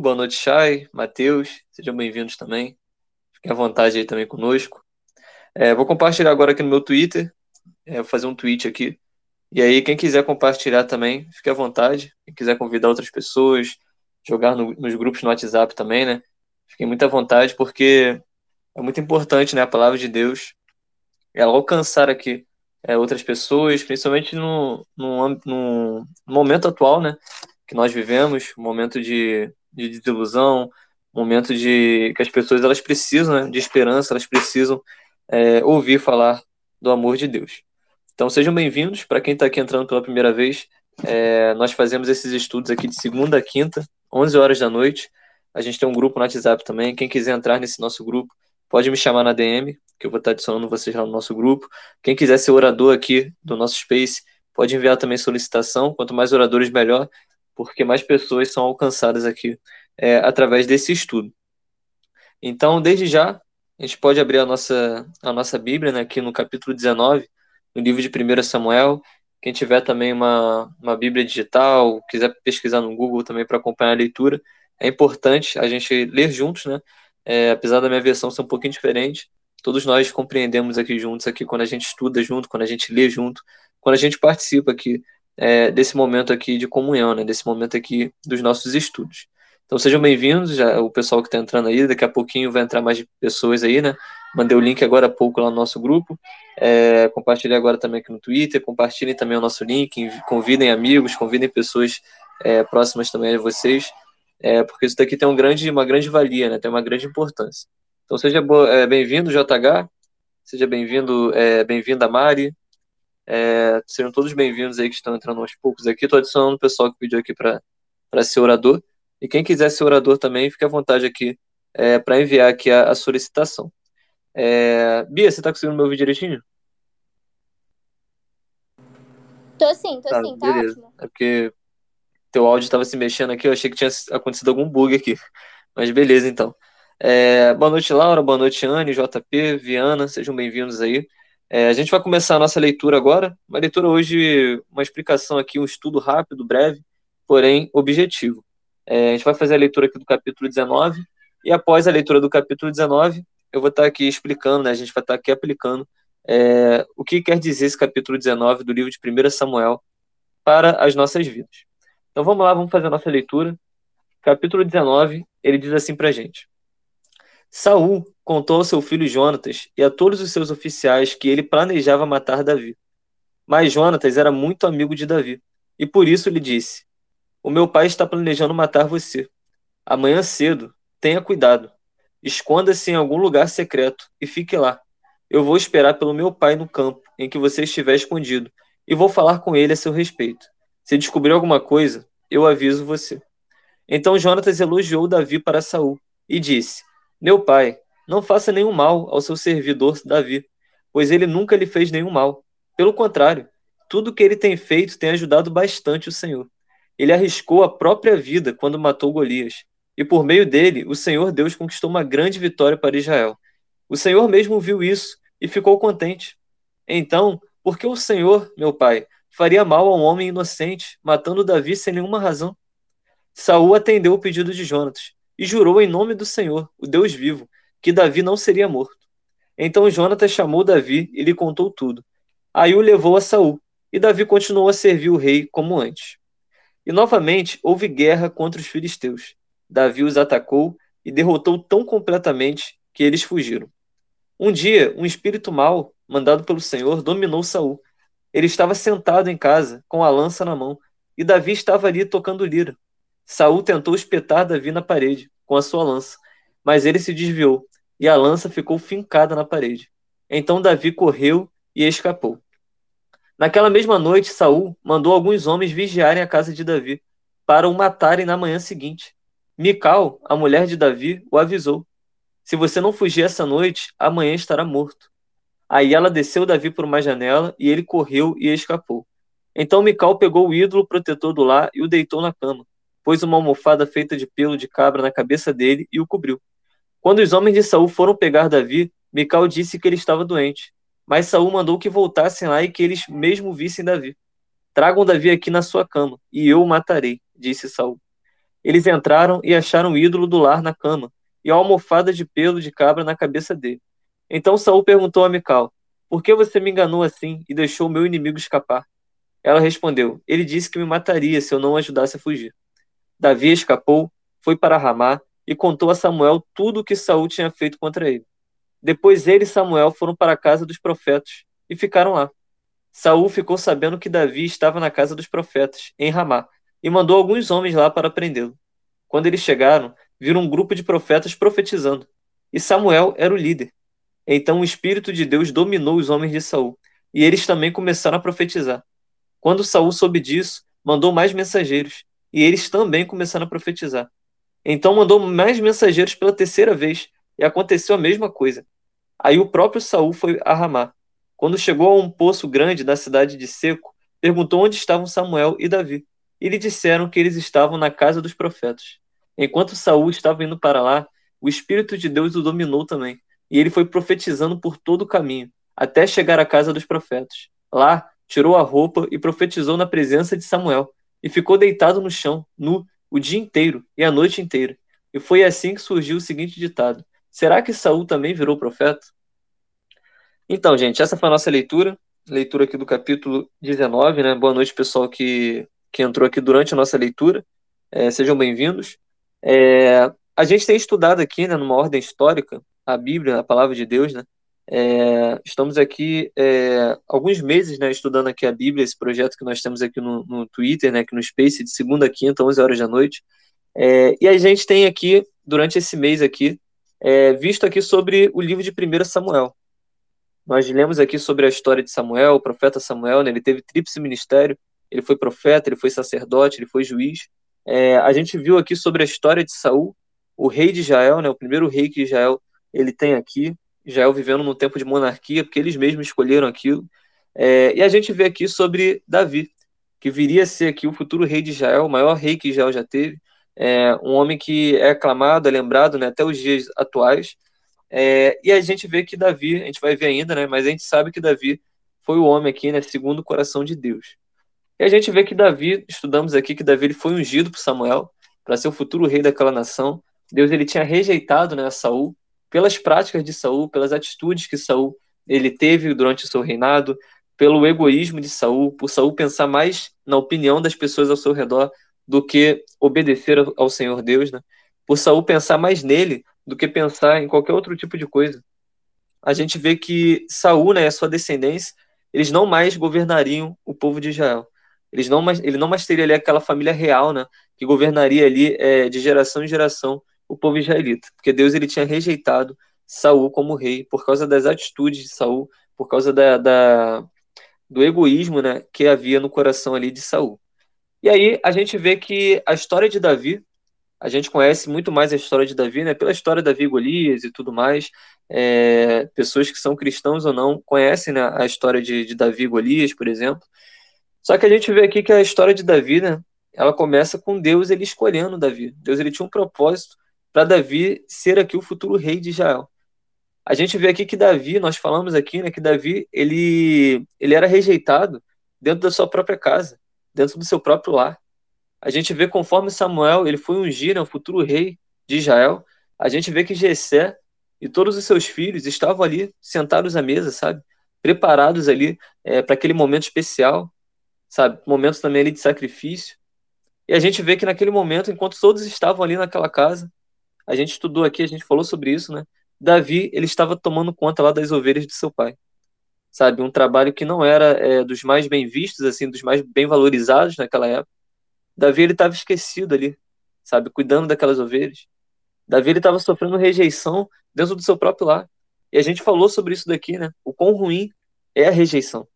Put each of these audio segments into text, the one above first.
Boa noite, Chay, Matheus, sejam bem-vindos também. Fiquem à vontade aí também conosco. É, vou compartilhar agora aqui no meu Twitter, é, vou fazer um tweet aqui. E aí, quem quiser compartilhar também, fique à vontade. Quem quiser convidar outras pessoas, jogar no, nos grupos no WhatsApp também, né? Fiquem muito à vontade, porque é muito importante, né? A palavra de Deus, ela alcançar aqui é, outras pessoas, principalmente no, no, no, momento atual, né? Que nós vivemos, um momento de, de desilusão, momento de que as pessoas elas precisam né, de esperança, elas precisam é, ouvir falar do amor de Deus. Então sejam bem-vindos. Para quem está aqui entrando pela primeira vez, é, nós fazemos esses estudos aqui de segunda a quinta, 11 horas da noite. A gente tem um grupo no WhatsApp também. Quem quiser entrar nesse nosso grupo, pode me chamar na DM, que eu vou estar adicionando vocês lá no nosso grupo. Quem quiser ser orador aqui do nosso Space, pode enviar também solicitação. Quanto mais oradores, melhor, porque mais pessoas são alcançadas aqui é, através desse estudo. Então, desde já, a gente pode abrir a nossa, a nossa Bíblia né, aqui no capítulo 19, no livro de 1 Samuel. Quem tiver também uma, uma Bíblia digital, quiser pesquisar no Google também para acompanhar a leitura, é importante a gente ler juntos, né? É, apesar da minha versão ser um pouquinho diferente, todos nós compreendemos aqui juntos, aqui quando a gente estuda junto, quando a gente lê junto, quando a gente participa aqui é, desse momento aqui de comunhão, né, desse momento aqui dos nossos estudos. Então sejam bem-vindos, o pessoal que está entrando aí, daqui a pouquinho vai entrar mais pessoas aí, né? Mandei o link agora há pouco lá no nosso grupo. É, compartilhei agora também aqui no Twitter, compartilhem também o nosso link, convidem amigos, convidem pessoas é, próximas também a vocês é, porque isso daqui tem um grande, uma grande valia, né? tem uma grande importância. Então seja é, bem-vindo, JH, seja bem-vindo, é, bem-vinda, Mari, é, sejam todos bem-vindos aí que estão entrando aos poucos aqui. Estou adicionando o pessoal que pediu aqui para ser orador. E quem quiser ser orador também, fique à vontade aqui é, para enviar aqui a, a solicitação. É, Bia, você está conseguindo me ouvir direitinho? Tô sim, tô tá, sim, tá beleza. ótimo. É porque teu áudio estava se mexendo aqui, eu achei que tinha acontecido algum bug aqui. Mas beleza, então. É, boa noite, Laura. Boa noite, Anne, JP, Viana. Sejam bem-vindos aí. É, a gente vai começar a nossa leitura agora. Uma leitura hoje, uma explicação aqui, um estudo rápido, breve, porém objetivo. É, a gente vai fazer a leitura aqui do capítulo 19. E após a leitura do capítulo 19, eu vou estar aqui explicando, né, a gente vai estar aqui aplicando é, o que quer dizer esse capítulo 19 do livro de 1 Samuel para as nossas vidas. Então vamos lá, vamos fazer a nossa leitura. Capítulo 19, ele diz assim pra gente: Saul contou ao seu filho Jonatas e a todos os seus oficiais que ele planejava matar Davi. Mas Jonatas era muito amigo de Davi, e por isso lhe disse: O meu pai está planejando matar você. Amanhã cedo, tenha cuidado. Esconda-se em algum lugar secreto e fique lá. Eu vou esperar pelo meu pai no campo em que você estiver escondido e vou falar com ele a seu respeito. Se descobrir alguma coisa, eu aviso você. Então Jonatas elogiou Davi para Saul e disse: Meu pai, não faça nenhum mal ao seu servidor Davi, pois ele nunca lhe fez nenhum mal. Pelo contrário, tudo que ele tem feito tem ajudado bastante o Senhor. Ele arriscou a própria vida quando matou Golias, e por meio dele, o Senhor Deus conquistou uma grande vitória para Israel. O Senhor mesmo viu isso e ficou contente. Então, por que o Senhor, meu pai, faria mal a um homem inocente, matando Davi sem nenhuma razão. Saul atendeu o pedido de Jonatas e jurou em nome do Senhor, o Deus vivo, que Davi não seria morto. Então Jonatas chamou Davi e lhe contou tudo. Aí o levou a Saul, e Davi continuou a servir o rei como antes. E novamente houve guerra contra os filisteus. Davi os atacou e derrotou tão completamente que eles fugiram. Um dia, um espírito mau, mandado pelo Senhor, dominou Saul ele estava sentado em casa, com a lança na mão, e Davi estava ali tocando lira. Saul tentou espetar Davi na parede com a sua lança, mas ele se desviou, e a lança ficou fincada na parede. Então Davi correu e escapou. Naquela mesma noite, Saul mandou alguns homens vigiarem a casa de Davi, para o matarem na manhã seguinte. Mical, a mulher de Davi, o avisou: Se você não fugir essa noite, amanhã estará morto. Aí ela desceu Davi por uma janela e ele correu e escapou. Então Mical pegou o ídolo protetor do lar e o deitou na cama, pôs uma almofada feita de pelo de cabra na cabeça dele e o cobriu. Quando os homens de Saul foram pegar Davi, Mical disse que ele estava doente. Mas Saul mandou que voltassem lá e que eles mesmo vissem Davi. Tragam Davi aqui na sua cama, e eu o matarei, disse Saul. Eles entraram e acharam o ídolo do lar na cama, e a almofada de pelo de cabra na cabeça dele. Então Saul perguntou a Mical: Por que você me enganou assim e deixou meu inimigo escapar? Ela respondeu: Ele disse que me mataria se eu não ajudasse a fugir. Davi escapou, foi para Ramá e contou a Samuel tudo o que Saul tinha feito contra ele. Depois ele e Samuel foram para a casa dos profetas e ficaram lá. Saul ficou sabendo que Davi estava na casa dos profetas, em Ramá, e mandou alguns homens lá para prendê-lo. Quando eles chegaram, viram um grupo de profetas profetizando, e Samuel era o líder. Então o espírito de Deus dominou os homens de Saul, e eles também começaram a profetizar. Quando Saul soube disso, mandou mais mensageiros, e eles também começaram a profetizar. Então mandou mais mensageiros pela terceira vez, e aconteceu a mesma coisa. Aí o próprio Saul foi a Ramá. Quando chegou a um poço grande da cidade de Seco, perguntou onde estavam Samuel e Davi. E lhe disseram que eles estavam na casa dos profetas. Enquanto Saul estava indo para lá, o Espírito de Deus o dominou também, e ele foi profetizando por todo o caminho, até chegar à casa dos profetas. Lá, tirou a roupa e profetizou na presença de Samuel, e ficou deitado no chão, nu, o dia inteiro e a noite inteira. E foi assim que surgiu o seguinte ditado: Será que Saul também virou profeta? Então, gente, essa foi a nossa leitura, leitura aqui do capítulo 19, né? Boa noite, pessoal que, que entrou aqui durante a nossa leitura. É, sejam bem-vindos. É, a gente tem estudado aqui, né, numa ordem histórica, a Bíblia, a palavra de Deus, né? É, estamos aqui é, alguns meses, né, estudando aqui a Bíblia, esse projeto que nós temos aqui no, no Twitter, né, aqui no Space, de segunda a quinta, 11 horas da noite. É, e a gente tem aqui, durante esse mês aqui, é, visto aqui sobre o livro de 1 Samuel. Nós lemos aqui sobre a história de Samuel, o profeta Samuel, né? ele teve tríplice ministério, ele foi profeta, ele foi sacerdote, ele foi juiz. É, a gente viu aqui sobre a história de Saul, o rei de Israel, né? o primeiro rei que Israel ele tem aqui, Israel vivendo num tempo de monarquia, porque eles mesmos escolheram aquilo. É, e a gente vê aqui sobre Davi, que viria a ser aqui o futuro rei de Israel, o maior rei que Israel já teve, é um homem que é aclamado, é lembrado né, até os dias atuais. É, e a gente vê que Davi, a gente vai ver ainda, né, mas a gente sabe que Davi foi o homem aqui, né, segundo o coração de Deus. E a gente vê que Davi, estudamos aqui que Davi ele foi ungido por Samuel para ser o futuro rei daquela nação. Deus ele tinha rejeitado né, Saul pelas práticas de Saul, pelas atitudes que Saul ele teve durante o seu reinado, pelo egoísmo de Saul, por Saul pensar mais na opinião das pessoas ao seu redor do que obedecer ao Senhor Deus, né? Por Saul pensar mais nele do que pensar em qualquer outro tipo de coisa. A gente vê que Saul, né, a sua descendência, eles não mais governariam o povo de Israel. Eles não mais, ele não mais teria ali aquela família real, né, que governaria ali é, de geração em geração o povo israelita, porque Deus ele tinha rejeitado Saul como rei por causa das atitudes de Saul, por causa da, da do egoísmo, né, que havia no coração ali de Saul. E aí a gente vê que a história de Davi, a gente conhece muito mais a história de Davi, né? Pela história de Davi Golias e tudo mais. É, pessoas que são cristãos ou não conhecem né, a história de, de Davi e Golias, por exemplo. Só que a gente vê aqui que a história de Davi, né? Ela começa com Deus ele escolhendo Davi. Deus ele tinha um propósito para Davi ser aqui o futuro rei de Israel. A gente vê aqui que Davi, nós falamos aqui, né, que Davi ele, ele era rejeitado dentro da sua própria casa dentro do seu próprio lar. A gente vê conforme Samuel, ele foi ungir, né, o futuro rei de Israel, a gente vê que Jessé e todos os seus filhos estavam ali sentados à mesa, sabe? Preparados ali é, para aquele momento especial, sabe? Momentos também ali de sacrifício. E a gente vê que naquele momento, enquanto todos estavam ali naquela casa, a gente estudou aqui, a gente falou sobre isso, né? Davi, ele estava tomando conta lá das ovelhas de seu pai sabe? Um trabalho que não era é, dos mais bem vistos, assim, dos mais bem valorizados naquela época. Davi ele estava esquecido ali, sabe? Cuidando daquelas ovelhas. Davi ele estava sofrendo rejeição dentro do seu próprio lar. E a gente falou sobre isso daqui, né? O quão ruim é a rejeição.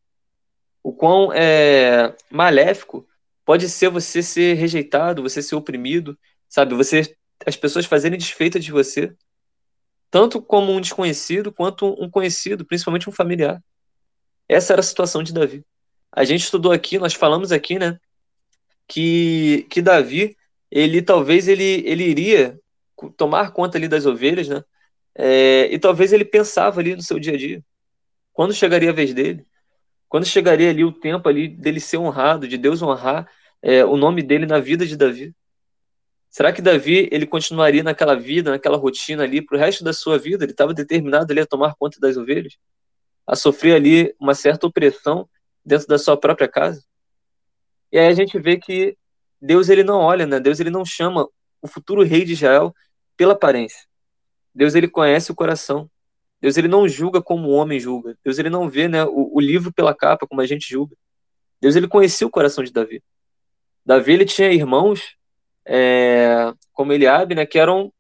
O quão é, maléfico pode ser você ser rejeitado, você ser oprimido, sabe? Você as pessoas fazerem desfeita de você, tanto como um desconhecido quanto um conhecido, principalmente um familiar. Essa era a situação de Davi. A gente estudou aqui, nós falamos aqui, né, que, que Davi, ele talvez ele, ele iria tomar conta ali das ovelhas, né, é, e talvez ele pensava ali no seu dia a dia, quando chegaria a vez dele, quando chegaria ali o tempo ali dele ser honrado, de Deus honrar é, o nome dele na vida de Davi. Será que Davi ele continuaria naquela vida, naquela rotina ali para o resto da sua vida? Ele estava determinado ali a tomar conta das ovelhas, a sofrer ali uma certa opressão dentro da sua própria casa. E aí a gente vê que Deus ele não olha, né? Deus ele não chama o futuro rei de Israel pela aparência. Deus ele conhece o coração. Deus ele não julga como o homem julga. Deus ele não vê, né, o, o livro pela capa como a gente julga. Deus ele conhecia o coração de Davi. Davi ele tinha irmãos é, como Eliabe, né, que eram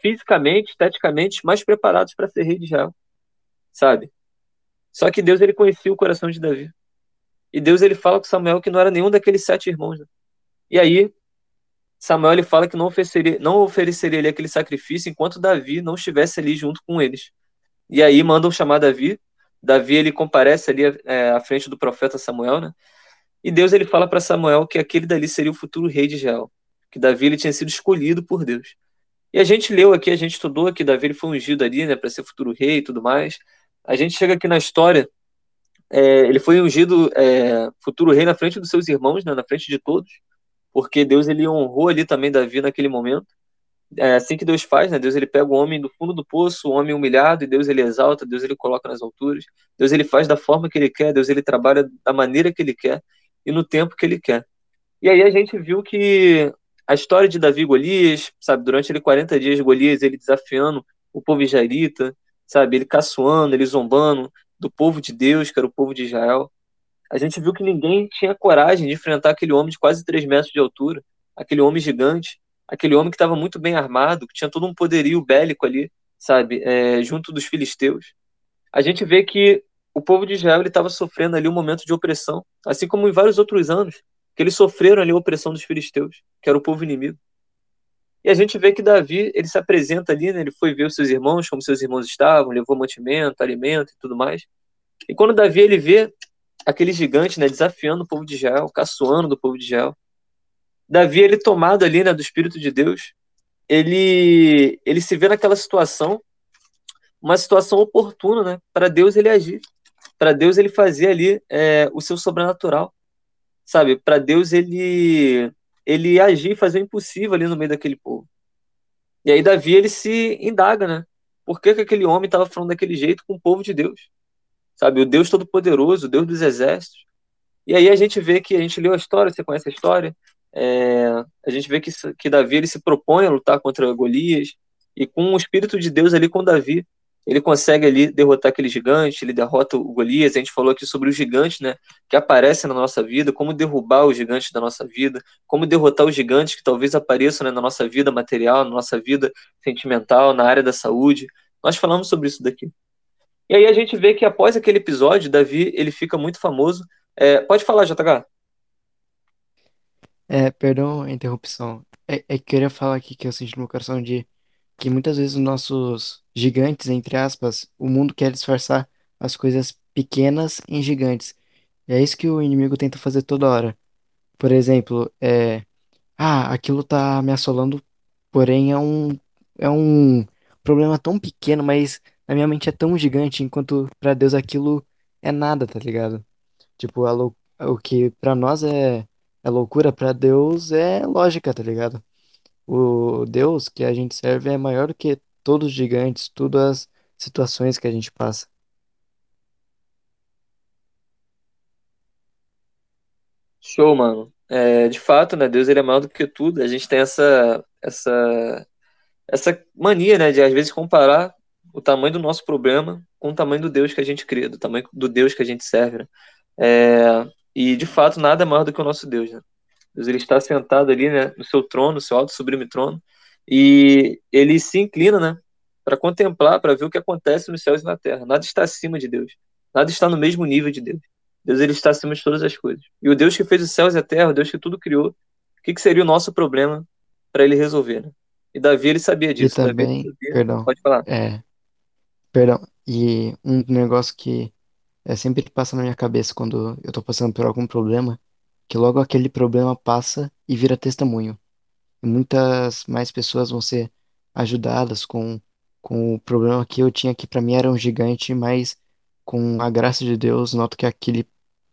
fisicamente, esteticamente mais preparados para ser rei de Israel, sabe? Só que Deus ele conhecia o coração de Davi. E Deus ele fala com Samuel que não era nenhum daqueles sete irmãos. Né? E aí Samuel ele fala que não ofereceria, não ofereceria aquele sacrifício enquanto Davi não estivesse ali junto com eles. E aí mandam chamar Davi. Davi ele comparece ali é, à frente do profeta Samuel, né? E Deus ele fala para Samuel que aquele dali seria o futuro rei de Israel que Davi ele tinha sido escolhido por Deus. E a gente leu aqui, a gente estudou que Davi ele foi ungido ali, né, para ser futuro rei e tudo mais. A gente chega aqui na história, é, ele foi ungido é, futuro rei na frente dos seus irmãos, né, na frente de todos, porque Deus ele honrou ali também Davi naquele momento. É assim que Deus faz, né? Deus ele pega o homem do fundo do poço, o homem humilhado, e Deus ele exalta, Deus ele coloca nas alturas. Deus ele faz da forma que ele quer, Deus ele trabalha da maneira que ele quer e no tempo que ele quer. E aí a gente viu que a história de Davi e Golias, sabe, durante ele 40 dias, Golias, ele desafiando o povo israelita, sabe, ele caçoando, ele zombando do povo de Deus, que era o povo de Israel. A gente viu que ninguém tinha coragem de enfrentar aquele homem de quase 3 metros de altura, aquele homem gigante, aquele homem que estava muito bem armado, que tinha todo um poderio bélico ali, sabe, é, junto dos filisteus. A gente vê que o povo de Israel estava sofrendo ali um momento de opressão, assim como em vários outros anos que eles sofreram ali a opressão dos filisteus, que era o povo inimigo. E a gente vê que Davi, ele se apresenta ali, né, ele foi ver os seus irmãos, como seus irmãos estavam, levou mantimento, alimento e tudo mais. E quando Davi ele vê aquele gigante, né, desafiando o povo de Israel, caçoando do povo de Israel, Davi, ele tomado ali, né, do Espírito de Deus, ele, ele se vê naquela situação, uma situação oportuna, né, para Deus ele agir, para Deus ele fazer ali é, o seu sobrenatural sabe? Para Deus ele ele agir fazer o impossível ali no meio daquele povo. E aí Davi ele se indaga, né? Por que, que aquele homem estava falando daquele jeito com o povo de Deus? Sabe, o Deus Todo-Poderoso, o Deus dos Exércitos. E aí a gente vê que a gente leu a história, você conhece a história, é, a gente vê que, que Davi ele se propõe a lutar contra Golias, e com o Espírito de Deus ali com Davi, ele consegue ali derrotar aquele gigante, ele derrota o Golias, a gente falou aqui sobre os gigantes, né, que aparecem na nossa vida, como derrubar os gigantes da nossa vida, como derrotar os gigantes que talvez apareçam né, na nossa vida material, na nossa vida sentimental, na área da saúde. Nós falamos sobre isso daqui. E aí a gente vê que após aquele episódio, Davi, ele fica muito famoso. É, pode falar, JH. É, perdão a interrupção. É, é que eu queria falar aqui que eu senti no coração de que muitas vezes os nossos gigantes, entre aspas, o mundo quer disfarçar as coisas pequenas em gigantes. E é isso que o inimigo tenta fazer toda hora. Por exemplo, é, ah, aquilo tá me assolando, porém é um é um problema tão pequeno, mas na minha mente é tão gigante, enquanto para Deus aquilo é nada, tá ligado? Tipo, a lou- o que para nós é é loucura, para Deus é lógica, tá ligado? O Deus que a gente serve é maior do que todos os gigantes, todas as situações que a gente passa. Show, mano. É, de fato, né, Deus ele é maior do que tudo. A gente tem essa essa essa mania, né, de às vezes comparar o tamanho do nosso problema com o tamanho do Deus que a gente crê, do tamanho do Deus que a gente serve, né? É, e de fato nada é maior do que o nosso Deus, né? Deus ele está sentado ali, né, no seu trono, no seu alto sublime trono, e ele se inclina, né, para contemplar, para ver o que acontece nos céus e na terra. Nada está acima de Deus. Nada está no mesmo nível de Deus. Deus ele está acima de todas as coisas. E o Deus que fez os céus e a terra, o Deus que tudo criou, o que, que seria o nosso problema para ele resolver? Né? E Davi ele sabia E disso. também, sabia... perdão, Pode falar. é, perdão, e um negócio que é, sempre passa na minha cabeça quando eu tô passando por algum problema, que logo aquele problema passa e vira testemunho. E muitas mais pessoas vão ser ajudadas com, com o problema que eu tinha, que para mim era um gigante, mas com a graça de Deus, noto que aquele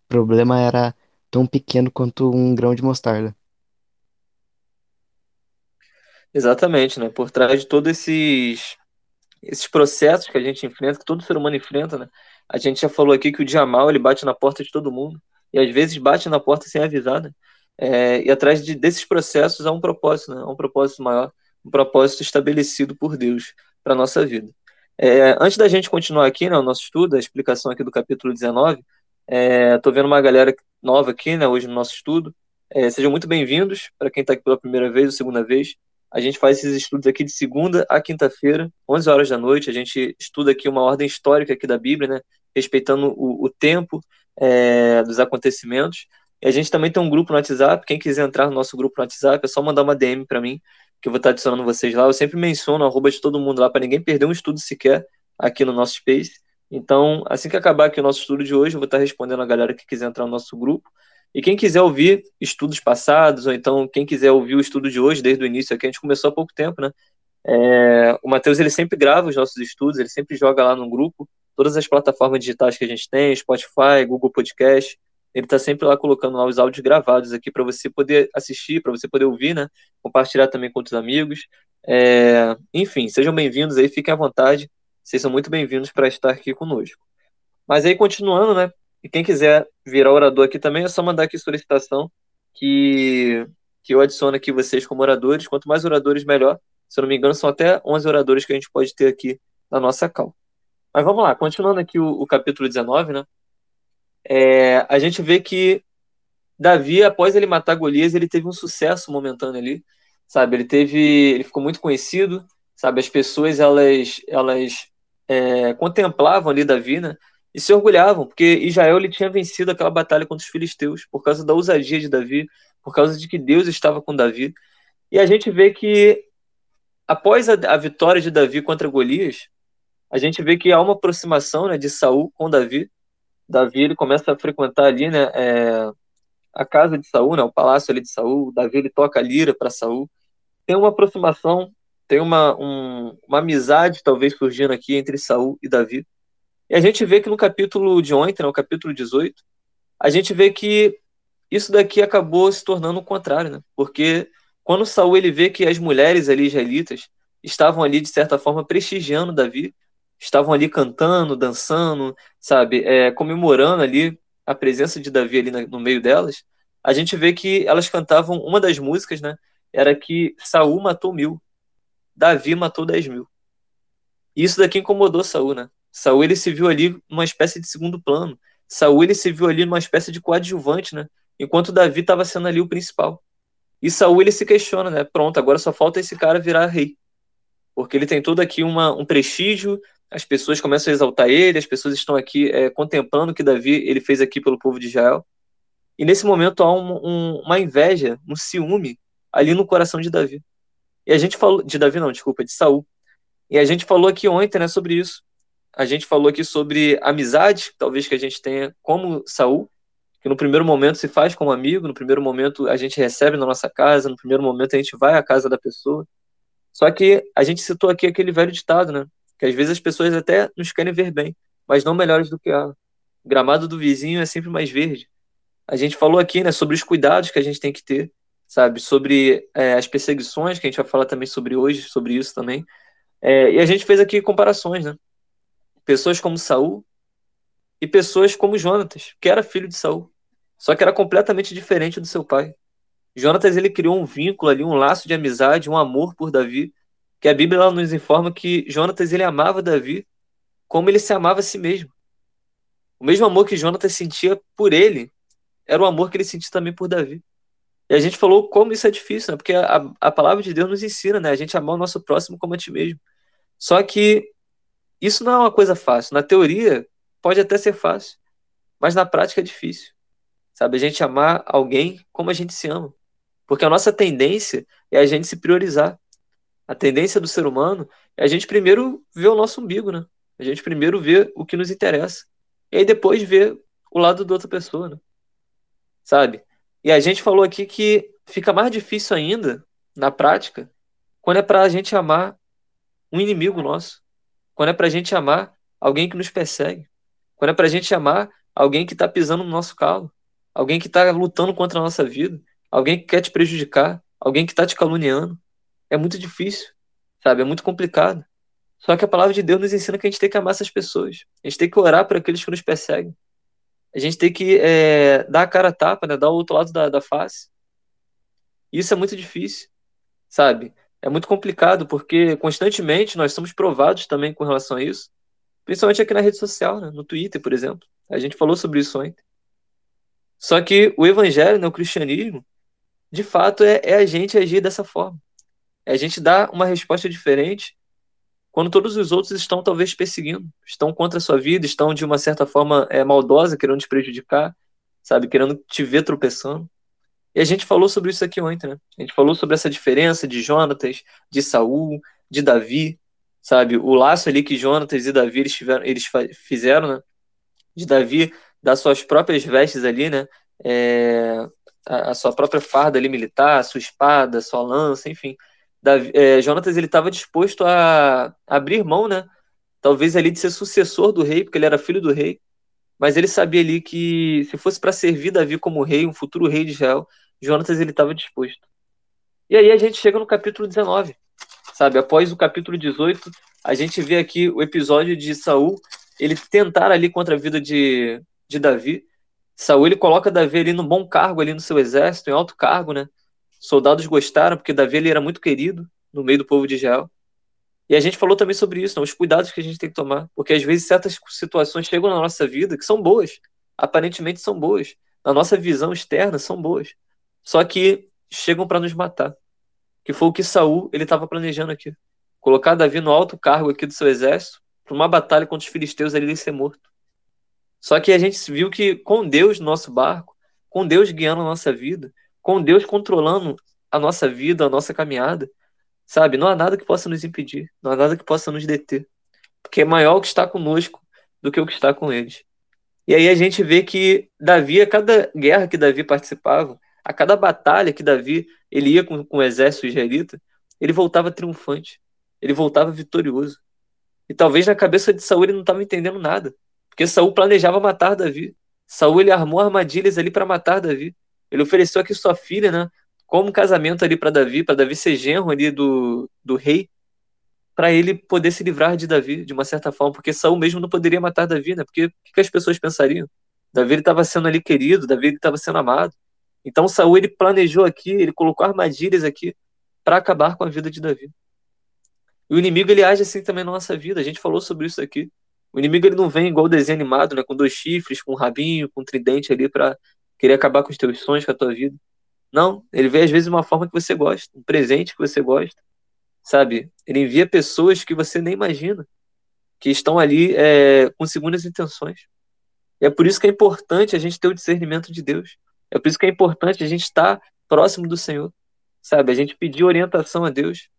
problema era tão pequeno quanto um grão de mostarda. Exatamente, né? Por trás de todos esses, esses processos que a gente enfrenta, que todo ser humano enfrenta, né? A gente já falou aqui que o dia mal ele bate na porta de todo mundo e às vezes bate na porta sem avisar, né? É, e atrás de, desses processos há um propósito, né? Há um propósito maior, um propósito estabelecido por Deus para nossa vida. É, antes da gente continuar aqui, né, o nosso estudo, a explicação aqui do capítulo 19, Estou é, vendo uma galera nova aqui, né, hoje no nosso estudo. É, sejam muito bem-vindos para quem está aqui pela primeira vez ou segunda vez. A gente faz esses estudos aqui de segunda a quinta-feira, 11 horas da noite. A gente estuda aqui uma ordem histórica aqui da Bíblia, né, respeitando o, o tempo é, dos acontecimentos. E a gente também tem um grupo no WhatsApp. Quem quiser entrar no nosso grupo no WhatsApp, é só mandar uma DM para mim, que eu vou estar adicionando vocês lá. Eu sempre menciono arroba de todo mundo lá, para ninguém perder um estudo sequer aqui no nosso Space. Então, assim que acabar aqui o nosso estudo de hoje, eu vou estar respondendo a galera que quiser entrar no nosso grupo. E quem quiser ouvir estudos passados, ou então quem quiser ouvir o estudo de hoje, desde o início aqui, a gente começou há pouco tempo, né? É, o Matheus, ele sempre grava os nossos estudos, ele sempre joga lá no grupo, todas as plataformas digitais que a gente tem, Spotify, Google Podcast, ele está sempre lá colocando lá os áudios gravados aqui para você poder assistir, para você poder ouvir, né? Compartilhar também com outros amigos. É, enfim, sejam bem-vindos aí, fiquem à vontade. Vocês são muito bem-vindos para estar aqui conosco. Mas aí, continuando, né? E quem quiser virar orador aqui também, é só mandar aqui solicitação que, que eu adiciono aqui vocês como oradores. Quanto mais oradores, melhor. Se eu não me engano, são até 11 oradores que a gente pode ter aqui na nossa cal. Mas vamos lá, continuando aqui o, o capítulo 19, né? É, a gente vê que Davi, após ele matar Golias, ele teve um sucesso momentâneo ali, sabe? Ele teve, ele ficou muito conhecido, sabe? As pessoas elas, elas é, contemplavam ali Davi, né? E se orgulhavam, porque Israel ele tinha vencido aquela batalha contra os filisteus por causa da ousadia de Davi, por causa de que Deus estava com Davi. E a gente vê que após a, a vitória de Davi contra Golias, a gente vê que há uma aproximação né, de Saul com Davi. Davi ele começa a frequentar ali, né, é, a casa de Saul, né, o palácio ali de Saul. Davi ele toca a lira para Saul. Tem uma aproximação tem uma, um, uma amizade talvez surgindo aqui entre Saul e Davi. E a gente vê que no capítulo de ontem, né, capítulo 18, a gente vê que isso daqui acabou se tornando o contrário, né? Porque quando Saul ele vê que as mulheres ali israelitas estavam ali de certa forma prestigiando Davi, estavam ali cantando, dançando, sabe, é, comemorando ali a presença de Davi ali no meio delas, a gente vê que elas cantavam uma das músicas, né? Era que Saul matou mil Davi matou 10 mil. E isso daqui incomodou Saul, né? Saul ele se viu ali numa espécie de segundo plano. Saul ele se viu ali numa espécie de coadjuvante, né? Enquanto Davi estava sendo ali o principal. E Saul ele se questiona, né? Pronto, agora só falta esse cara virar rei. Porque ele tem todo aqui uma, um prestígio, as pessoas começam a exaltar ele, as pessoas estão aqui é, contemplando o que Davi ele fez aqui pelo povo de Israel. E nesse momento há um, um, uma inveja, um ciúme ali no coração de Davi. E a gente falou de Davi não, desculpa, de Saul. E a gente falou aqui ontem, né, sobre isso. A gente falou aqui sobre amizade, talvez que a gente tenha como Saul, que no primeiro momento se faz como amigo, no primeiro momento a gente recebe na nossa casa, no primeiro momento a gente vai à casa da pessoa. Só que a gente citou aqui aquele velho ditado, né? Que às vezes as pessoas até nos querem ver bem, mas não melhores do que ela. O gramado do vizinho é sempre mais verde. A gente falou aqui, né, sobre os cuidados que a gente tem que ter sabe? Sobre é, as perseguições, que a gente vai falar também sobre hoje, sobre isso também. É, e a gente fez aqui comparações, né? Pessoas como Saul e pessoas como Jonatas, que era filho de Saul, só que era completamente diferente do seu pai. Jonatas ele criou um vínculo ali, um laço de amizade, um amor por Davi, que a Bíblia nos informa que Jonatas ele amava Davi como ele se amava a si mesmo. O mesmo amor que Jonatas sentia por ele era o amor que ele sentia também por Davi. E a gente falou como isso é difícil, né? Porque a, a palavra de Deus nos ensina, né? A gente amar o nosso próximo como a ti mesmo. Só que isso não é uma coisa fácil. Na teoria, pode até ser fácil, mas na prática é difícil. Sabe? A gente amar alguém como a gente se ama. Porque a nossa tendência é a gente se priorizar. A tendência do ser humano é a gente primeiro ver o nosso umbigo, né? A gente primeiro vê o que nos interessa. E aí depois ver o lado da outra pessoa, né? Sabe? E a gente falou aqui que fica mais difícil ainda, na prática, quando é para a gente amar um inimigo nosso. Quando é para a gente amar alguém que nos persegue. Quando é para a gente amar alguém que está pisando no nosso calo. Alguém que está lutando contra a nossa vida. Alguém que quer te prejudicar. Alguém que está te caluniando. É muito difícil, sabe? É muito complicado. Só que a palavra de Deus nos ensina que a gente tem que amar essas pessoas. A gente tem que orar por aqueles que nos perseguem. A gente tem que é, dar a cara a tapa, né? dar o outro lado da, da face. Isso é muito difícil, sabe? É muito complicado, porque constantemente nós somos provados também com relação a isso. Principalmente aqui na rede social, né? no Twitter, por exemplo. A gente falou sobre isso ontem. Só que o evangelho, né, o cristianismo, de fato é, é a gente agir dessa forma. É a gente dar uma resposta diferente quando todos os outros estão talvez perseguindo, estão contra a sua vida, estão de uma certa forma é, maldosa, querendo te prejudicar, sabe, querendo te ver tropeçando. E a gente falou sobre isso aqui ontem, né? A gente falou sobre essa diferença de Jonatas, de Saul, de Davi, sabe? O laço ali que Jonatas e Davi eles, tiveram, eles fizeram, né? De Davi das suas próprias vestes ali, né? É, a, a, sua própria farda ali militar, a sua espada, a sua lança, enfim. Davi, é, Jonatas ele estava disposto a abrir mão, né? Talvez ali de ser sucessor do rei, porque ele era filho do rei. Mas ele sabia ali que se fosse para servir Davi como rei, um futuro rei de Israel, Jonatas ele estava disposto. E aí a gente chega no capítulo 19, sabe? Após o capítulo 18, a gente vê aqui o episódio de Saul, ele tentar ali contra a vida de, de Davi. Saul ele coloca Davi ali no bom cargo ali no seu exército, em alto cargo, né? Soldados gostaram, porque Davi ele era muito querido no meio do povo de Israel. E a gente falou também sobre isso, né? os cuidados que a gente tem que tomar, porque às vezes certas situações chegam na nossa vida que são boas, aparentemente são boas, na nossa visão externa são boas, só que chegam para nos matar, que foi o que Saul ele estava planejando aqui, colocar Davi no alto cargo aqui do seu exército para uma batalha contra os filisteus ele ser morto. Só que a gente viu que com Deus no nosso barco, com Deus guiando a nossa vida, com Deus controlando a nossa vida, a nossa caminhada, sabe? Não há nada que possa nos impedir, não há nada que possa nos deter, porque é maior o que está conosco do que o que está com eles. E aí a gente vê que Davi, a cada guerra que Davi participava, a cada batalha que Davi ele ia com, com o exército israelita, ele voltava triunfante, ele voltava vitorioso. E talvez na cabeça de Saul ele não estava entendendo nada, porque Saul planejava matar Davi. Saul ele armou armadilhas ali para matar Davi. Ele ofereceu aqui sua filha, né? Como casamento ali para Davi, para Davi ser genro ali do, do rei, para ele poder se livrar de Davi, de uma certa forma, porque Saul mesmo não poderia matar Davi, né? Porque o que, que as pessoas pensariam? Davi estava sendo ali querido, Davi estava sendo amado. Então Saul ele planejou aqui, ele colocou armadilhas aqui para acabar com a vida de Davi. E o inimigo ele age assim também na nossa vida. A gente falou sobre isso aqui. O inimigo ele não vem igual o desenho animado, né, com dois chifres, com um rabinho, com um tridente ali para querer acabar com os teus sonhos, com a tua vida. Não, ele vê às vezes uma forma que você gosta, um presente que você gosta, sabe? Ele envia pessoas que você nem imagina, que estão ali é, com segundas intenções. E é por isso que é importante a gente ter o discernimento de Deus. É por isso que é importante a gente estar próximo do Senhor, sabe? A gente pedir orientação a Deus,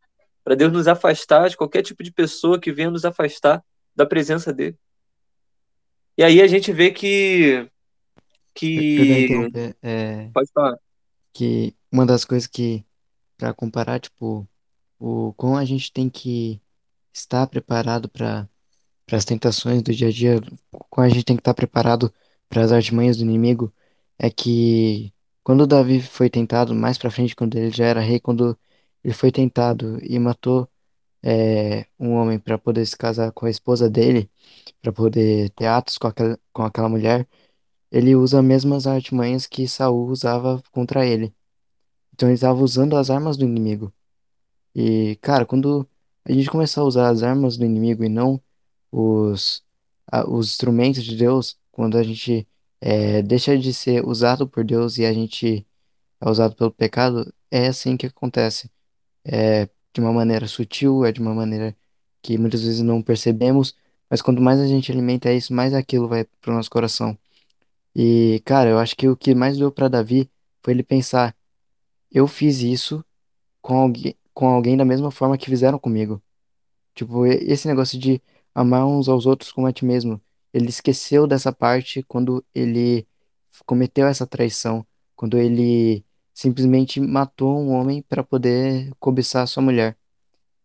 para Deus nos afastar de qualquer tipo de pessoa que venha nos afastar da presença dele. E aí a gente vê que que. É, Pode falar. que uma das coisas que, para comparar, tipo, o como a gente tem que estar preparado para as tentações do dia a dia, como a gente tem que estar preparado para as artimanhas do inimigo, é que quando Davi foi tentado, mais para frente, quando ele já era rei, quando ele foi tentado e matou é, um homem para poder se casar com a esposa dele, para poder ter atos com aquela, com aquela mulher, ele usa as mesmas artimanhas que Saul usava contra ele. Então ele estava usando as armas do inimigo. E, cara, quando a gente começar a usar as armas do inimigo e não os, a- os instrumentos de Deus, quando a gente é, deixa de ser usado por Deus e a gente é usado pelo pecado, é assim que acontece. É de uma maneira sutil, é de uma maneira que muitas vezes não percebemos, mas quanto mais a gente alimenta isso, mais aquilo vai pro nosso coração. E, cara, eu acho que o que mais deu pra Davi foi ele pensar, eu fiz isso com alguém, com alguém da mesma forma que fizeram comigo. Tipo, esse negócio de amar uns aos outros como a ti mesmo. Ele esqueceu dessa parte quando ele cometeu essa traição, quando ele simplesmente matou um homem para poder cobiçar sua mulher.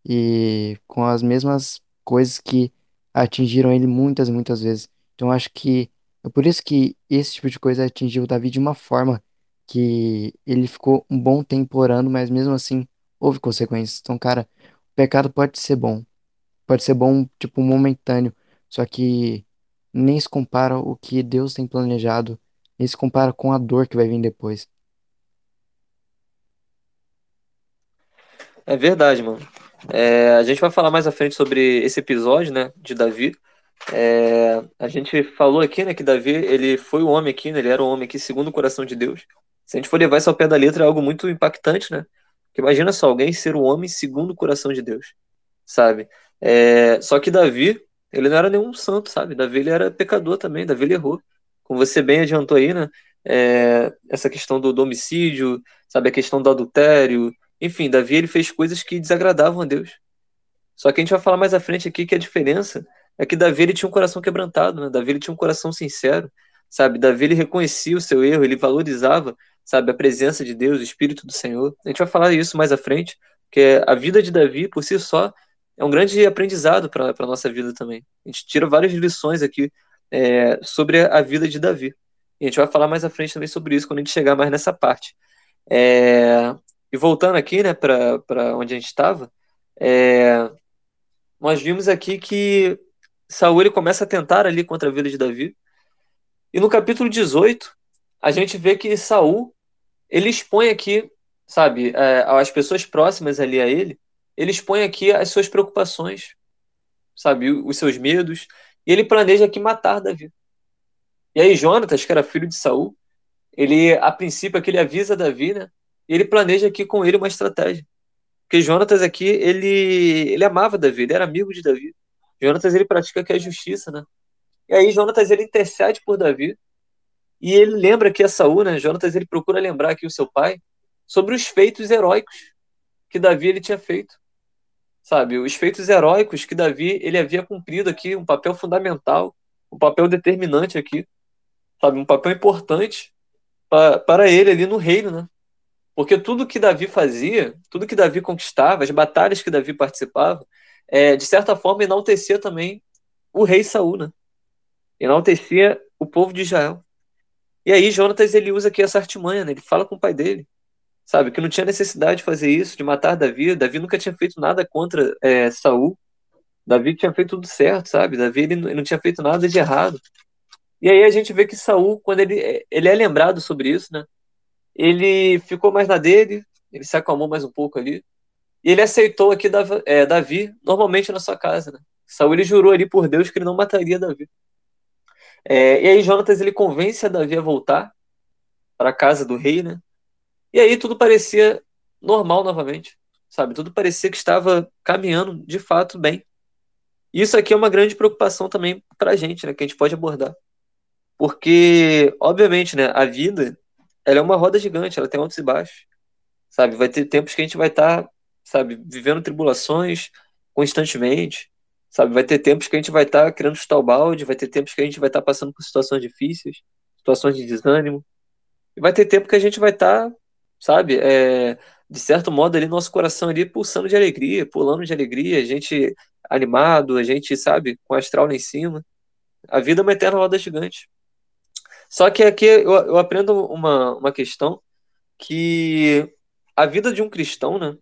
E com as mesmas coisas que atingiram ele muitas e muitas vezes. Então acho que é por isso que esse tipo de coisa atingiu o Davi de uma forma que ele ficou um bom tempo orando, mas mesmo assim houve consequências. Então, cara, o pecado pode ser bom. Pode ser bom, tipo, momentâneo. Só que nem se compara o que Deus tem planejado. Nem se compara com a dor que vai vir depois. É verdade, mano. É, a gente vai falar mais à frente sobre esse episódio, né, de Davi. É, a gente falou aqui, né, que Davi, ele foi o homem aqui, né, ele era o homem aqui segundo o coração de Deus. Se a gente for levar isso ao pé da letra, é algo muito impactante, né? Porque imagina só, alguém ser o homem segundo o coração de Deus, sabe? É, só que Davi, ele não era nenhum santo, sabe? Davi, ele era pecador também, Davi, ele errou. Como você bem adiantou aí, né? É, essa questão do, do homicídio, sabe? A questão do adultério, enfim, Davi, ele fez coisas que desagradavam a Deus. Só que a gente vai falar mais à frente aqui que a diferença é que Davi ele tinha um coração quebrantado, né? Davi ele tinha um coração sincero, sabe? Davi ele reconhecia o seu erro, ele valorizava, sabe, a presença de Deus, o Espírito do Senhor. A gente vai falar isso mais à frente, que a vida de Davi por si só é um grande aprendizado para a nossa vida também. A gente tira várias lições aqui é, sobre a vida de Davi. E a gente vai falar mais à frente também sobre isso quando a gente chegar mais nessa parte. É, e voltando aqui, né, para onde a gente estava, é, nós vimos aqui que Saul ele começa a tentar ali contra a vida de Davi. E no capítulo 18, a gente vê que Saul ele expõe aqui, sabe, é, as pessoas próximas ali a ele, ele expõe aqui as suas preocupações, sabe, os seus medos, e ele planeja aqui matar Davi. E aí Jonatas, que era filho de Saul, ele a princípio aqui ele avisa Davi, né? E ele planeja aqui com ele uma estratégia. Porque Jonatas aqui, ele ele amava Davi, ele era amigo de Davi. Jonatas ele pratica aqui a justiça, né? E aí Jonatas ele intercede por Davi. E ele lembra que a Saul, né? Jonatas ele procura lembrar aqui o seu pai sobre os feitos heróicos que Davi ele tinha feito. Sabe, os feitos heróicos que Davi ele havia cumprido aqui, um papel fundamental, um papel determinante aqui, sabe, um papel importante para ele ali no reino, né? Porque tudo que Davi fazia, tudo que Davi conquistava, as batalhas que Davi participava, é, de certa forma enaltecia também o rei Saul, né? Enaltecia o povo de Israel. E aí Jonatas ele usa aqui essa artimanha, né? Ele fala com o pai dele, sabe, que não tinha necessidade de fazer isso, de matar Davi. Davi nunca tinha feito nada contra é, Saul. Davi tinha feito tudo certo, sabe? Davi ele não tinha feito nada de errado. E aí a gente vê que Saul, quando ele, ele é lembrado sobre isso, né? Ele ficou mais na dele, ele se acalmou mais um pouco ali. E ele aceitou aqui é, Davi normalmente na sua casa, né? Saul ele jurou ali por Deus que ele não mataria Davi. É, e aí Jonatas ele convence a Davi a voltar para a casa do rei, né? E aí tudo parecia normal novamente, sabe? Tudo parecia que estava caminhando de fato bem. Isso aqui é uma grande preocupação também para a gente, né? Que a gente pode abordar. Porque, obviamente, né? A vida, ela é uma roda gigante, ela tem altos e baixos, sabe? Vai ter tempos que a gente vai estar, tá, sabe, vivendo tribulações constantemente, Sabe, vai ter tempos que a gente vai estar tá querendo chutar o balde, vai ter tempos que a gente vai estar tá passando por situações difíceis, situações de desânimo. E vai ter tempo que a gente vai estar, tá, sabe, é, de certo modo ali nosso coração ali pulsando de alegria, pulando de alegria, a gente animado, a gente, sabe, com astral lá em cima. A vida é uma eterna roda gigante. Só que aqui eu, eu aprendo uma, uma questão que a vida de um cristão, né,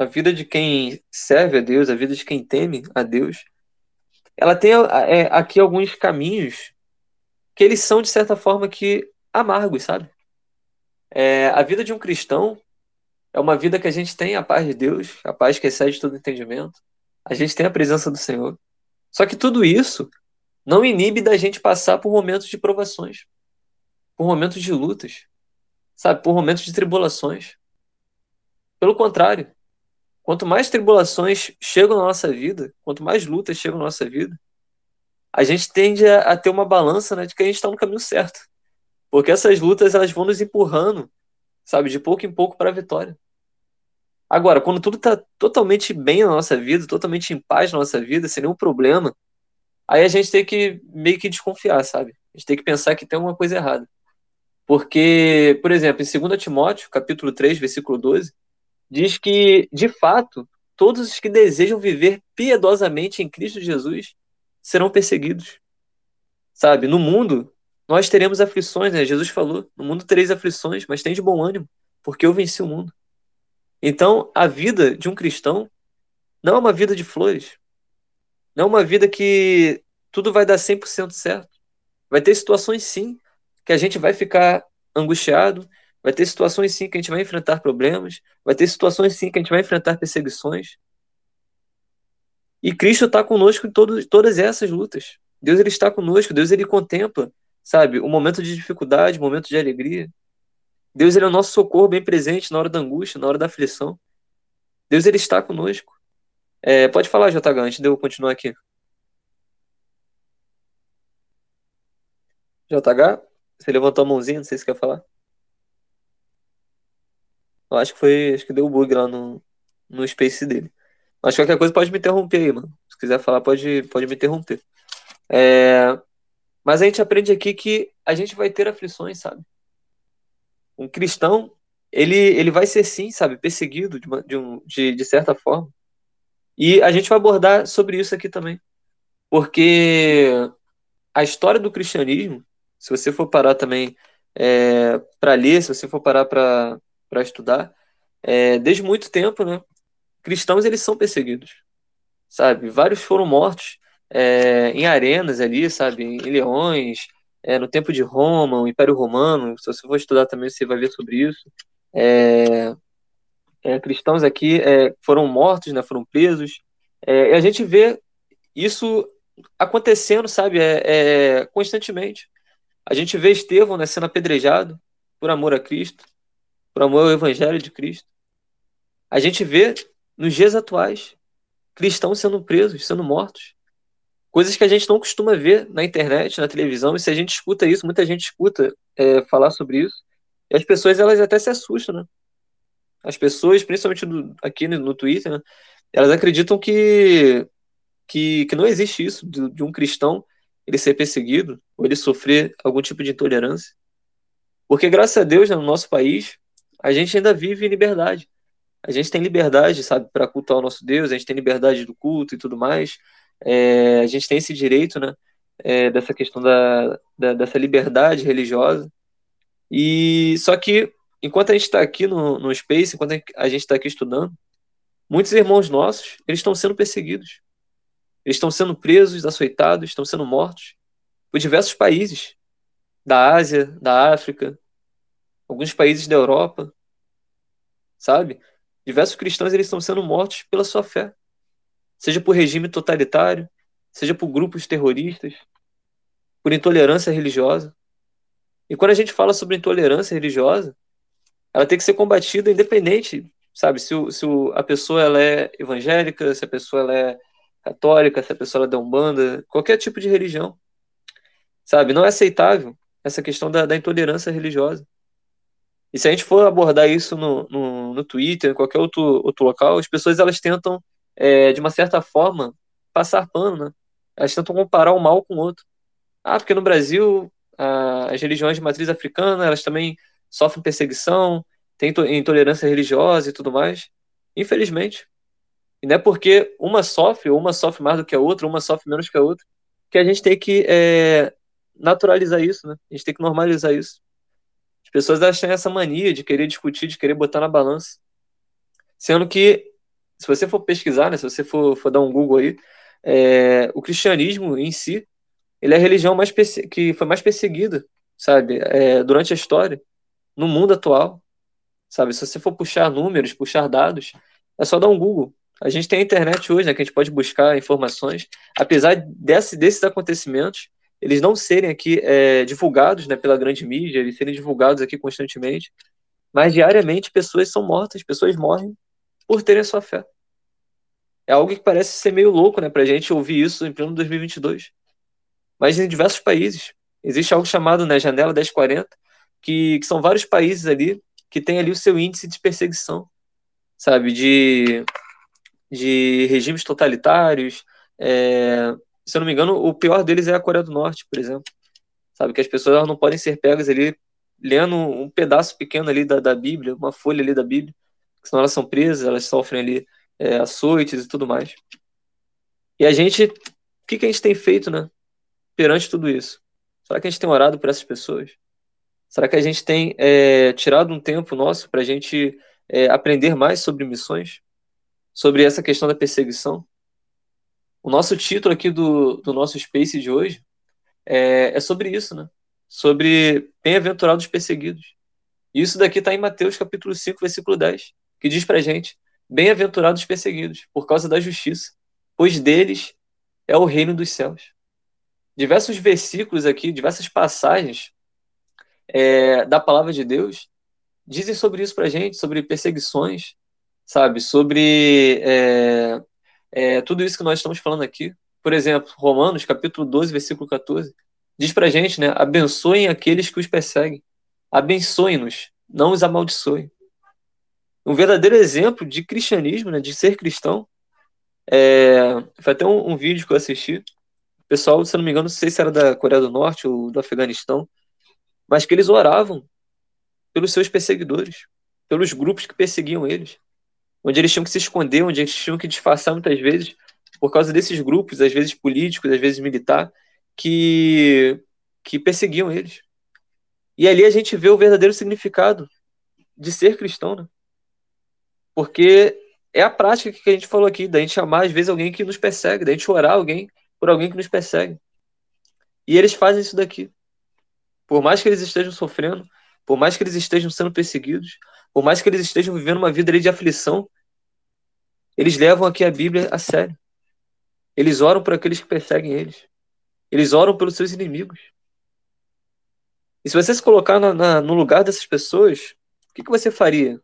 a vida de quem serve a Deus, a vida de quem teme a Deus, ela tem é, aqui alguns caminhos que eles são, de certa forma, que amargos, sabe? É, a vida de um cristão é uma vida que a gente tem a paz de Deus, a paz que excede todo entendimento. A gente tem a presença do Senhor. Só que tudo isso não inibe da gente passar por momentos de provações, por momentos de lutas, sabe? Por momentos de tribulações. Pelo contrário, Quanto mais tribulações chegam na nossa vida, quanto mais lutas chegam na nossa vida, a gente tende a, a ter uma balança né, de que a gente está no caminho certo. Porque essas lutas elas vão nos empurrando, sabe, de pouco em pouco para a vitória. Agora, quando tudo está totalmente bem na nossa vida, totalmente em paz na nossa vida, sem nenhum problema, aí a gente tem que meio que desconfiar, sabe? A gente tem que pensar que tem alguma coisa errada. Porque, por exemplo, em 2 Timóteo, capítulo 3, versículo 12, diz que, de fato, todos os que desejam viver piedosamente em Cristo Jesus serão perseguidos. Sabe, no mundo nós teremos aflições, né? Jesus falou: no mundo tereis aflições, mas tem de bom ânimo, porque eu venci o mundo. Então, a vida de um cristão não é uma vida de flores. Não é uma vida que tudo vai dar 100% certo. Vai ter situações, sim, que a gente vai ficar angustiado, vai ter situações, sim, que a gente vai enfrentar problemas, vai ter situações, sim, que a gente vai enfrentar perseguições. E Cristo está conosco em todo, todas essas lutas. Deus ele está conosco, Deus ele contempla, sabe, o momento de dificuldade, o momento de alegria. Deus ele é o nosso socorro bem presente na hora da angústia, na hora da aflição. Deus ele está conosco. É, pode falar, JH, antes de eu continuar aqui. JH, você levantou a mãozinha, não sei se quer falar. Eu acho que foi. Acho que deu bug lá no, no space dele. Mas qualquer coisa pode me interromper aí, mano. Se quiser falar, pode, pode me interromper. É, mas a gente aprende aqui que a gente vai ter aflições, sabe? Um cristão, ele, ele vai ser sim, sabe, perseguido de, uma, de, um, de, de certa forma. E a gente vai abordar sobre isso aqui também. Porque a história do cristianismo, se você for parar também é, para ler, se você for parar para estudar, é, desde muito tempo, né, cristãos eles são perseguidos, sabe? Vários foram mortos é, em arenas ali, sabe? Em leões, é, no tempo de Roma, o Império Romano. Se você for estudar também, você vai ver sobre isso. É, é cristãos aqui é, foram mortos, né? Foram presos. E a gente vê isso acontecendo, sabe? constantemente. A gente vê Estevão né, sendo apedrejado por amor a Cristo, por amor Evangelho de Cristo. A gente vê nos dias atuais cristãos sendo presos, sendo mortos. Coisas que a gente não costuma ver na internet, na televisão, e se a gente escuta isso, muita gente escuta é, falar sobre isso, e as pessoas elas até se assustam, né? As pessoas, principalmente no, aqui no, no, Twitter, né, elas acreditam que, que, que não existe isso, de, de um cristão ele ser perseguido, ou ele sofrer algum tipo de intolerância. Porque, graças a Deus, né, no nosso país, a gente ainda vive em liberdade. A gente tem liberdade, sabe, para cultuar o nosso Deus, a gente tem liberdade do culto e tudo mais. É, a gente tem esse direito, né, é, dessa questão da, da, dessa liberdade religiosa. E só que enquanto a gente está aqui no, no Space, enquanto a gente está aqui estudando, muitos irmãos nossos eles estão sendo perseguidos, eles estão sendo presos, açoitados, estão sendo mortos por diversos países da Ásia, da África, alguns países da Europa, sabe? Diversos cristãos eles estão sendo mortos pela sua fé seja por regime totalitário, seja por grupos terroristas, por intolerância religiosa. E quando a gente fala sobre intolerância religiosa, ela tem que ser combatida independente, sabe? Se, o, se o, a pessoa ela é evangélica, se a pessoa ela é católica, se a pessoa ela é da umbanda, qualquer tipo de religião, sabe? Não é aceitável essa questão da, da intolerância religiosa. E se a gente for abordar isso no, no, no Twitter, em qualquer outro, outro local, as pessoas elas tentam é, de uma certa forma, passar pano, né? Elas tentam comparar um mal com o outro. Ah, porque no Brasil as religiões de matriz africana, elas também sofrem perseguição, tem intolerância religiosa e tudo mais. Infelizmente. E não é porque uma sofre, ou uma sofre mais do que a outra, uma sofre menos que a outra, que a gente tem que é, naturalizar isso, né? A gente tem que normalizar isso. As pessoas acham essa mania de querer discutir, de querer botar na balança. Sendo que se você for pesquisar, né, se você for, for dar um Google aí, é, o cristianismo em si, ele é a religião mais que foi mais perseguida, sabe, é, durante a história, no mundo atual, sabe? Se você for puxar números, puxar dados, é só dar um Google. A gente tem a internet hoje, né, que a gente pode buscar informações. Apesar desse, desses acontecimentos, eles não serem aqui é, divulgados né, pela grande mídia, eles serem divulgados aqui constantemente, mas diariamente pessoas são mortas, pessoas morrem por terem a sua fé. É algo que parece ser meio louco, né, pra gente ouvir isso em pleno 2022. Mas em diversos países. Existe algo chamado, né, Janela 1040, que, que são vários países ali que tem ali o seu índice de perseguição, sabe, de, de regimes totalitários. É, se eu não me engano, o pior deles é a Coreia do Norte, por exemplo. Sabe, que as pessoas não podem ser pegas ali lendo um pedaço pequeno ali da, da Bíblia, uma folha ali da Bíblia, senão elas são presas, elas sofrem ali é, açoites e tudo mais. E a gente, o que, que a gente tem feito, né, perante tudo isso? Será que a gente tem orado por essas pessoas? Será que a gente tem é, tirado um tempo nosso para a gente é, aprender mais sobre missões, sobre essa questão da perseguição. O nosso título aqui do, do nosso Space de hoje é, é sobre isso, né? Sobre bem-aventurados perseguidos. E isso daqui está em Mateus capítulo 5, versículo 10, que diz pra gente: Bem-aventurados perseguidos, por causa da justiça, pois deles é o reino dos céus. Diversos versículos aqui, diversas passagens é, da palavra de Deus dizem sobre isso pra gente, sobre perseguições, sabe? Sobre é, é, tudo isso que nós estamos falando aqui. Por exemplo, Romanos, capítulo 12, versículo 14, diz pra gente, né? Abençoem aqueles que os perseguem. Abençoem-nos, não os amaldiçoem. Um verdadeiro exemplo de cristianismo, né? De ser cristão. É, foi até um, um vídeo que eu assisti. O pessoal, se não me engano, não sei se era da Coreia do Norte ou do Afeganistão, mas que eles oravam pelos seus perseguidores, pelos grupos que perseguiam eles, onde eles tinham que se esconder, onde eles tinham que disfarçar muitas vezes por causa desses grupos, às vezes políticos, às vezes militar, que que perseguiam eles. E ali a gente vê o verdadeiro significado de ser cristão, né? Porque é a prática que a gente falou aqui, da gente amar às vezes alguém que nos persegue, da gente orar alguém por alguém que nos persegue. E eles fazem isso daqui. Por mais que eles estejam sofrendo, por mais que eles estejam sendo perseguidos, por mais que eles estejam vivendo uma vida de aflição, eles levam aqui a Bíblia a sério. Eles oram por aqueles que perseguem eles. Eles oram pelos seus inimigos. E se você se colocar na, na, no lugar dessas pessoas, o que, que você faria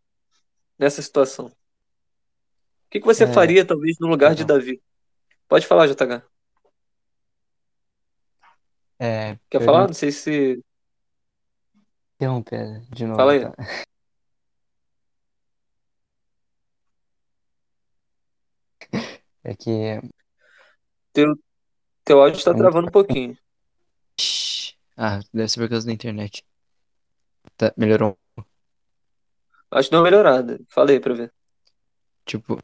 nessa situação? O que, que você é... faria, talvez, no lugar de Davi? Pode falar, JH. É, Quer falar? Não sei se interromper de novo. Fala aí. tá? É que. Teu, teu áudio está É travando um pouquinho. Ah, deve ser por causa da internet. Tá, melhorou. Acho que deu uma melhorada. Falei pra ver. Tipo,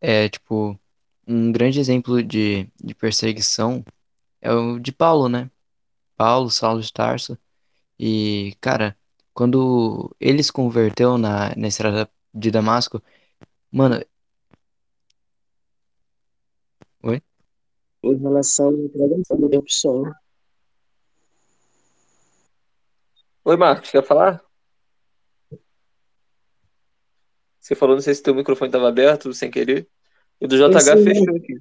é é tipo. Um grande exemplo de, de perseguição é o de Paulo, né? Paulo, Saulo de Tarso. E, cara, quando ele se converteu na, na estrada de Damasco, mano. Em relação à pregação da opção. Oi, Marcos, quer falar? Você falou, não sei se teu microfone estava aberto sem querer. E do JH Esse- fechou aqui.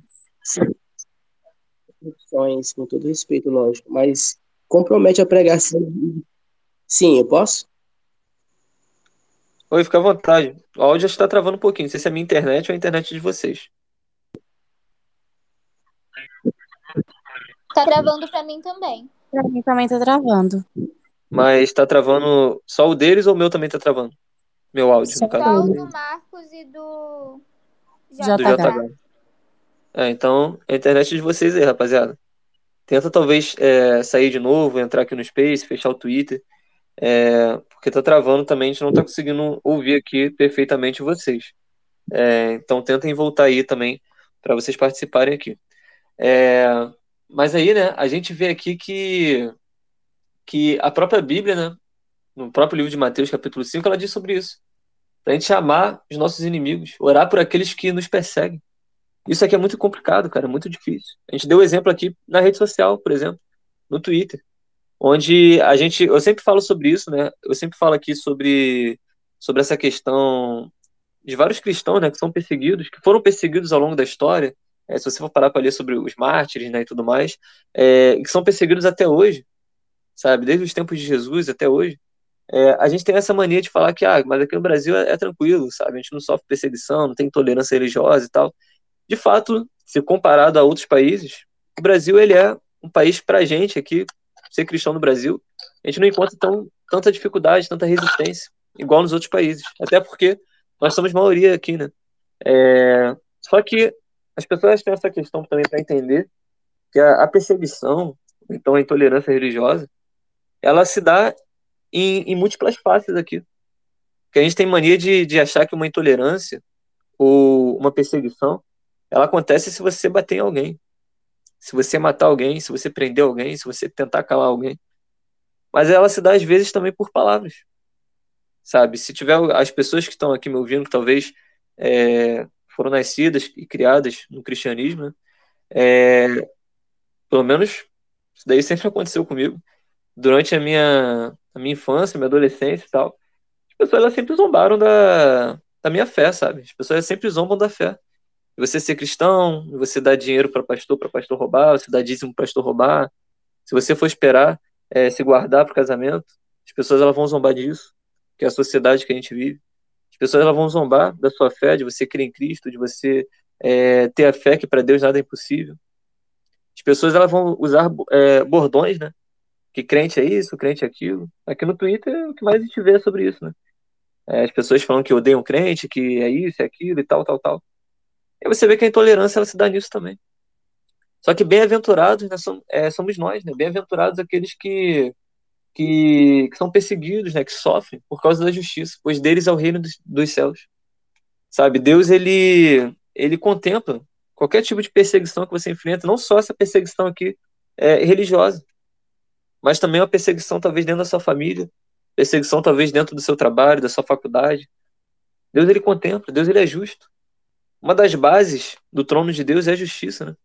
Opções, com todo respeito, lógico, mas compromete a pregação. Sim, eu posso? Oi, fica à vontade. O áudio está travando um pouquinho. Não sei se é a minha internet ou a internet de vocês. Tá travando pra mim também. Pra mim também tá travando. Mas está travando só o deles ou o meu também está travando? Meu áudio, no Só caso. Só o do Marcos e do Já Do tá JH. É, então, a internet de vocês aí, rapaziada. Tenta talvez é, sair de novo, entrar aqui no Space, fechar o Twitter. é, porque tá travando também, a gente não tá conseguindo ouvir aqui perfeitamente vocês. É, então tentem voltar aí também para vocês participarem aqui. É, mas aí, né, a gente vê aqui que, que a própria Bíblia, né, no próprio livro de Mateus, capítulo 5, ela diz sobre isso. Pra gente amar os nossos inimigos, orar por aqueles que nos perseguem. Isso aqui é muito complicado, cara, é muito difícil. A gente deu exemplo aqui na rede social, por exemplo, no Twitter, onde a gente, eu sempre falo sobre isso, né? Eu sempre falo aqui sobre, sobre essa questão de vários cristãos, né, que são perseguidos, que foram perseguidos ao longo da história. É, se você for parar para ler sobre os mártires, né, e tudo mais, é, que são perseguidos até hoje, sabe? Desde os tempos de Jesus até hoje. É, a gente tem essa mania de falar que, ah, mas aqui no Brasil é, é tranquilo, sabe? A gente não sofre perseguição, não tem intolerância religiosa e tal. De fato, se comparado a outros países, o Brasil ele é um país para a gente aqui, ser cristão no Brasil, a gente não encontra tão, tanta dificuldade, tanta resistência, igual nos outros países. Até porque nós somos maioria aqui, né? É, só que as pessoas têm essa questão também para entender que a, a perseguição, então a intolerância religiosa, ela se dá em, em múltiplas faces aqui. Porque a gente tem mania de, de achar que uma intolerância ou uma perseguição ela acontece se você bater em alguém, se você matar alguém, se você prender alguém, se você tentar calar alguém. Mas ela se dá às vezes também por palavras. sabe? Se tiver as pessoas que estão aqui me ouvindo, que talvez é, foram nascidas e criadas no cristianismo, né? É, pelo menos isso daí sempre aconteceu comigo. Durante a minha, a minha infância, minha adolescência e tal, as pessoas elas sempre zombaram da, da minha fé, sabe? As pessoas sempre zombam da fé. Você ser cristão, você dar dinheiro para pastor, para pastor roubar, você dar dízimo para pastor roubar. Se você for esperar é, se guardar para o casamento, as pessoas elas vão zombar disso, que é a sociedade que a gente vive. As pessoas elas vão zombar da sua fé, de você crer em Cristo, de você é, ter a fé que para Deus nada é impossível. As pessoas elas vão usar é, bordões, né? Que crente é isso, crente é aquilo. Aqui no Twitter é o que mais a gente vê sobre isso, né? É, as pessoas falam que odeiam crente, que é isso, é aquilo e tal, tal, tal. E você vê que a intolerância ela se dá nisso também. Só que bem-aventurados né, somos, é, somos nós, né? Bem-aventurados aqueles que, que, que, são perseguidos, né? Que sofrem por causa da justiça, pois deles é o reino dos, dos céus. Sabe? Deus, ele, ele contempla qualquer tipo de perseguição que você enfrenta, não só essa perseguição aqui é, religiosa, mas também uma perseguição talvez dentro da sua família, perseguição talvez dentro do seu trabalho, da sua faculdade. Deus ele contempla, Deus ele é justo. Uma das bases do trono de Deus é a justiça, né?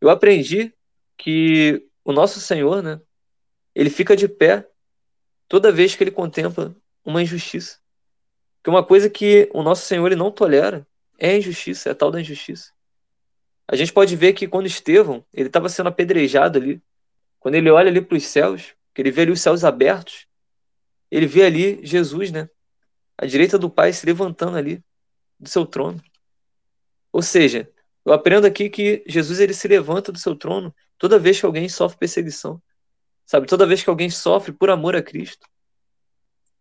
Eu aprendi que o nosso Senhor, né, ele fica de pé toda vez que ele contempla uma injustiça. Que uma coisa que o nosso Senhor ele não tolera é a injustiça, é a tal da injustiça. A gente pode ver que quando Estevão ele estava sendo apedrejado ali, quando ele olha ali para os céus, que ele vê ali os céus abertos, ele vê ali Jesus, né, à direita do Pai se levantando ali do seu trono. Ou seja, eu aprendo aqui que Jesus ele se levanta do seu trono toda vez que alguém sofre perseguição. Sabe, toda vez que alguém sofre por amor a Cristo.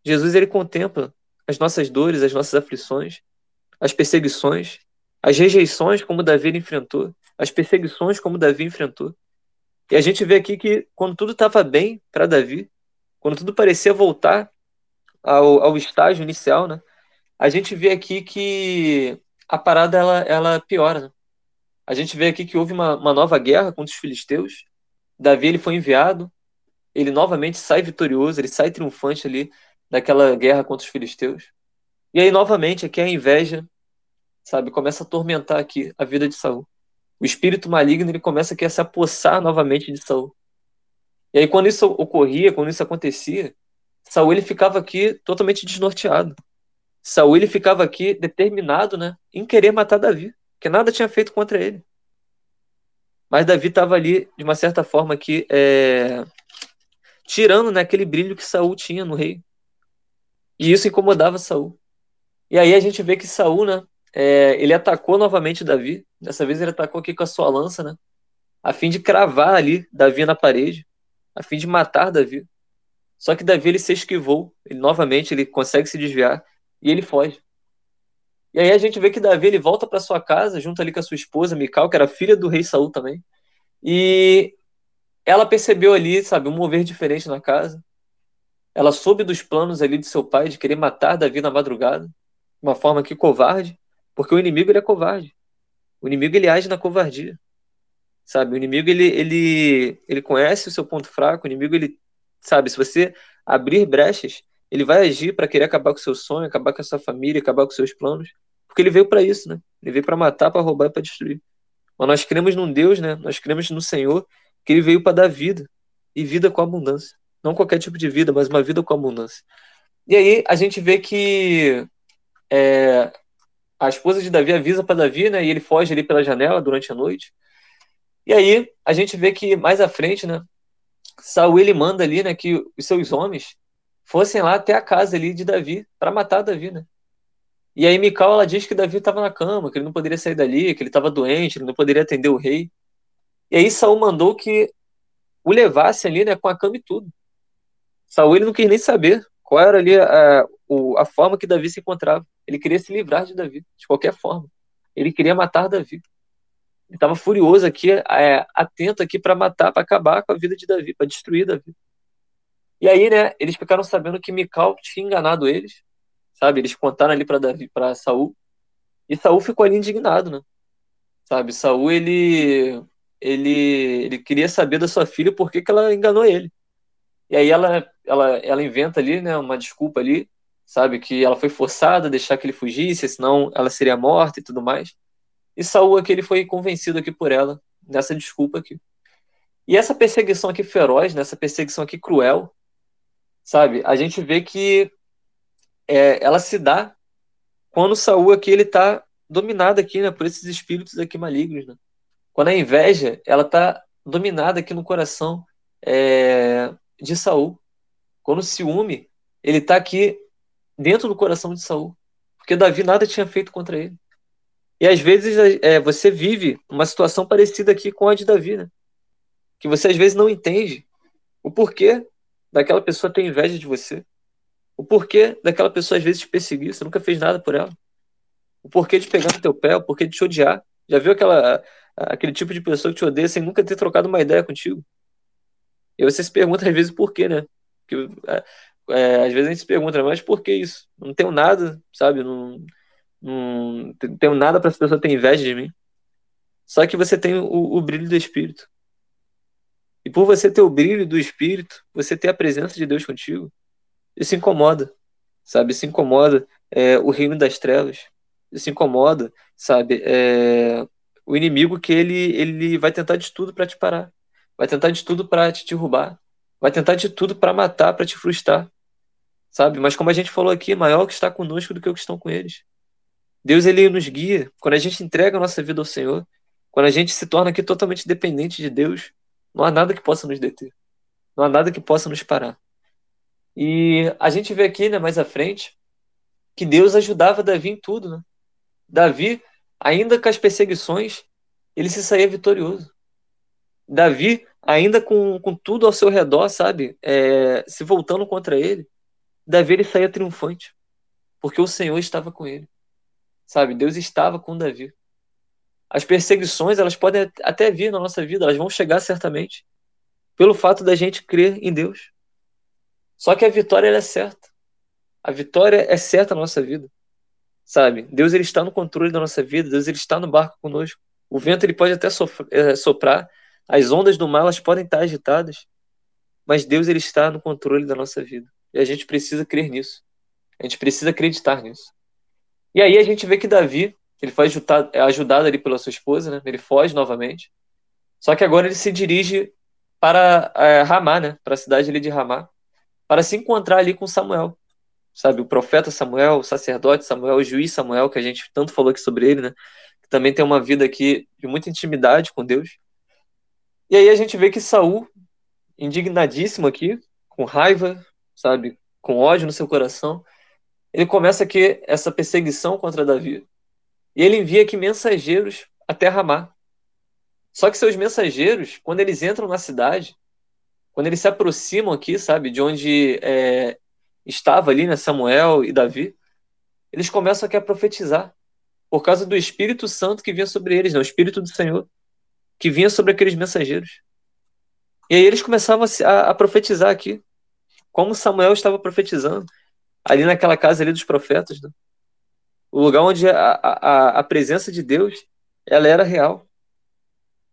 Jesus ele contempla as nossas dores, as nossas aflições, as perseguições, as rejeições como Davi enfrentou, as perseguições como Davi enfrentou. E a gente vê aqui que quando tudo estava bem para Davi, quando tudo parecia voltar ao, ao estágio inicial, né? A gente vê aqui que a parada ela, ela piora. Né? A gente vê aqui que houve uma, uma nova guerra contra os filisteus. Davi ele foi enviado, ele novamente sai vitorioso, ele sai triunfante ali daquela guerra contra os filisteus. E aí novamente aqui a inveja, sabe, começa a atormentar aqui a vida de Saul. O espírito maligno ele começa aqui a se apossar novamente de Saul. E aí quando isso ocorria, quando isso acontecia, Saul ele ficava aqui totalmente desnorteado. Saul ele ficava aqui determinado, né, em querer matar Davi, que nada tinha feito contra ele. Mas Davi estava ali de uma certa forma aqui é, tirando né, aquele brilho que Saul tinha no rei. E isso incomodava Saul. E aí a gente vê que Saul, né, é, ele atacou novamente Davi. Dessa vez ele atacou aqui com a sua lança, né, a fim de cravar ali Davi na parede, a fim de matar Davi. Só que Davi ele se esquivou, ele novamente ele consegue se desviar e ele foge. E aí a gente vê que Davi ele volta para sua casa, junto ali com a sua esposa, Mical, que era filha do rei Saul também. E ela percebeu ali, sabe, um mover diferente na casa. Ela soube dos planos ali de seu pai de querer matar Davi na madrugada, uma forma que covarde, porque o inimigo ele é covarde. O inimigo ele age na covardia. Sabe, o inimigo ele ele ele conhece o seu ponto fraco, o inimigo ele sabe, se você abrir brechas, ele vai agir para querer acabar com seu sonho, acabar com a sua família, acabar com seus planos, porque ele veio para isso, né? Ele veio para matar, para roubar e para destruir. Mas nós cremos num Deus, né? Nós cremos no Senhor, que ele veio para dar vida e vida com abundância. Não qualquer tipo de vida, mas uma vida com abundância. E aí a gente vê que é, a esposa de Davi avisa para Davi, né? E ele foge ali pela janela durante a noite. E aí a gente vê que mais à frente, né? Saul ele manda ali, né? Que os seus homens fossem lá até a casa ali de Davi para matar Davi, né? E aí Mical ela diz que Davi estava na cama, que ele não poderia sair dali, que ele estava doente, ele não poderia atender o rei. E aí Saul mandou que o levasse ali, né, com a cama e tudo. Saul ele não quis nem saber qual era ali a, a forma que Davi se encontrava. Ele queria se livrar de Davi, de qualquer forma. Ele queria matar Davi. Ele estava furioso aqui, é, atento aqui para matar, para acabar com a vida de Davi, para destruir Davi. E aí, né, eles ficaram sabendo que Mical tinha enganado eles, sabe? Eles contaram ali para Davi, para Saul. E Saul ficou ali indignado, né? Sabe? Saul ele ele ele queria saber da sua filha por que, que ela enganou ele. E aí ela ela ela inventa ali, né, uma desculpa ali. sabe? Que ela foi forçada a deixar que ele fugisse, senão ela seria morta e tudo mais. E Saul aqui ele foi convencido aqui por ela nessa desculpa aqui. E essa perseguição aqui feroz, nessa perseguição aqui cruel, sabe? A gente vê que é, ela se dá quando Saul aqui ele tá dominado aqui, né, por esses espíritos aqui malignos, né? Quando a inveja, ela tá dominada aqui no coração é, de Saul. Quando o ciúme, ele tá aqui dentro do coração de Saul, porque Davi nada tinha feito contra ele. E às vezes é, você vive uma situação parecida aqui com a de Davi, né? Que você às vezes não entende o porquê daquela pessoa ter inveja de você. O porquê daquela pessoa às vezes te perseguir, você nunca fez nada por ela. O porquê de pegar no teu pé, o porquê de te odiar. Já viu aquela, aquele tipo de pessoa que te odeia sem nunca ter trocado uma ideia contigo? E você se pergunta às vezes por quê, né? Porque, é, é, às vezes a gente se pergunta, mas por que isso? Não tenho nada, sabe? Não, não tenho nada para essa pessoa ter inveja de mim. Só que você tem o, o brilho do Espírito. E por você ter o brilho do Espírito, você ter a presença de Deus contigo, isso incomoda, sabe? Isso incomoda é, o reino das trevas. Isso incomoda, sabe? É, o inimigo que ele, ele vai tentar de tudo para te parar. Vai tentar de tudo para te derrubar. Vai tentar de tudo para matar, para te frustrar. Sabe? Mas como a gente falou aqui, maior que está conosco do que o que estão com eles. Deus ele nos guia. Quando a gente entrega a nossa vida ao Senhor, quando a gente se torna aqui totalmente dependente de Deus, não há nada que possa nos deter. Não há nada que possa nos parar. E a gente vê aqui, né, mais à frente, que Deus ajudava Davi em tudo, né? Davi, ainda com as perseguições, ele se saía vitorioso. Davi, ainda com, com tudo ao seu redor, sabe, é, se voltando contra ele, Davi ele saía triunfante, porque o Senhor estava com ele, sabe? Deus estava com Davi. As perseguições, elas podem até vir na nossa vida, elas vão chegar certamente, pelo fato da gente crer em Deus. Só que a vitória é certa. A vitória é certa na nossa vida. Sabe? Deus ele está no controle da nossa vida, Deus ele está no barco conosco. O vento ele pode até é, soprar, as ondas do mar elas podem estar agitadas, mas Deus ele está no controle da nossa vida. E a gente precisa crer nisso. A gente precisa acreditar nisso. E aí a gente vê que Davi, ele foi ajudado, é ajudado ali pela sua esposa, né? Ele foge novamente. Só que agora ele se dirige para é, Ramá, né? Para a cidade ali de Ramá, para se encontrar ali com Samuel sabe? O profeta Samuel, o sacerdote Samuel, o juiz Samuel, que a gente tanto falou aqui sobre ele, né? Que também tem uma vida aqui de muita intimidade com Deus. E aí a gente vê que Saul, indignadíssimo aqui, com raiva, sabe? Com ódio no seu coração, ele começa aqui essa perseguição contra Davi. E ele envia aqui mensageiros até Ramá. Só que seus mensageiros, quando eles entram na cidade, quando eles se aproximam aqui, sabe, de onde é, estava ali, né, Samuel e Davi, eles começam aqui a profetizar por causa do Espírito Santo que vinha sobre eles, né, o Espírito do Senhor que vinha sobre aqueles mensageiros. E aí eles começavam a, a profetizar aqui, como Samuel estava profetizando ali naquela casa ali dos profetas, né? o lugar onde a, a, a presença de Deus ela era real.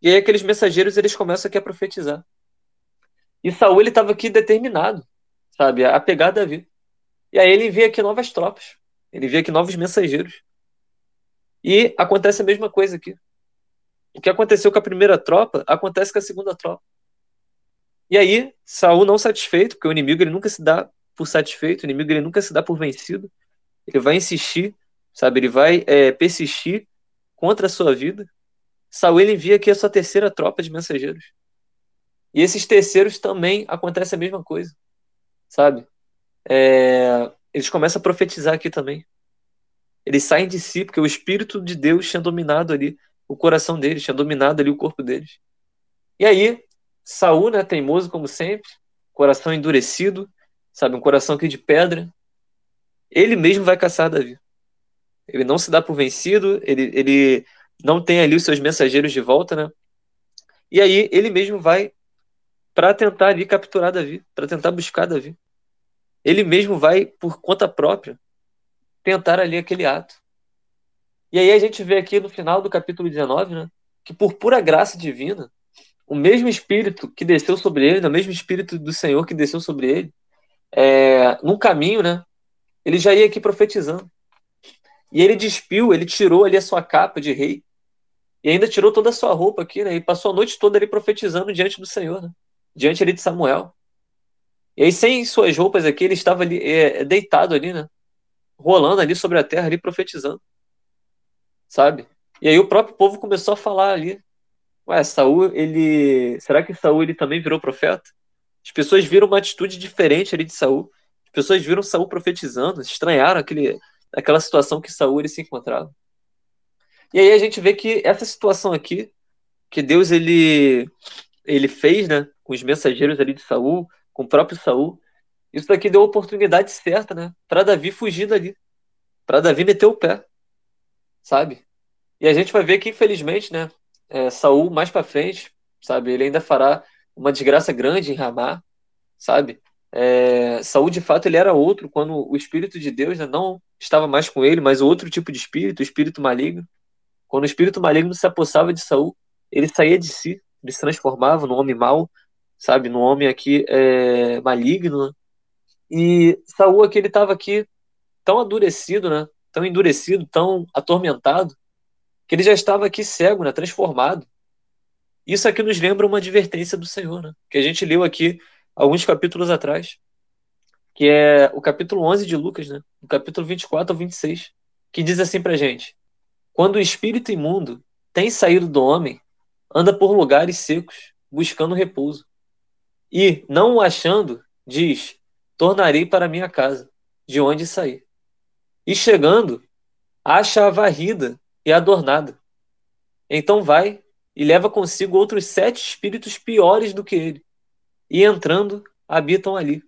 E aí aqueles mensageiros eles começam aqui a profetizar. E Saul ele estava aqui determinado sabe? A pegar Davi. E aí ele envia aqui novas tropas. Ele envia aqui novos mensageiros. E acontece a mesma coisa aqui. O que aconteceu com a primeira tropa, acontece com a segunda tropa. E aí, Saul não satisfeito, porque o inimigo ele nunca se dá por satisfeito, o inimigo ele nunca se dá por vencido. Ele vai insistir, sabe? Ele vai é, persistir contra a sua vida. Saul ele envia aqui a sua terceira tropa de mensageiros. E esses terceiros também acontece a mesma coisa sabe? É, eles começam a profetizar aqui também. Eles saem de si, porque o Espírito de Deus tinha dominado ali o coração deles, tinha dominado ali o corpo deles. E aí, Saul, né, teimoso como sempre, coração endurecido, sabe, um coração aqui de pedra, ele mesmo vai caçar Davi. Ele não se dá por vencido, ele, ele não tem ali os seus mensageiros de volta, né? E aí ele mesmo vai para tentar ali capturar Davi, para tentar buscar Davi. Ele mesmo vai, por conta própria, tentar ali aquele ato. E aí a gente vê aqui no final do capítulo 19, né, que por pura graça divina, o mesmo Espírito que desceu sobre ele, o mesmo Espírito do Senhor que desceu sobre ele, é, num caminho, né, ele já ia aqui profetizando. E ele despiu, ele tirou ali a sua capa de rei. E ainda tirou toda a sua roupa aqui, né? E passou a noite toda ali profetizando diante do Senhor, né? Diante ali de Samuel. E aí, sem suas roupas aqui, ele estava ali, é, deitado ali, né? Rolando ali sobre a terra, ali profetizando. Sabe? E aí o próprio povo começou a falar ali. Ué, Saul, ele. Será que Saul ele também virou profeta? As pessoas viram uma atitude diferente ali de Saul. As pessoas viram Saul profetizando, estranharam aquele, aquela situação que Saul ele se encontrava. E aí a gente vê que essa situação aqui, que Deus ele, ele fez, né, com os mensageiros ali de Saul, com o próprio Saul, isso daqui deu a oportunidade certa, né, para Davi fugir dali, para Davi meter o pé, sabe? E a gente vai ver que infelizmente, né, é, Saul mais para frente, sabe, ele ainda fará uma desgraça grande em Ramá, sabe? É, Saul de fato ele era outro quando o espírito de Deus né, não estava mais com ele, mas outro tipo de espírito, o espírito maligno. Quando o espírito maligno se apossava de Saul, ele saía de si, ele se transformava num homem mau, sabe, num homem aqui é, maligno. E Saul aqui ele estava aqui tão endurecido, né? Tão endurecido, tão atormentado, que ele já estava aqui cego, né? Transformado. Isso aqui nos lembra uma advertência do Senhor, né? Que a gente leu aqui alguns capítulos atrás, que é o capítulo 11 de Lucas, né? O capítulo 24 ao 26, que diz assim pra gente: quando o espírito imundo tem saído do homem, anda por lugares secos, buscando repouso. E, não o achando, diz: Tornarei para minha casa, de onde saí. E chegando, acha a varrida e adornada. Então vai e leva consigo outros sete espíritos piores do que ele. E entrando, habitam ali.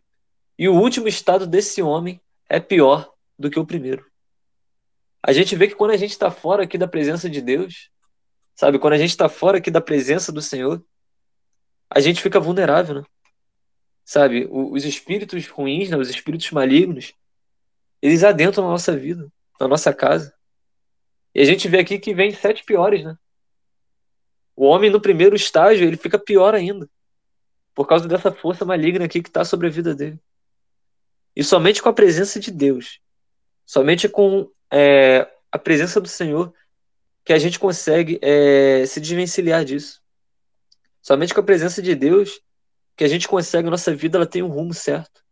E o último estado desse homem é pior do que o primeiro. A gente vê que quando a gente está fora aqui da presença de Deus, sabe? Quando a gente está fora aqui da presença do Senhor, a gente fica vulnerável, né? Sabe? Os espíritos ruins, né? os espíritos malignos, eles adentram na nossa vida, na nossa casa. E a gente vê aqui que vem sete piores, né? O homem no primeiro estágio, ele fica pior ainda. Por causa dessa força maligna aqui que está sobre a vida dele. E somente com a presença de Deus, somente com é, a presença do Senhor que a gente consegue é, se desvencilhar disso. Somente com a presença de Deus que a gente consegue, a nossa vida ela tem um rumo certo.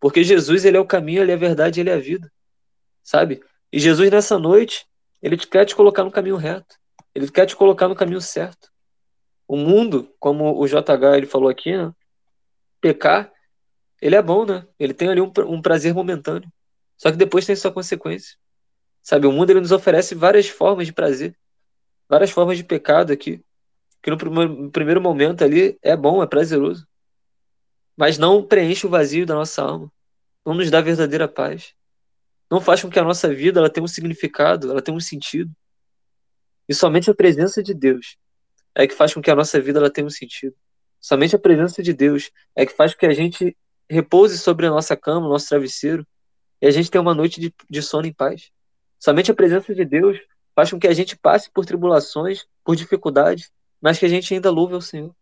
Porque Jesus, ele é o caminho, ele é a verdade, ele é a vida. Sabe? E Jesus nessa noite, ele quer te colocar no caminho reto. Ele quer te colocar no caminho certo. O mundo, como o JH ele falou aqui, né? pecar, ele é bom, né? Ele tem ali um, um prazer momentâneo. Só que depois tem sua consequência. Sabe, o mundo ele nos oferece várias formas de prazer, várias formas de pecado aqui, que no primeiro, primeiro momento ali é bom, é prazeroso, mas não preenche o vazio da nossa alma, não nos dá verdadeira paz, não faz com que a nossa vida ela tenha um significado, ela tenha um sentido. E somente a presença de Deus é que faz com que a nossa vida ela tenha um sentido. Somente a presença de Deus é que faz com que a gente repouse sobre a nossa cama, nosso travesseiro, e a gente tenha uma noite de, de sono em paz. Somente a presença de Deus faz com que a gente passe por tribulações, por dificuldades, mas que a gente ainda louve ao Senhor.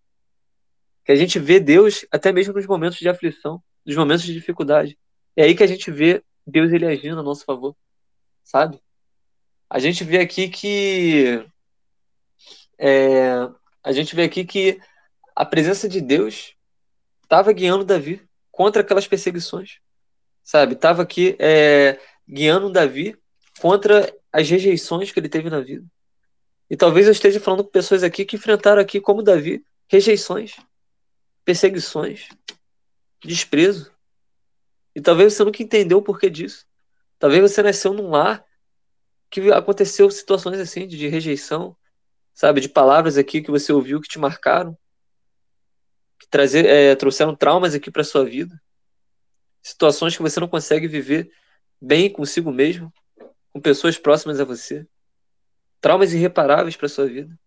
Que a gente vê Deus até mesmo nos momentos de aflição, nos momentos de dificuldade. É aí que a gente vê Deus ele agindo a nosso favor, sabe? A gente vê aqui que é, a gente vê aqui que a presença de Deus estava guiando Davi contra aquelas perseguições, sabe? Estava aqui é, guiando Davi contra as rejeições que ele teve na vida. E talvez eu esteja falando com pessoas aqui que enfrentaram aqui, como Davi, rejeições, perseguições, desprezo. E talvez você nunca entendeu o porquê disso. Talvez você nasceu num lar que aconteceu situações assim de rejeição, sabe, de palavras aqui que você ouviu que te marcaram, que trazer, é, trouxeram traumas aqui para sua vida, situações que você não consegue viver bem consigo mesmo com pessoas próximas a você, traumas irreparáveis para sua vida.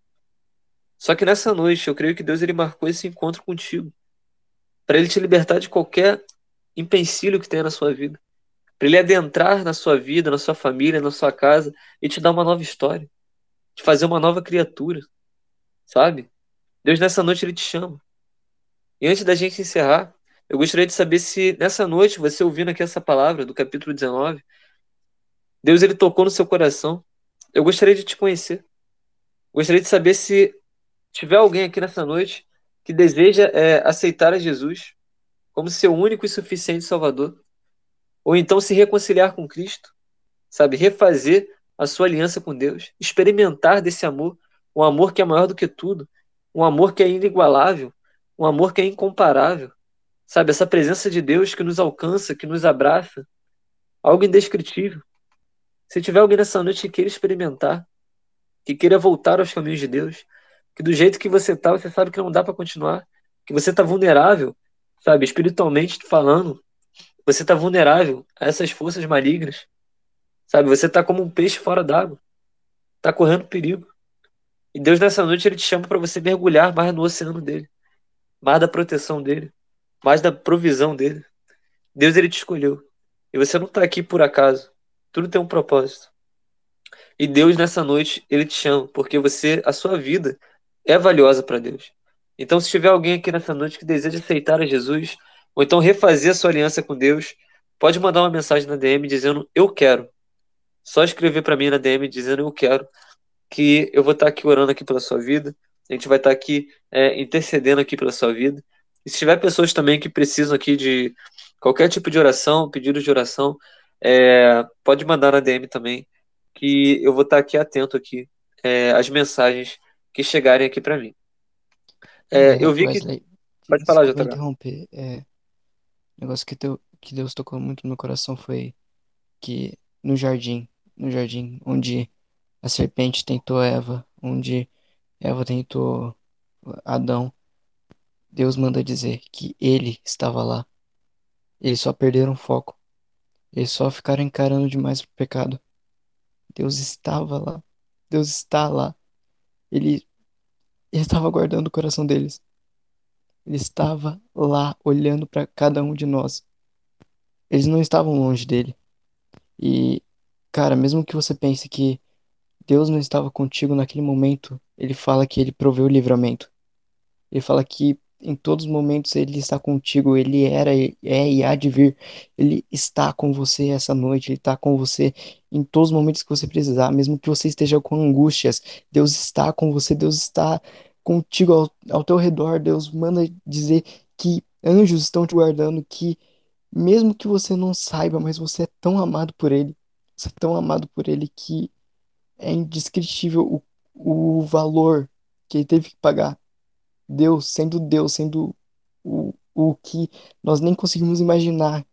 Só que nessa noite, eu creio que Deus ele marcou esse encontro contigo, para ele te libertar de qualquer empecilho que tenha na sua vida, para ele adentrar na sua vida, na sua família, na sua casa e te dar uma nova história, te fazer uma nova criatura, sabe? Deus nessa noite ele te chama. E antes da gente encerrar, Eu gostaria de saber se nessa noite, você ouvindo aqui essa palavra do capítulo 19, Deus ele tocou no seu coração. Eu gostaria de te conhecer. Gostaria de saber se tiver alguém aqui nessa noite que deseja é, aceitar a Jesus como seu único e suficiente Salvador, ou então se reconciliar com Cristo, sabe, refazer a sua aliança com Deus, experimentar desse amor, um amor que é maior do que tudo, um amor que é inigualável, um amor que é incomparável, sabe, essa presença de Deus que nos alcança, que nos abraça, algo indescritível. Se tiver alguém nessa noite que queira experimentar, que queira voltar aos caminhos de Deus, que do jeito que você está, você sabe que não dá para continuar, que você está vulnerável, sabe, espiritualmente falando, você está vulnerável a essas forças malignas, sabe, você está como um peixe fora d'água, está correndo perigo. E Deus nessa noite ele te chama para você mergulhar mais no oceano dele, mais da proteção dele, mais da provisão dele. Deus ele te escolheu. E você não está aqui por acaso. Tudo tem um propósito. E Deus nessa noite ele te chama porque você a sua vida é valiosa para Deus. Então se tiver alguém aqui nessa noite que deseja aceitar a Jesus ou então refazer a sua aliança com Deus, pode mandar uma mensagem na DM dizendo eu quero. Só escrever para mim na DM dizendo eu quero que eu vou estar aqui orando aqui pela sua vida. A gente vai estar aqui é, intercedendo aqui pela sua vida. E se tiver pessoas também que precisam aqui de qualquer tipo de oração, pedido de oração, é, pode mandar na DM também, que eu vou estar aqui atento aqui é, às mensagens que chegarem aqui para mim. É, eu vi que. Wesley, Pode falar, JH. interromper. É, o negócio que, teu, que Deus tocou muito no meu coração foi que no jardim, no jardim onde a serpente tentou Eva, onde Eva tentou Adão, Deus manda dizer que ele estava lá. Eles só perderam o foco. Eles só ficaram encarando demais o pecado. Deus estava lá. Deus está lá. Ele, ele estava guardando o coração deles. Ele estava lá olhando para cada um de nós. Eles não estavam longe dele. E, cara, mesmo que você pense que Deus não estava contigo naquele momento, ele fala que ele proveu o livramento. Ele fala que em todos os momentos ele está contigo, ele era, é e há de vir. Ele está com você essa noite, ele está com você em todos os momentos que você precisar, mesmo que você esteja com angústias. Deus está com você, Deus está contigo ao, ao teu redor. Deus manda dizer que anjos estão te guardando, que mesmo que você não saiba, mas você é tão amado por ele, você é tão amado por ele que é indescritível o, o valor que ele teve que pagar. Deus, sendo Deus, sendo o, o que nós nem conseguimos imaginar,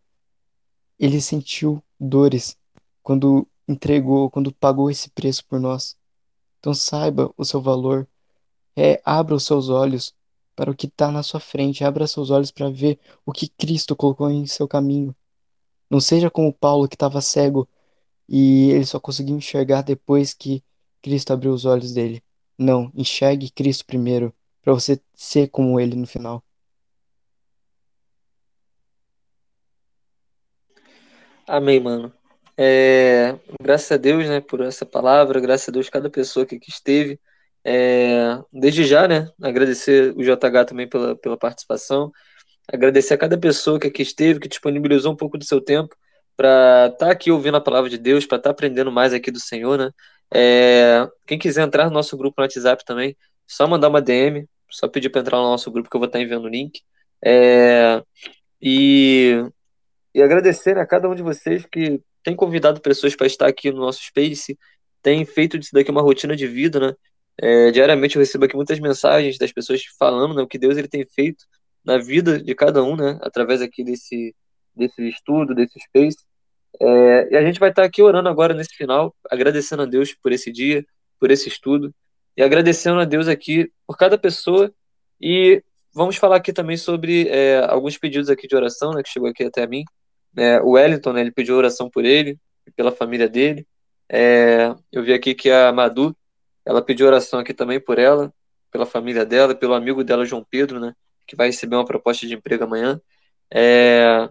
ele sentiu dores quando entregou, quando pagou esse preço por nós. Então saiba o seu valor, é, abra os seus olhos para o que está na sua frente, abra seus olhos para ver o que Cristo colocou em seu caminho. Não seja como Paulo que estava cego e ele só conseguiu enxergar depois que Cristo abriu os olhos dele. Não, enxergue Cristo primeiro, para você ser como ele no final. Amém, mano. É, graças a Deus, né, por essa palavra, graças a Deus cada pessoa que aqui esteve. É, desde já, né, agradecer o JH também pela, pela participação, agradecer a cada pessoa que aqui esteve, que disponibilizou um pouco do seu tempo para estar tá aqui ouvindo a palavra de Deus, para estar tá aprendendo mais aqui do Senhor, né? É, quem quiser entrar no nosso grupo no WhatsApp também, só mandar uma DM, só pedir para entrar no nosso grupo que eu vou estar tá enviando o link. É, e, e agradecer a cada um de vocês que tem convidado pessoas para estar aqui no nosso Space, tem feito disso daqui uma rotina de vida, né? É, diariamente eu recebo aqui muitas mensagens das pessoas falando né, o que Deus ele tem feito na vida de cada um, né? Através aqui desse, desse estudo, desse Space. É, e a gente vai estar aqui orando agora nesse final, agradecendo a Deus por esse dia, por esse estudo, e agradecendo a Deus aqui por cada pessoa. E vamos falar aqui também sobre é, alguns pedidos aqui de oração, né, que chegou aqui até mim. É, o Wellington, né, ele pediu oração por ele pela família dele. É, eu vi aqui que a Madu, ela pediu oração aqui também por ela, pela família dela, pelo amigo dela, João Pedro, né, que vai receber uma proposta de emprego amanhã. É,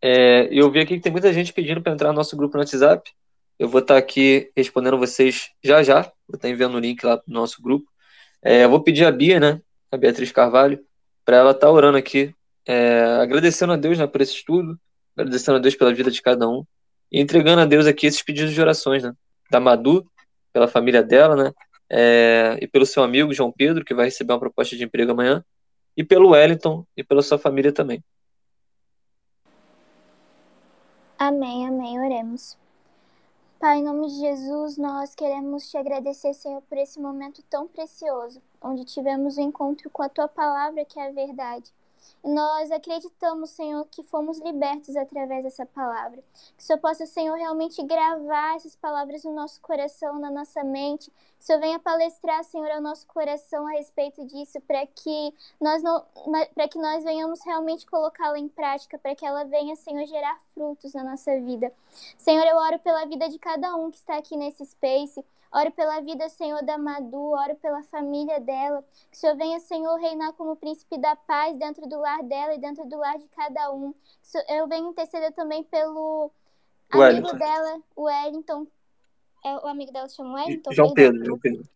é, eu vi aqui que tem muita gente pedindo para entrar no nosso grupo no WhatsApp. Eu vou estar aqui respondendo vocês já já. Vou estar enviando o link lá no nosso grupo. É, eu vou pedir a Bia, né, a Beatriz Carvalho, para ela estar orando aqui é, agradecendo a Deus né, por esse estudo, agradecendo a Deus pela vida de cada um e entregando a Deus aqui esses pedidos de orações, né? Da Madu, pela família dela, né? É, e pelo seu amigo João Pedro, que vai receber uma proposta de emprego amanhã, e pelo Wellington e pela sua família também. Amém, amém. Oremos. Pai, em nome de Jesus, nós queremos te agradecer, Senhor, por esse momento tão precioso, onde tivemos o um encontro com a tua palavra, que é a verdade. Nós acreditamos, Senhor, que fomos libertos através dessa palavra. Que o Senhor possa, Senhor, realmente gravar essas palavras no nosso coração, na nossa mente. Que o Senhor venha palestrar, Senhor, ao nosso coração a respeito disso, para que nós não, para que nós venhamos realmente colocá-la em prática, para que ela venha, Senhor, gerar frutos na nossa vida. Senhor, eu oro pela vida de cada um que está aqui nesse space. Oro pela vida, Senhor, da Madu, oro pela família dela. Que o Senhor venha, Senhor, reinar como príncipe da paz dentro do lar dela e dentro do lar de cada um. Eu venho interceder também pelo o amigo Wellington. dela, o Wellington. É, o amigo dela se chama Wellington? João Pedro, João Pedro.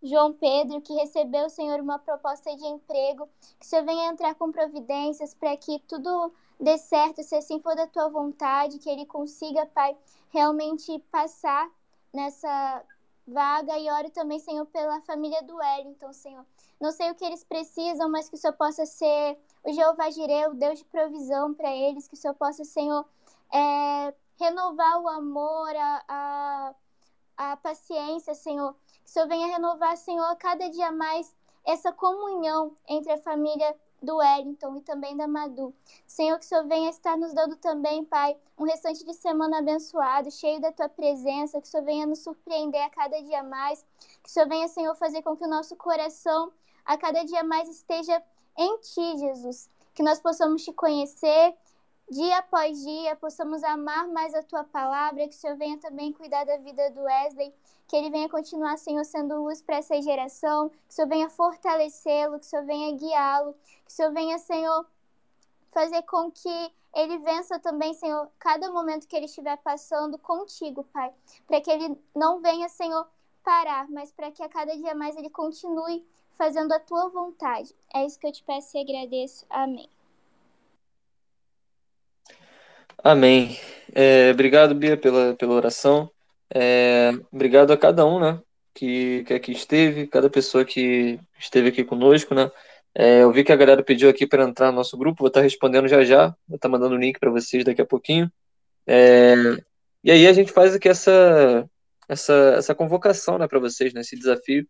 João Pedro, que recebeu, Senhor, uma proposta de emprego. Que o Senhor venha entrar com providências para que tudo dê certo, se assim for da tua vontade, que ele consiga, Pai, realmente passar nessa vaga e oro também, Senhor, pela família do Wellington, Senhor. Não sei o que eles precisam, mas que o Senhor possa ser o Jeová Jireh, o Deus de provisão para eles, que o Senhor possa, Senhor, é, renovar o amor, a, a, a paciência, Senhor. Que o Senhor venha renovar, Senhor, cada dia mais essa comunhão entre a família do Wellington e também da Madu. Senhor, que o Senhor venha estar nos dando também, Pai, um restante de semana abençoado, cheio da Tua presença, que o Senhor venha nos surpreender a cada dia mais, que o Senhor venha, Senhor, fazer com que o nosso coração a cada dia mais esteja em Ti, Jesus. Que nós possamos Te conhecer dia após dia, possamos amar mais a Tua palavra, que o Senhor venha também cuidar da vida do Wesley, que ele venha continuar, Senhor, sendo luz para essa geração, que o Senhor venha fortalecê-lo, que o Senhor venha guiá-lo, que o Senhor venha, Senhor, fazer com que ele vença também, Senhor, cada momento que ele estiver passando contigo, Pai, para que ele não venha, Senhor, parar, mas para que a cada dia mais ele continue fazendo a tua vontade. É isso que eu te peço e agradeço. Amém. Amém. É, obrigado, Bia, pela, pela oração. É, obrigado a cada um, né, que, que aqui esteve, cada pessoa que esteve aqui conosco, né. É, eu vi que a galera pediu aqui para entrar no nosso grupo, vou estar tá respondendo já já, vou estar tá mandando o link para vocês daqui a pouquinho. É, e aí a gente faz aqui essa, essa, essa convocação, né, para vocês, né, esse desafio,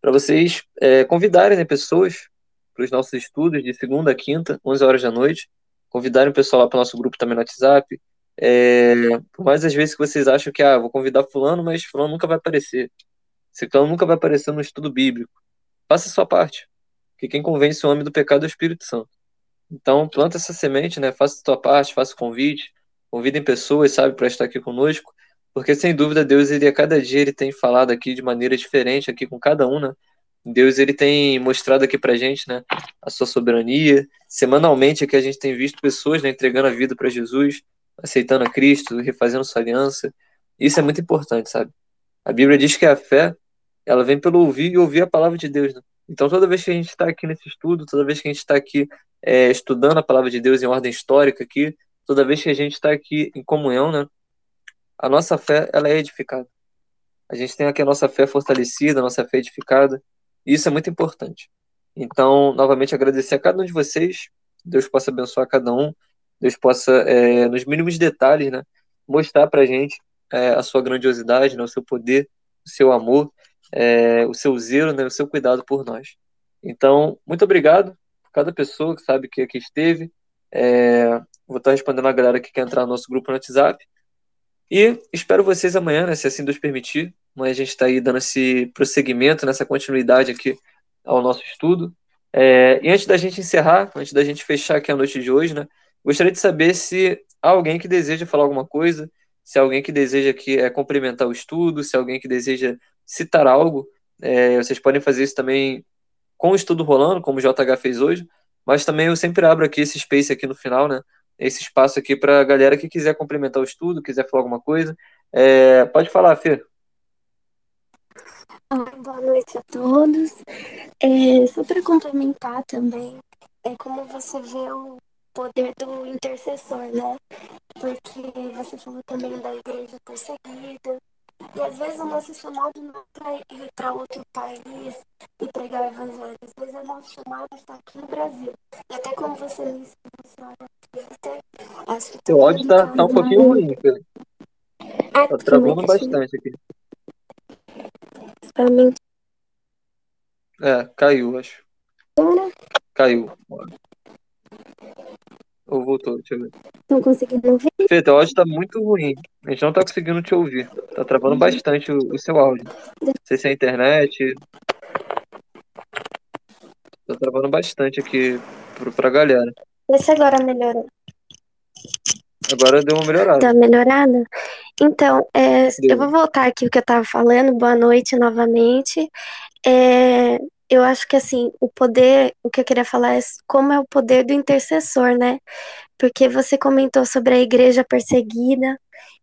para vocês é, convidarem né, pessoas para os nossos estudos de segunda a quinta, 11 horas da noite, convidarem o pessoal lá para o nosso grupo também no WhatsApp, é, por mais às vezes que vocês acham que, ah, vou convidar fulano, mas fulano nunca vai aparecer. Fulano nunca vai aparecer no estudo bíblico. Faça a sua parte. Porque quem convence o homem do pecado é o Espírito Santo. Então, planta essa semente, né? Faça a sua parte, faça o convite. Convidem pessoas, sabe, para estar aqui conosco. Porque, sem dúvida, Deus, ele a cada dia, ele tem falado aqui de maneira diferente aqui com cada um, né? Deus, ele tem mostrado aqui pra gente, né? A sua soberania. Semanalmente aqui a gente tem visto pessoas, né, entregando a vida para Jesus aceitando a Cristo, refazendo sua aliança. Isso é muito importante, sabe? A Bíblia diz que a fé, ela vem pelo ouvir e ouvir a palavra de Deus. Né? Então, toda vez que a gente está aqui nesse estudo, toda vez que a gente está aqui é, estudando a palavra de Deus em ordem histórica aqui, toda vez que a gente está aqui em comunhão, né? A nossa fé, ela é edificada. A gente tem aqui a nossa fé fortalecida, a nossa fé edificada. Isso é muito importante. Então, novamente, agradecer a cada um de vocês. Deus possa abençoar cada um. Deus possa, é, nos mínimos detalhes, né, mostrar para a gente é, a sua grandiosidade, né, o seu poder, o seu amor, é, o seu zelo, né, o seu cuidado por nós. Então, muito obrigado por cada pessoa que sabe que aqui esteve. É, vou estar respondendo a galera que quer entrar no nosso grupo no WhatsApp. E espero vocês amanhã, né, se assim Deus permitir. Amanhã a gente está aí dando esse prosseguimento, nessa continuidade aqui ao nosso estudo. É, e antes da gente encerrar, antes da gente fechar aqui a noite de hoje, né, Gostaria de saber se há alguém que deseja falar alguma coisa, se há alguém que deseja que, é, complementar o estudo, se há alguém que deseja citar algo. É, vocês podem fazer isso também com o estudo rolando, como o JH fez hoje, mas também eu sempre abro aqui esse space aqui no final, né? Esse espaço aqui para a galera que quiser complementar o estudo, quiser falar alguma coisa. É, pode falar, Fê. Boa noite a todos. É, só para complementar também, é como você vê o poder do intercessor, né? Porque você falou também da igreja perseguida. E às vezes o nosso chamado não é para ir para outro país e pregar o evangelho. Às vezes o nosso chamado está aqui no Brasil. E até como você mencionou no Twitter, acho que O áudio tá, tá um pouquinho ruim, Pedro. Ah, Tá travando bastante aqui. Pra mim, É, caiu, acho. Caiu. Ou voltou, deixa eu ver. não conseguindo ouvir. Fê, teu áudio tá muito ruim. A gente não tá conseguindo te ouvir. Tá travando bastante o, o seu áudio. Não sei se é a internet. Tá travando bastante aqui pro, pra galera. Vê se agora melhorou. Agora deu uma melhorada. Melhorada? Então, é, eu vou voltar aqui o que eu tava falando. Boa noite novamente. É, eu acho que assim, o poder, o que eu queria falar é como é o poder do intercessor, né? Porque você comentou sobre a igreja perseguida.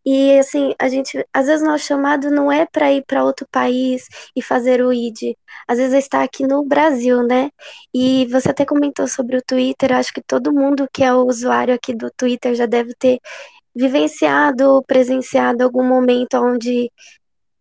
E assim, a gente, às vezes nosso chamado não é para ir para outro país e fazer o ID. Às vezes é estar aqui no Brasil, né? E você até comentou sobre o Twitter, acho que todo mundo que é usuário aqui do Twitter já deve ter vivenciado, presenciado algum momento onde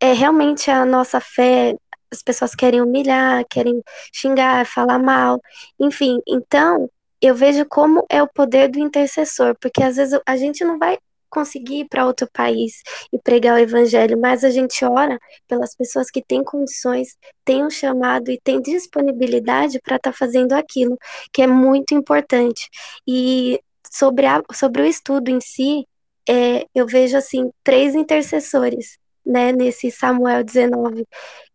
é realmente a nossa fé, as pessoas querem humilhar, querem xingar, falar mal, enfim. Então, eu vejo como é o poder do intercessor, porque às vezes a gente não vai conseguir ir para outro país e pregar o evangelho, mas a gente ora pelas pessoas que têm condições, têm um chamado e têm disponibilidade para estar fazendo aquilo, que é muito importante. E sobre, a, sobre o estudo em si, é, eu vejo assim três intercessores, né, nesse Samuel 19,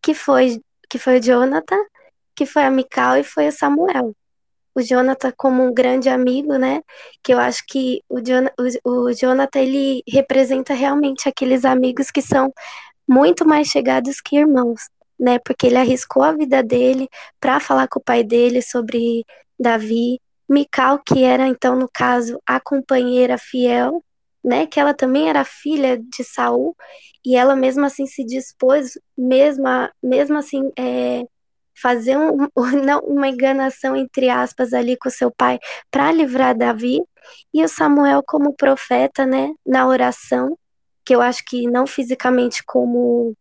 que foi que foi o Jonathan, que foi a Mical e foi o Samuel. O Jonathan como um grande amigo, né? Que eu acho que o, Jon o, o Jonathan ele representa realmente aqueles amigos que são muito mais chegados que irmãos, né? Porque ele arriscou a vida dele para falar com o pai dele sobre Davi. Mical, que era então no caso a companheira fiel, né? Que ela também era filha de Saul e ela mesmo assim se dispôs, mesmo, mesmo assim, é, fazer um, não, uma enganação entre aspas ali com seu pai para livrar Davi e o Samuel como profeta, né? Na oração, que eu acho que não fisicamente como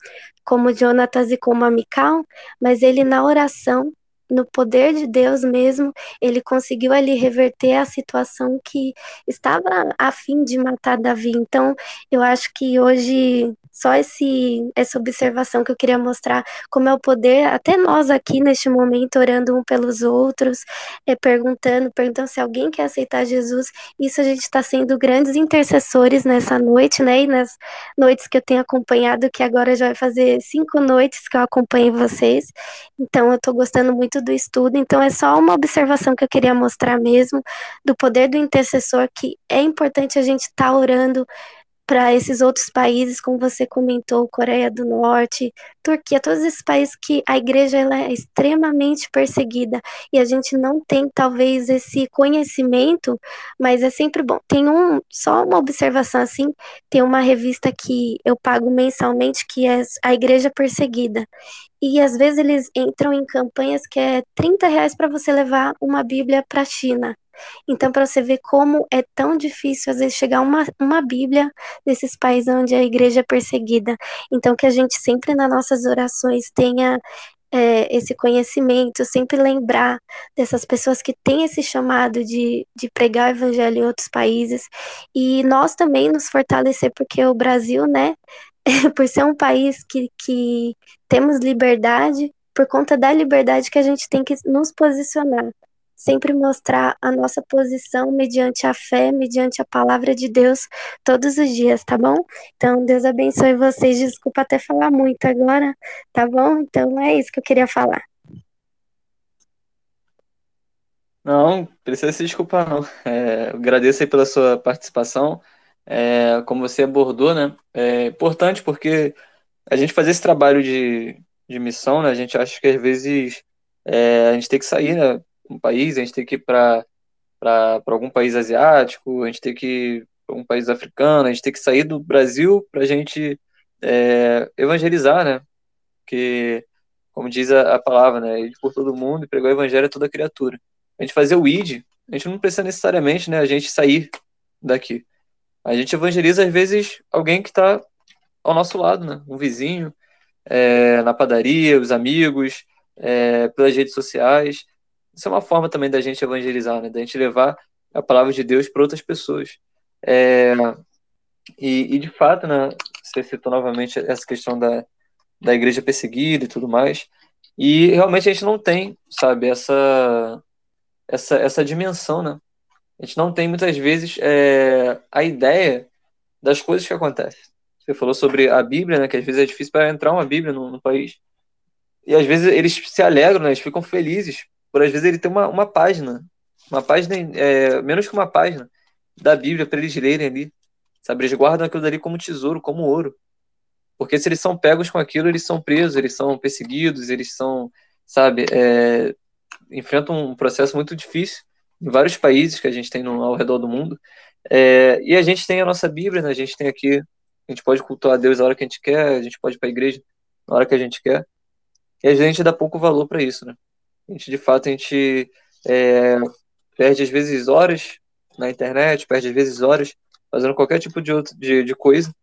como Jonatas e como a Mical, mas ele na oração no poder de Deus mesmo, ele conseguiu ali reverter a situação que estava a fim de matar Davi. Então, eu acho que hoje só esse essa observação que eu queria mostrar como é o poder, até nós aqui neste momento orando um pelos outros, é, perguntando, perguntando se alguém quer aceitar Jesus. Isso a gente está sendo grandes intercessores nessa noite, né? E nas noites que eu tenho acompanhado, que agora já vai fazer cinco noites que eu acompanho vocês. Então, eu estou gostando muito do estudo. Então, é só uma observação que eu queria mostrar mesmo do poder do intercessor, que é importante a gente estar tá orando para esses outros países, como você comentou, Coreia do Norte, Turquia, todos esses países que a igreja ela é extremamente perseguida e a gente não tem talvez esse conhecimento, mas é sempre bom. Tem um só uma observação assim, tem uma revista que eu pago mensalmente que é a Igreja Perseguida. E às vezes eles entram em campanhas que é 30 reais para você levar uma Bíblia para a China. Então, para você ver como é tão difícil, às vezes, chegar uma, uma Bíblia nesses países onde a igreja é perseguida. Então, que a gente sempre nas nossas orações tenha é, esse conhecimento, sempre lembrar dessas pessoas que têm esse chamado de, de pregar o evangelho em outros países e nós também nos fortalecer, porque o Brasil, né, por ser um país que, que temos liberdade, por conta da liberdade que a gente tem que nos posicionar sempre mostrar a nossa posição mediante a fé, mediante a palavra de Deus todos os dias, tá bom? Então, Deus abençoe vocês. Desculpa até falar muito agora, tá bom? Então, é isso que eu queria falar. Não, precisa se desculpar, não. É, agradeço aí pela sua participação. É, como você abordou, né? É importante porque a gente fazer esse trabalho de, de missão, né? A gente acha que às vezes é, a gente tem que sair, né? Um país, a gente tem que ir para algum país asiático, a gente tem que ir para um país africano, a gente tem que sair do Brasil para a gente é, evangelizar, né? Porque, como diz a, a, palavra, né? Ir por todo mundo e pregar o evangelho a toda criatura. A gente fazer o ID A gente não precisa necessariamente, né, a gente sair daqui. A gente evangeliza, às vezes, alguém que está ao nosso lado, né? Um vizinho, é, na padaria, os amigos, é, pelas redes sociais. Isso é uma forma também da gente evangelizar, né? Da gente levar a palavra de Deus para outras pessoas. É, e, e, de fato, né? Você citou novamente essa questão da, da igreja perseguida e tudo mais. E realmente a gente não tem, sabe, essa, essa, essa dimensão, né? A gente não tem muitas vezes é, a ideia das coisas que acontecem. Você falou sobre a Bíblia, né? Que às vezes é difícil para entrar uma Bíblia no, no, país. E às vezes eles se alegram, né? Eles ficam felizes por às vezes ele ter uma, uma página, uma página, é, menos que uma página da Bíblia para eles lerem ali. Sabe? Eles guardam aquilo dali como tesouro, como ouro. Porque se eles são pegos com aquilo, eles são presos, eles são perseguidos, eles são, sabe, é, enfrentam um processo muito difícil em vários países que a gente tem no, ao redor do mundo. É, e a gente tem a nossa Bíblia, né? a gente tem aqui, a gente pode cultuar a Deus a hora que a gente quer, a gente pode ir para a igreja na hora que a gente quer. E a gente dá pouco valor para isso, né? A gente, de fato, a gente é, perde às vezes horas na internet, perde às vezes horas fazendo qualquer tipo de, outro, de, de coisa,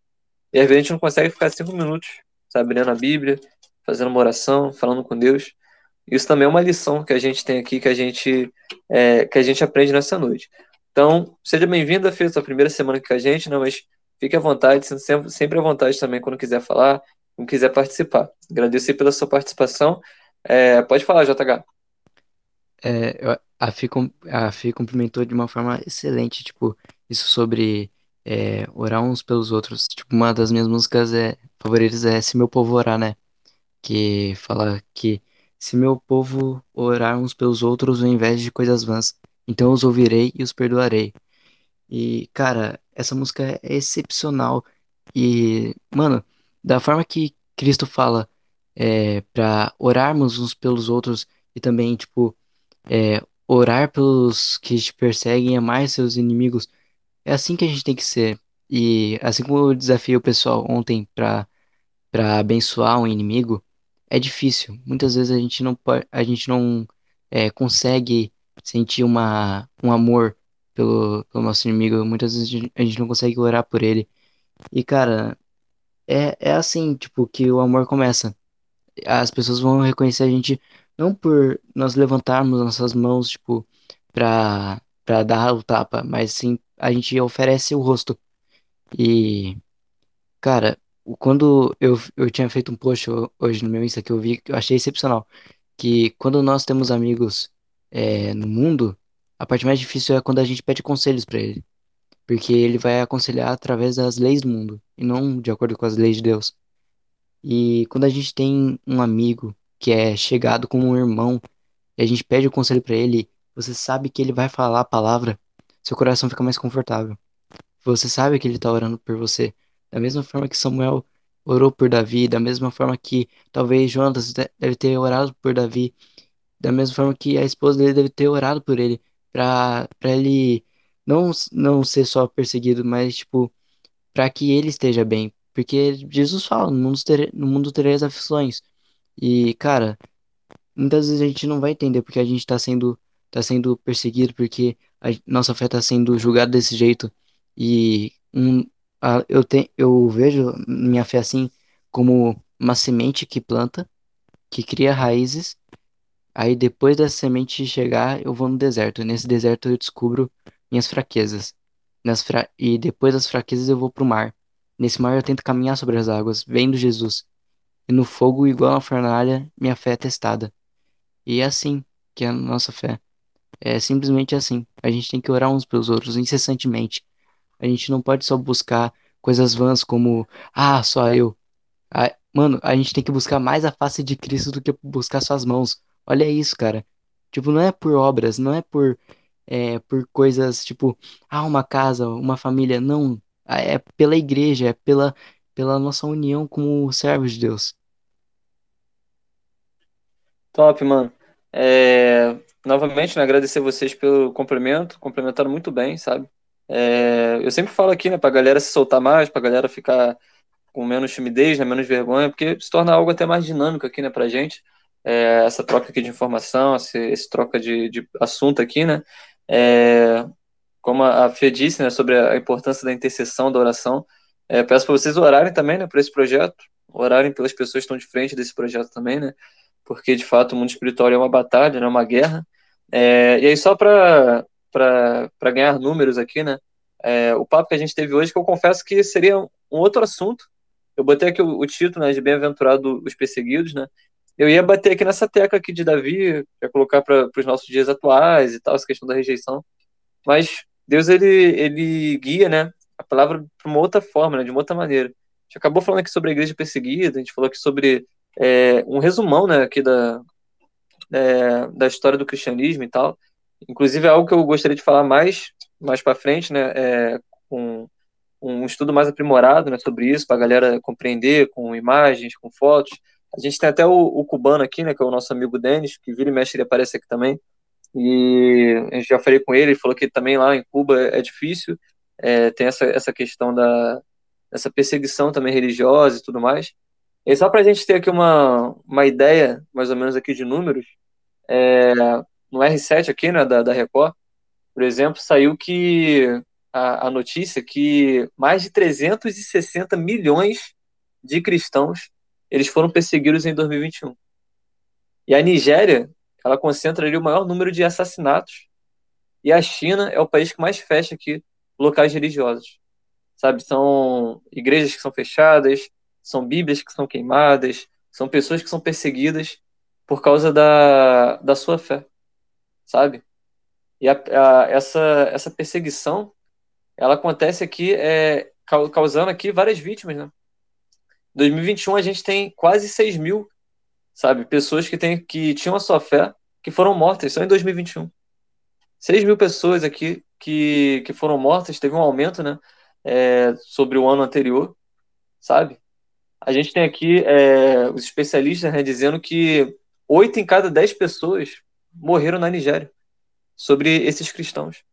e às vezes a gente não consegue ficar cinco minutos, sabe, lendo a Bíblia, fazendo uma oração, falando com Deus. Isso também é uma lição que a gente tem aqui, que a gente, é, que a gente aprende nessa noite. Então, seja bem-vindo, Fê, sua primeira semana aqui com a gente, não, mas fique à vontade, sempre, sempre à vontade também quando quiser falar, quando quiser participar. Agradecer pela sua participação. É, pode falar, JH. É, a Fê, a Fê cumprimentou de uma forma excelente, tipo, isso sobre é, orar uns pelos outros. Tipo, uma das minhas músicas é, favoritas é Se Meu Povo Orar, né? Que fala que se meu povo orar uns pelos outros ao invés de coisas vãs, então os ouvirei e os perdoarei. E, cara, essa música é excepcional. E, mano, da forma que Cristo fala é, para orarmos uns pelos outros e também, tipo, é, orar pelos que te perseguem, amar seus inimigos, é assim que a gente tem que ser. E assim como eu desafiei o pessoal ontem para para abençoar um inimigo, é difícil. Muitas vezes a gente não, a gente não é, consegue sentir uma, um amor pelo, pelo nosso inimigo. Muitas vezes a gente não consegue orar por ele. E, cara, é, é assim, tipo, que o amor começa. As pessoas vão reconhecer a gente não por nós levantarmos nossas mãos, tipo, pra, pra dar o tapa, mas sim a gente oferece o rosto. E, cara, quando eu, eu tinha feito um post hoje no meu Insta que eu vi, que eu achei excepcional, que quando nós temos amigos é, no mundo, a parte mais difícil é quando a gente pede conselhos para ele, porque ele vai aconselhar através das leis do mundo e não de acordo com as leis de Deus. E quando a gente tem um amigo que é chegado como um irmão e a gente pede o conselho para ele, você sabe que ele vai falar a palavra, seu coração fica mais confortável. Você sabe que ele está orando por você. Da mesma forma que Samuel orou por Davi, da mesma forma que talvez Jonas deve ter orado por Davi, da mesma forma que a esposa dele deve ter orado por ele, para ele não, não ser só perseguido, mas tipo, para que ele esteja bem. Porque Jesus fala, no mundo, ter, no mundo tereis aflições. E, cara, muitas vezes a gente não vai entender porque a gente está sendo, tá sendo perseguido, porque a nossa fé está sendo julgada desse jeito. E um, a, eu, te, eu vejo minha fé assim como uma semente que planta, que cria raízes. Aí depois da semente chegar, eu vou no deserto. Nesse deserto eu descubro minhas fraquezas. Nas fra... E depois das fraquezas eu vou pro mar. Nesse mar eu tento caminhar sobre as águas, vendo Jesus. E no fogo, igual na fornalha, minha fé é testada. E é assim que é a nossa fé. É simplesmente assim. A gente tem que orar uns pelos outros incessantemente. A gente não pode só buscar coisas vãs como, ah, só eu. Ah, mano, a gente tem que buscar mais a face de Cristo do que buscar suas mãos. Olha isso, cara. Tipo, não é por obras, não é por, é, por coisas tipo, ah, uma casa, uma família. Não. É pela igreja, é pela, pela nossa união como servos de Deus. Top, mano. É, novamente, né, agradecer vocês pelo complemento, complementaram muito bem, sabe? É, eu sempre falo aqui, né, pra galera se soltar mais, pra galera ficar com menos timidez, né, menos vergonha, porque se torna algo até mais dinâmico aqui, né, pra gente, é, essa troca aqui de informação, esse, esse troca de, de assunto aqui, né, É, como a Fê disse, né, sobre a importância da intercessão, da oração, é, peço para vocês orarem também, né, por esse projeto, orarem pelas pessoas que estão de frente desse projeto também, né, porque de fato o mundo espiritual é uma batalha, é uma guerra. É, e aí só para ganhar números aqui, né, é, o papo que a gente teve hoje, que eu confesso que seria um outro assunto. Eu botei aqui o, o título, né, de Bem-aventurado os perseguidos, né, eu ia bater aqui nessa tecla aqui de Davi, para colocar para os nossos dias atuais e tal, essa questão da rejeição. Mas Deus, ele, ele guia, né, a palavra de uma outra forma, né, de uma outra maneira. A gente acabou falando aqui sobre a igreja perseguida, a gente falou aqui sobre é, um resumão, né, aqui da, é, da história do cristianismo e tal. Inclusive é algo que eu gostaria de falar mais, mais para frente, né, é, com um estudo mais aprimorado, né, sobre isso, para a galera compreender, com imagens, com fotos, a gente tem até o, o, cubano aqui, né, que é o nosso amigo Denis, que vira e mexe, ele aparece aqui também. E a gente já falei com ele, ele falou que também lá em Cuba é difícil, é, tem essa, essa questão da essa perseguição também religiosa e tudo mais. E só para a gente ter aqui uma, uma ideia, mais ou menos aqui de números, é, no R7 aqui, né, da, da Record, por exemplo, saiu que a, a notícia que mais de 360 milhões de cristãos eles foram perseguidos em 2021. E a Nigéria, ela concentra ali o maior número de assassinatos. E a China é o país que mais fecha aqui locais religiosos. Sabe, são igrejas que são fechadas, são bíblias que são queimadas, são pessoas que são perseguidas por causa da, da sua fé, sabe? E a, a, essa, essa perseguição, ela acontece aqui, é, causando aqui várias vítimas, né? 2021 a gente tem quase 6 mil, sabe? Pessoas que, tem, que tinham a sua fé que foram mortas só em 2021. 6 mil pessoas aqui que, que foram mortas, teve um aumento, né? É, sobre o ano anterior, sabe? A gente tem aqui é, os especialistas né, dizendo que 8 em cada 10 pessoas morreram na Nigéria sobre esses cristãos.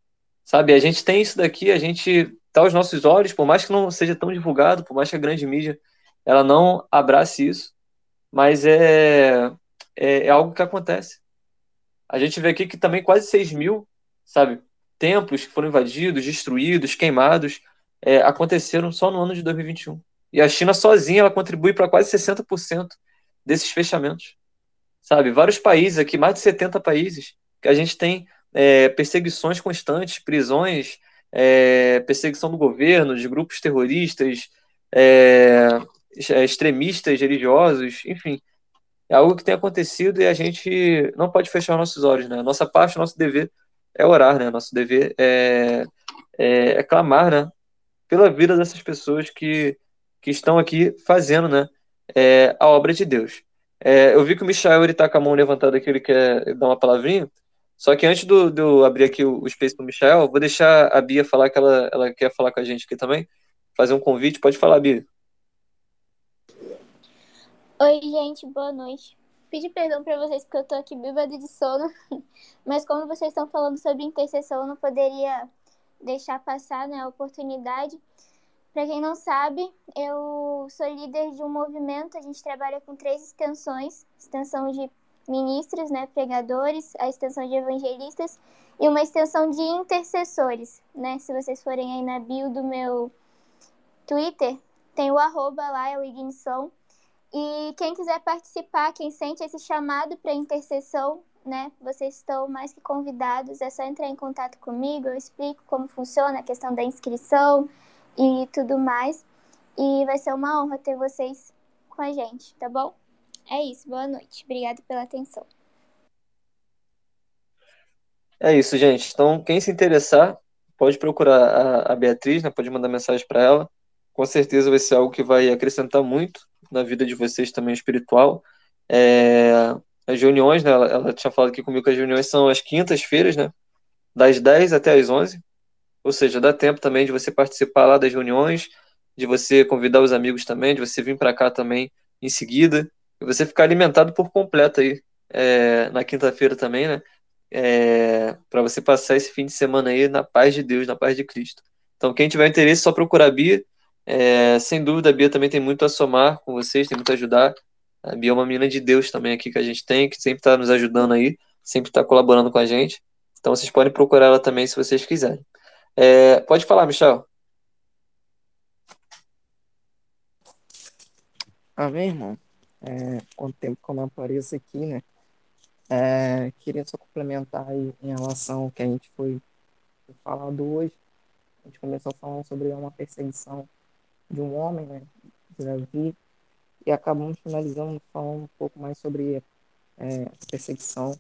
Sabe? A gente tem isso daqui, a gente tá aos nossos olhos, por mais que não seja tão divulgado, por mais que a grande mídia ela não abrace isso, mas é, é, é, algo que acontece. A gente vê aqui que também quase 6 mil, sabe, templos que foram invadidos, destruídos, queimados, é, aconteceram só no ano de 2021. E a China sozinha ela contribui para quase 60% desses fechamentos. Sabe, vários países aqui, mais de 70 países, que a gente tem é, perseguições constantes, prisões, é, perseguição do governo, de grupos terroristas, é, é, extremistas religiosos, enfim. É algo que tem acontecido e a gente não pode fechar nossos olhos, né? Nossa parte, nosso dever é orar, né? Nosso dever é, é, é clamar, né? Pela vida dessas pessoas que, que estão aqui fazendo, né? É, a obra de Deus. É, eu vi que o Michael ele tá com a mão levantada aqui, ele quer dar uma palavrinha. Só que antes do, de eu abrir aqui o, o space do Michael, vou deixar a Bia falar que ela, ela quer falar com a gente aqui também. Fazer um convite. Pode falar, Bia. Oi, gente, boa noite. Pedi perdão para vocês porque eu tô aqui bêbada de sono, mas como vocês estão falando sobre intercessão, eu não poderia deixar passar né, a oportunidade. Para quem não sabe, eu sou líder de um movimento, a gente trabalha com três extensões, extensão de ministros, né, pregadores, a extensão de evangelistas e uma extensão de intercessores, né? Se vocês forem aí na bio do meu Twitter, tem o arroba lá, é o Ignição, e quem quiser participar, quem sente esse chamado para intercessão, né, vocês estão mais que convidados. É só entrar em contato comigo, eu explico como funciona a questão da inscrição e tudo mais. E vai ser uma honra ter vocês com a gente, tá bom? É isso, boa noite. Obrigada pela atenção. É isso, gente. Então, quem se interessar, pode procurar a, a Beatriz, né? pode mandar mensagem para ela. Com certeza vai ser algo que vai acrescentar muito na vida de vocês também espiritual. É, as reuniões, né, ela, ela, tinha falado aqui comigo que as reuniões são as quintas-feiras, né, das 10 até as 11, ou seja, dá tempo também de você participar lá das reuniões, de você convidar os amigos também, de você vir para cá também em seguida, e você ficar alimentado por completo aí é, na quinta-feira também, né, é, para você passar esse fim de semana aí na paz de Deus, na paz de Cristo. Então, quem tiver interesse, só procurar a Bia, é, sem dúvida, a Bia também tem muito a somar com vocês, tem muito a ajudar. A Bia é uma menina de Deus também aqui que a gente tem, que sempre está nos ajudando aí, sempre está colaborando com a gente. Então vocês podem procurar ela também se vocês quiserem. É, pode falar, Michel. Amém, irmão. É, quanto tempo que eu não apareço aqui, né? É, queria só complementar aí em relação ao que a gente foi falado hoje. A gente começou falando sobre uma perseguição de um homem, né? De Davi. E acabamos finalizando falando um pouco mais sobre é, perseguição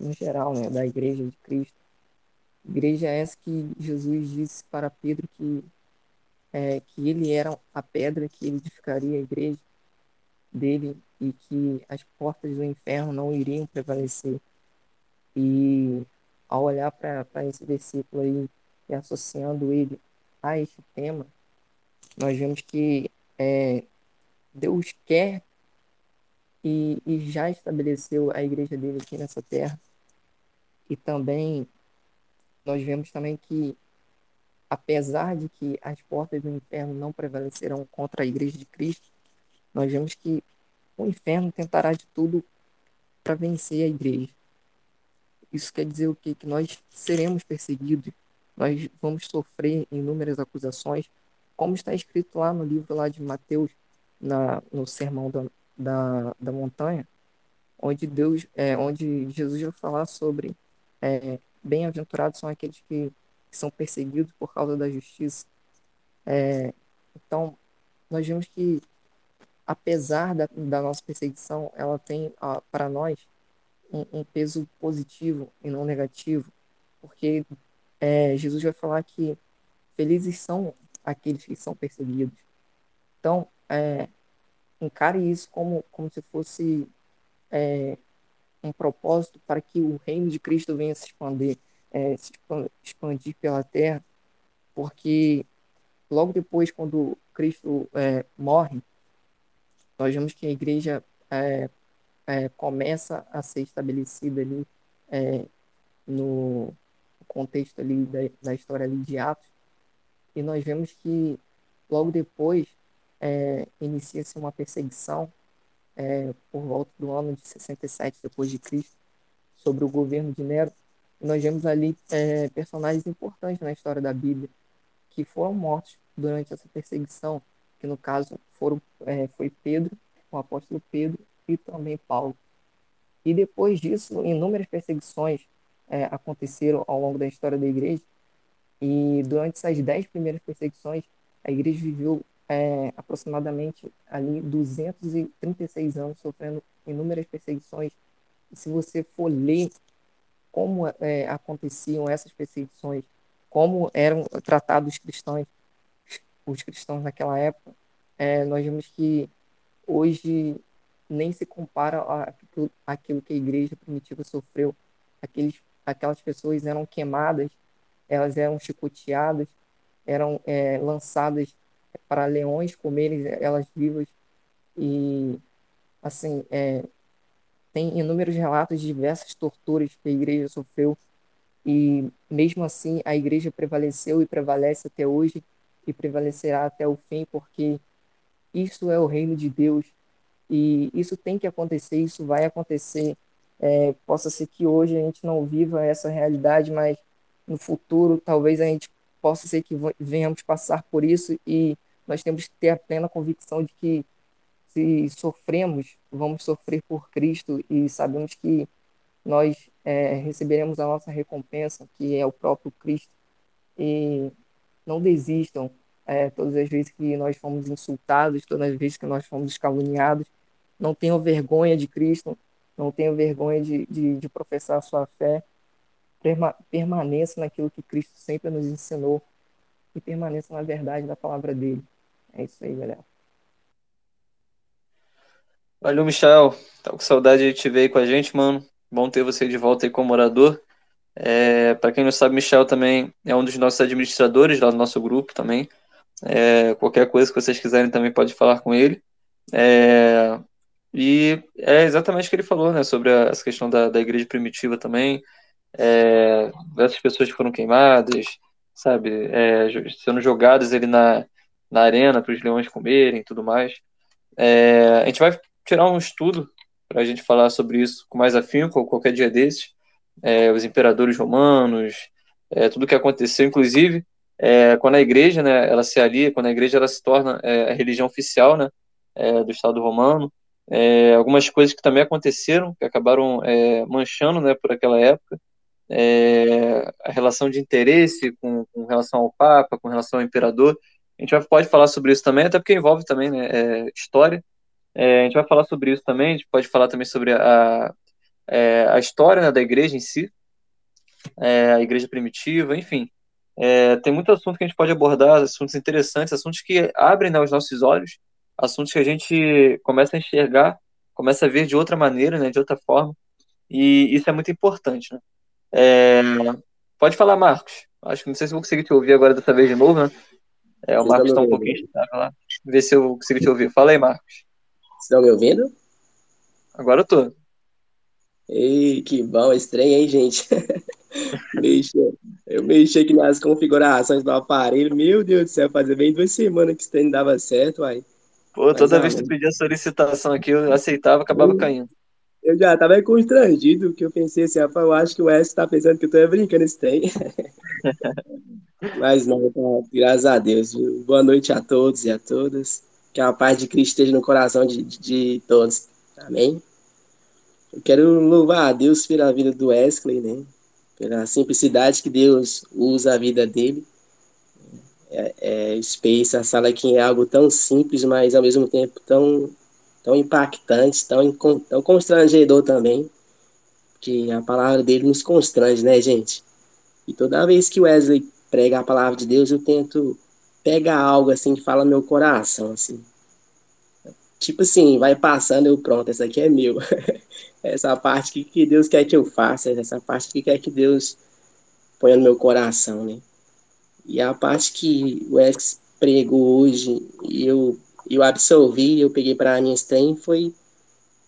no geral, né? Da igreja de Cristo. Igreja essa que Jesus disse para Pedro que, é, que ele era a pedra que edificaria a igreja dele e que as portas do inferno não iriam prevalecer. E ao olhar para esse versículo aí e associando ele a este tema, nós vemos que é, Deus quer e, e já estabeleceu a igreja dele aqui nessa terra. E também nós vemos também que apesar de que as portas do inferno não prevalecerão contra a igreja de Cristo, nós vemos que o inferno tentará de tudo para vencer a igreja. Isso quer dizer o quê? Que nós seremos perseguidos, nós vamos sofrer inúmeras acusações, como está escrito lá no livro lá de Mateus, na, no sermão da, da, da montanha, onde Deus, é, onde Jesus vai falar sobre é, bem-aventurados são aqueles que, que, são perseguidos por causa da justiça. É, então, nós vemos que apesar da, da nossa perseguição, ela tem para nós um, um, peso positivo e não negativo, porque é, Jesus vai falar que felizes são aqueles que são perseguidos. Então, é, encare isso como, como se fosse é, um propósito para que o reino de Cristo venha se expandir, é, se expandir pela terra, porque logo depois, quando Cristo é, morre, nós vemos que a igreja é, é, começa a ser estabelecida ali é, no contexto ali da, da, história ali de Atos e nós vemos que logo depois é, inicia-se uma perseguição é, por volta do ano de 67 depois de Cristo sobre o governo de Nero e nós vemos ali é, personagens importantes na história da Bíblia que foram mortos durante essa perseguição que no caso foram, é, foi Pedro, o apóstolo Pedro e também Paulo. E depois disso, inúmeras perseguições é, aconteceram ao longo da história da igreja. E durante essas dez primeiras perseguições, a igreja viveu é, aproximadamente ali 236 anos sofrendo inúmeras perseguições. E se você for ler como é, aconteciam essas perseguições, como eram tratados os cristãos, os cristãos naquela época, é, nós vemos que hoje nem se compara àquilo, que a igreja primitiva sofreu. Aqueles, aquelas pessoas eram queimadas, elas eram chicoteadas, eram é, lançadas para leões comerem elas vivas. E, assim, é, tem inúmeros relatos de diversas torturas que a igreja sofreu. E, mesmo assim, a igreja prevaleceu e prevalece até hoje e prevalecerá até o fim, porque isso é o reino de Deus e isso tem que acontecer, isso vai acontecer. É, possa ser que hoje a gente não viva essa realidade, mas no futuro talvez a gente possa ser que venhamos passar por isso e nós temos que ter a plena convicção de que se sofremos, vamos sofrer por Cristo e sabemos que nós é, receberemos a nossa recompensa, que é o próprio Cristo. E não desistam é, todas as vezes que nós fomos insultados, todas as vezes que nós fomos caluniados. Não tenham vergonha de Cristo, não tenham vergonha de, de, de professar a sua fé. Perma, permaneça naquilo que Cristo sempre nos ensinou e permaneça na verdade da palavra dele. É isso aí, galera. Valeu, Michel. Tá com saudade de te ver aí com a gente, mano. Bom ter você de volta aí como morador. É, para quem não sabe, Michel também é um dos nossos administradores lá do nosso grupo também. É, qualquer coisa que vocês quiserem também pode falar com ele. É, e é exatamente o que ele falou, né, sobre a, essa questão da, da igreja primitiva também. É, pessoas que foram queimadas, sabe, é, sendo jogadas ali na, na arena para os leões comerem e tudo mais. É, a gente vai tirar um estudo para a gente falar sobre isso com mais afinco, qualquer dia desses. é, os imperadores romanos, é, tudo que aconteceu, inclusive é, quando a igreja, né, ela se alia, quando a igreja ela se torna é, a religião oficial, né, do Estado Romano, algumas coisas que também aconteceram, que acabaram manchando, né, por aquela época, a relação de interesse com, com, relação ao Papa, com relação ao imperador, a gente vai, pode falar sobre isso também, até porque envolve também, né, história, a gente vai falar sobre isso também, a gente pode falar também sobre a, a história né, da igreja em si, a igreja primitiva, enfim, é, tem muito assunto que a gente pode abordar, assuntos interessantes, assuntos que abrem né, os nossos olhos, assuntos que a gente começa a enxergar, começa a ver de outra maneira, né, de outra forma, e isso é muito importante. Né? É, pode falar, Marcos. Acho que não sei se vou conseguir te ouvir agora dessa vez de novo, né? É, o Marcos está um pouquinho instável lá. Ver se eu consigo te ouvir. Fala aí, Marcos. Vocês estão me ouvindo? Agora eu tô. Ei, que bom, estranho, hein, gente? mexi, eu mexi aqui nas configurações do aparelho. Meu Deus do céu, fazia bem duas semanas que isso não dava certo, uai. Pô, Mas, toda vez que tu pedia solicitação aqui, eu aceitava, acabava eu, caindo. Eu já tava constrangido, que eu pensei assim, rapaz, eu acho que o S tá pensando que eu tô brincando esse trem. Mas não, tá, graças a Deus. Boa noite a todos e a todas. Que a paz de Cristo esteja no coração de, de, de todos. Amém? Eu quero louvar a Deus pela vida do Wesley, né? Pela simplicidade que Deus usa a vida dele. É, é, Space, a sala aqui é algo tão simples, mas ao mesmo tempo tão, tão impactante, tão, tão constrangedor também. Que a palavra dele nos constrange, né, gente? E toda vez que o Wesley prega a palavra de Deus, eu tento pegar algo assim que fala no meu coração, assim. Tipo assim, vai passando, eu pronto, essa aqui é meu. essa parte que, que Deus quer que eu faça, essa parte que quer que Deus ponha no meu coração, né? E a parte que o Ex pregou hoje e eu, eu absorvi, eu peguei para esse foi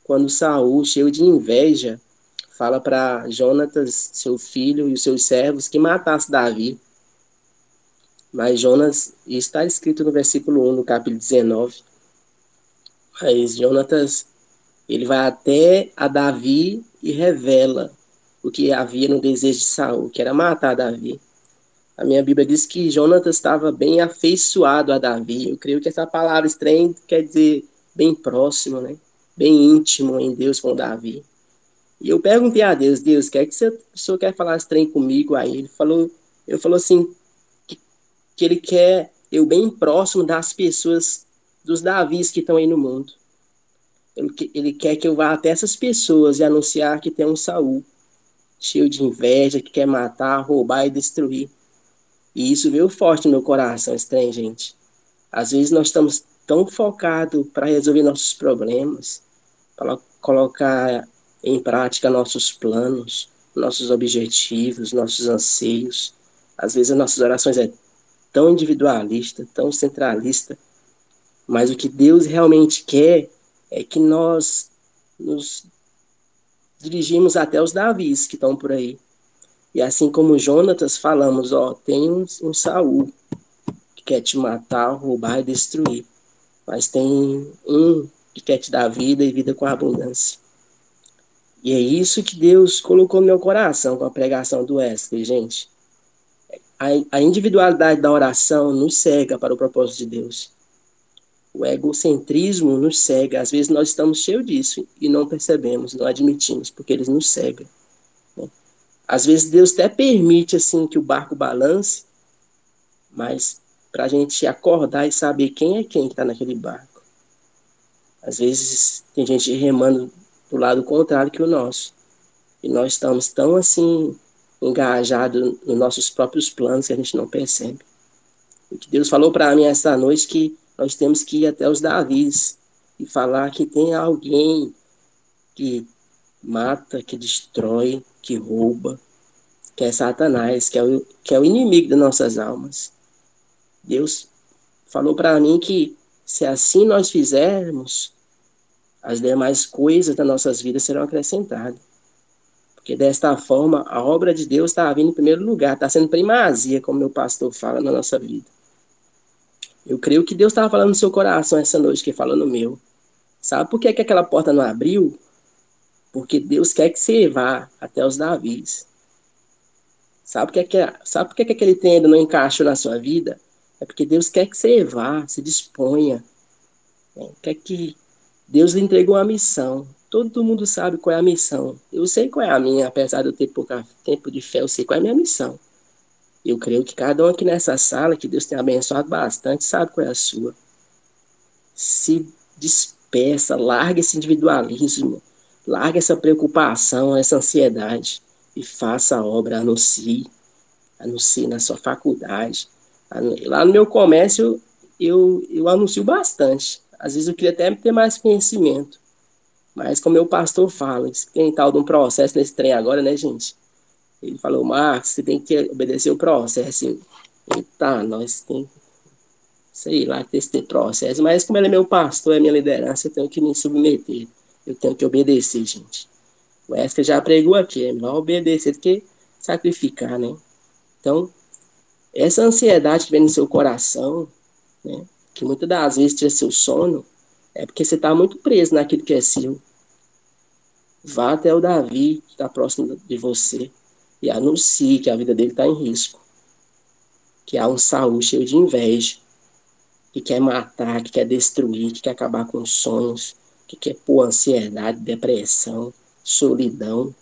quando Saul, cheio de inveja, fala para Jonatas, seu filho, e os seus servos que matasse Davi. Mas Jonas, está escrito no versículo 1, no capítulo 19. Mas Jonatas ele vai até a Davi e revela o que havia no desejo de Saul, que era matar Davi. A minha Bíblia diz que Jonatas estava bem afeiçoado a Davi. Eu creio que essa palavra estranha quer dizer bem próximo, né? Bem íntimo em Deus com Davi. E eu perguntei a Deus, Deus, quer que você, o senhor quer falar estranho comigo? Aí ele falou, ele falou assim, que, que ele quer eu bem próximo das pessoas, dos Davis que estão aí no mundo. Ele, ele quer que eu vá até essas pessoas e anunciar que tem um Saul cheio de inveja, que quer matar, roubar e destruir. E isso veio forte no meu coração, estranho, gente. Às vezes nós estamos tão focados para resolver nossos problemas, para colocar em prática nossos planos, nossos objetivos, nossos anseios. Às vezes as nossas orações é tão individualista, tão centralista, mas o que Deus realmente quer é que nós nos dirigimos até os Davis que estão por aí. E assim como Jonatas, falamos, ó, tem um, um Saul que quer te matar, roubar e destruir. Mas tem um que quer te dar vida e vida com abundância. E é isso que Deus colocou no meu coração com a pregação do Wesley, gente. A, a individualidade da oração nos cega para o propósito de Deus. O egocentrismo nos cega. Às vezes nós estamos cheios disso e não percebemos, não admitimos, porque eles nos cegam. Às vezes Deus até permite assim que o barco balance, mas para a gente acordar e saber quem é quem que está naquele barco. Às vezes tem gente remando do lado contrário que o nosso. E nós estamos tão assim engajados nos nossos próprios planos que a gente não percebe. O que Deus falou para mim essa noite que nós temos que ir até os Davis e falar que tem alguém que mata, que destrói, que rouba, que é Satanás, que é o, que é o inimigo das nossas almas. Deus falou para mim que se assim nós fizermos, as demais coisas das nossas vidas serão acrescentadas. Porque desta forma, a obra de Deus está vindo em primeiro lugar, está sendo primazia, como meu pastor fala na nossa vida. Eu creio que Deus estava falando no seu coração essa noite, que fala no meu. Sabe por que, que aquela porta não abriu? Porque Deus quer que você vá até os Davis. Sabe por que, que, sabe por que, que aquele trem ainda não encaixou na sua vida? É porque Deus quer que você vá, se disponha. É, quer que Deus lhe entregou uma missão. Todo mundo sabe qual é a missão. Eu sei qual é a minha, apesar de eu ter pouco tempo de fé, eu sei qual é a minha missão. Eu creio que cada um aqui nessa sala, que Deus tem abençoado bastante, sabe qual é a sua. Se despeça, larga esse individualismo, larga essa preocupação, essa ansiedade e faça a obra, anuncie, anuncie na sua faculdade. Lá no meu comércio, eu, eu anuncio bastante. Às vezes eu queria até ter mais conhecimento. Mas como meu pastor fala, tem tal de um processo nesse trem agora, né, gente? Ele falou, Marcos, você tem que obedecer o processo. Eita, nós tem sei lá, ter esse processo. Mas como ele é meu pastor, é minha liderança, eu tenho que me submeter. Eu tenho que obedecer, gente. O Wesley já pregou aqui, é melhor obedecer do que sacrificar, né? Então, essa ansiedade que vem no seu coração, né? Que muitas das vezes tira seu sono, é porque você está muito preso naquilo que é seu. Vá até o Davi, que está próximo de você, e anuncie que a vida dele está em risco. Que há um Saul cheio de inveja, que quer matar, que quer destruir, que quer acabar com sonhos, que quer pôr ansiedade, depressão, solidão.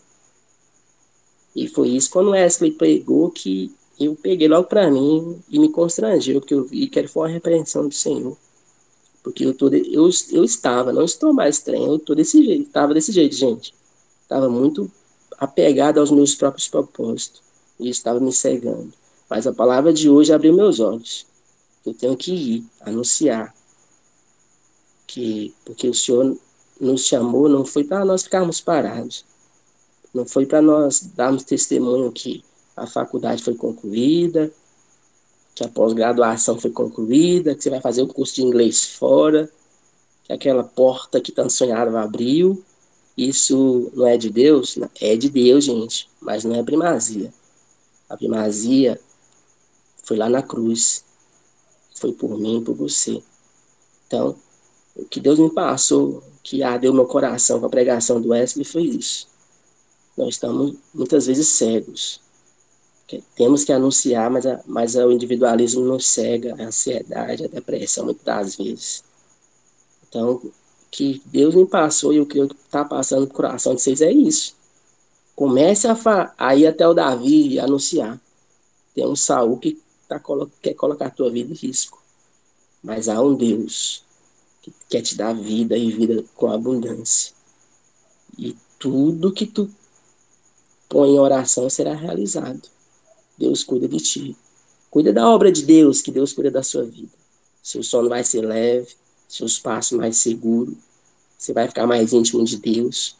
E foi isso quando Wesley pregou que eu peguei logo para mim e me constrangeu, porque eu vi que ele foi uma repreensão do Senhor. Porque eu, tô eu, eu estava, não estou mais estranho, eu estou desse jeito, estava desse jeito, gente. Estava muito apegado aos meus próprios propósitos. E estava me cegando. Mas a palavra de hoje abriu meus olhos. Eu tenho que ir, anunciar. Que, porque o Senhor nos chamou, não foi para nós ficarmos parados. Não foi para nós darmos testemunho que a faculdade foi concluída, que a pós-graduação foi concluída, que você vai fazer o curso de inglês fora, que aquela porta que tanto sonhava abriu. Isso não é de Deus? É de Deus, gente, mas não é primazia. A primazia foi lá na cruz. Foi por mim por você. Então, o que Deus me passou, que ardeu meu coração com a pregação do Wesley foi isso. Nós estamos muitas vezes cegos. Temos que anunciar, mas, a, mas o individualismo nos cega, a ansiedade, a depressão, muitas vezes. Então, que Deus me passou e o que está passando no coração de vocês é isso. Comece a, a ir até o Davi e anunciar. Tem um Saul que tá, quer colocar a tua vida em risco. Mas há um Deus que quer te dar vida e vida com abundância. E tudo que tu põe em oração será realizado. Deus cuida de ti. Cuida da obra de Deus, que Deus cuida da sua vida. Seu sono vai ser leve, seus passos mais seguros. Você vai ficar mais íntimo de Deus.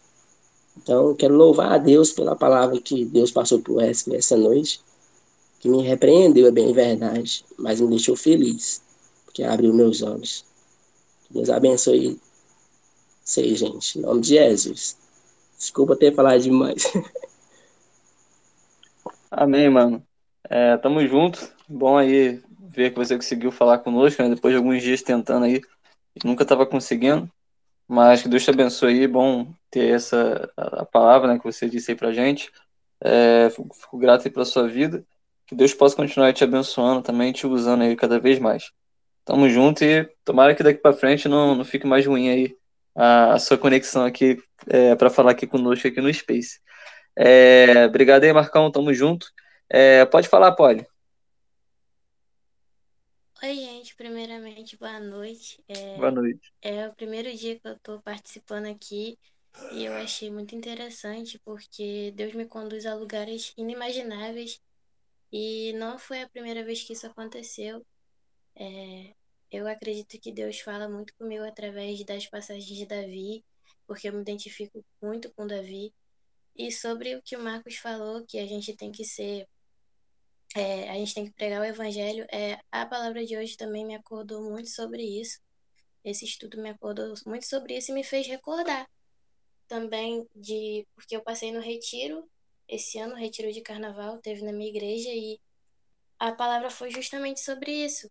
Então, eu quero louvar a Deus pela palavra que Deus passou por essa, noite, que me repreendeu, é bem verdade, mas me deixou feliz, porque abriu meus olhos. Deus abençoe vocês, gente. Em nome de Jesus. Desculpa ter falado demais. Amém, mano. É, tamo junto. Bom aí ver que você conseguiu falar conosco, né? Depois de alguns dias tentando aí. Nunca tava conseguindo. Mas que Deus te abençoe aí. Bom ter essa a palavra né, que você disse aí pra gente. É, fico, grato aí pela sua vida. Que Deus possa continuar te abençoando também, te usando aí cada vez mais. Tamo junto e tomara que daqui para frente não, não fique mais ruim aí a, a sua conexão aqui é, para falar aqui conosco aqui no Space. É, obrigado aí, Marcão, tamo junto. É, pode falar, Polly. Oi, gente. Primeiramente, boa noite. É, boa noite. É o primeiro dia que eu tô participando aqui e eu achei muito interessante porque Deus me conduz a lugares inimagináveis e não foi a primeira vez que isso aconteceu. É, eu acredito que Deus fala muito comigo através das passagens de Davi, porque eu me identifico muito com Davi. E sobre o que o Marcos falou, que a gente tem que ser. É, a gente tem que pregar o evangelho. É, a palavra de hoje também me acordou muito sobre isso. Esse estudo me acordou muito sobre isso e me fez recordar também de. Porque eu passei no retiro, esse ano, retiro de carnaval, teve na minha igreja, e a palavra foi justamente sobre isso